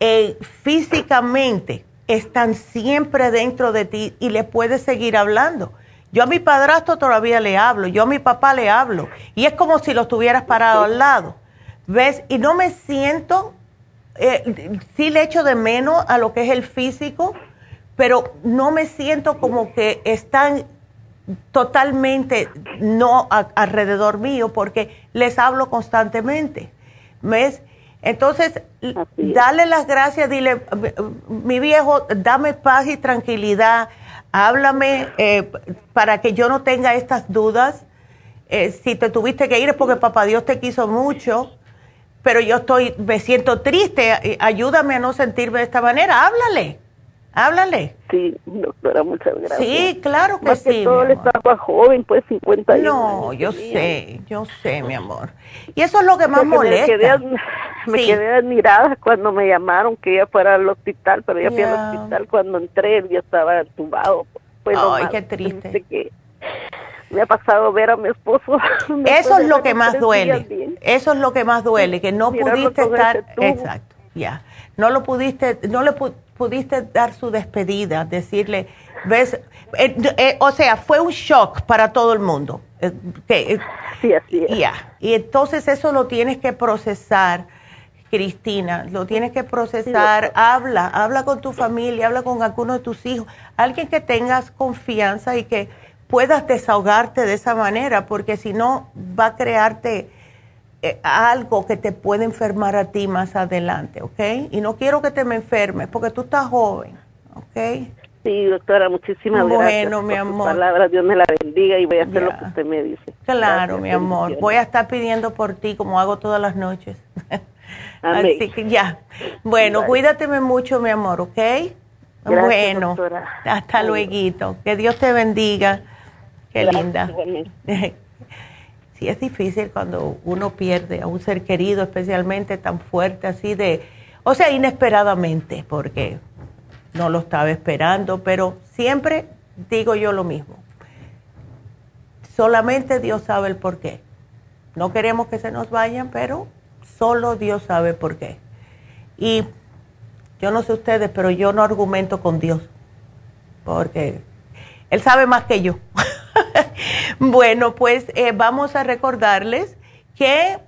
eh, físicamente, están siempre dentro de ti y le puedes seguir hablando. Yo a mi padrastro todavía le hablo, yo a mi papá le hablo y es como si lo estuvieras parado al lado. ¿Ves? Y no me siento, eh, sí le echo de menos a lo que es el físico, pero no me siento como que están totalmente no alrededor mío porque les hablo constantemente. ¿Ves? Entonces, dale las gracias, dile, mi viejo, dame paz y tranquilidad, háblame eh, para que yo no tenga estas dudas. Eh, si te tuviste que ir es porque papá Dios te quiso mucho, pero yo estoy, me siento triste, ayúdame a no sentirme de esta manera, háblale. Háblale. Sí, doctora, muchas gracias. Sí, claro que Más sí. Que todo estaba joven, pues 50 años. No, yo sé, yo sé, mi amor. Y eso es lo que más molesta. Me quedé, me quedé admirada cuando me llamaron que iba para el hospital, pero ya fui al hospital cuando entré, ya estaba entubado. Ay, qué triste. Que me ha pasado ver a mi esposo. Eso es lo que más duele. Eso es lo que más duele, que no pudiste estar. Exacto, ya. No lo pudiste, no le pudiste dar su despedida, decirle, ves, eh, eh, o sea, fue un shock para todo el mundo. Eh, sí, así es. Ya. Y entonces eso lo tienes que procesar, Cristina, lo tienes que procesar. habla, habla con tu familia, habla con alguno de tus hijos, alguien que tengas confianza y que puedas desahogarte de esa manera, porque si no va a crearte eh, algo que te puede enfermar a ti más adelante, ¿ok? Y no quiero que te me enfermes porque tú estás joven, ¿ok? Sí, doctora, muchísimas bueno, gracias. Bueno, mi amor. palabras, Dios me la bendiga y voy a hacer lo que usted me dice. Claro, mi amor. Voy a estar pidiendo por ti como hago todas las noches. Así que ya. Bueno, cuídateme mucho, mi amor, ¿ok? Gracias, bueno, doctora. hasta luego. Que Dios te bendiga. Qué linda. sí, es difícil cuando uno pierde a un ser querido, especialmente tan fuerte, así de, o sea, inesperadamente, porque no lo estaba esperando, pero siempre digo yo lo mismo. Solamente Dios sabe el por qué. No queremos que se nos vayan, pero solo Dios sabe por qué. Y yo no sé ustedes, pero yo no argumento con Dios, porque Él sabe más que yo. bueno, pues eh, vamos a recordarles que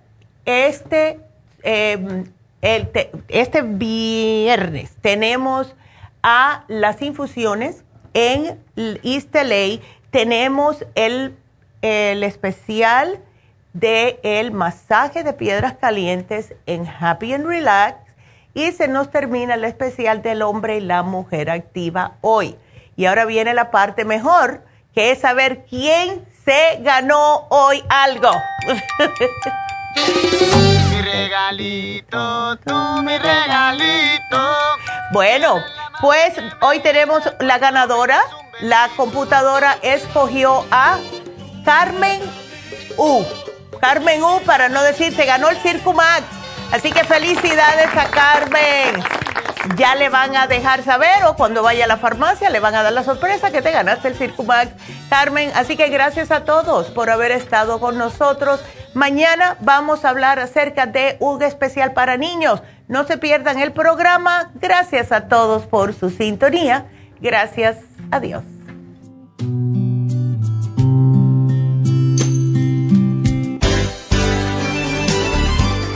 este, em, este viernes tenemos a las infusiones en LA. Tenemos el, el especial de el masaje de piedras calientes en Happy and Relax y se nos termina el especial del hombre y la mujer activa hoy. Y ahora viene la parte mejor, que es saber quién se ganó hoy algo. mi regalito, tú mi regalito. Bueno, pues hoy tenemos la ganadora. La computadora escogió a Carmen U. Carmen U, para no decir, se ganó el Circumax. Así que felicidades a Carmen. Ya le van a dejar saber o cuando vaya a la farmacia le van a dar la sorpresa que te ganaste el Circumax, Carmen. Así que gracias a todos por haber estado con nosotros. Mañana vamos a hablar acerca de un especial para niños. No se pierdan el programa. Gracias a todos por su sintonía. Gracias. Adiós.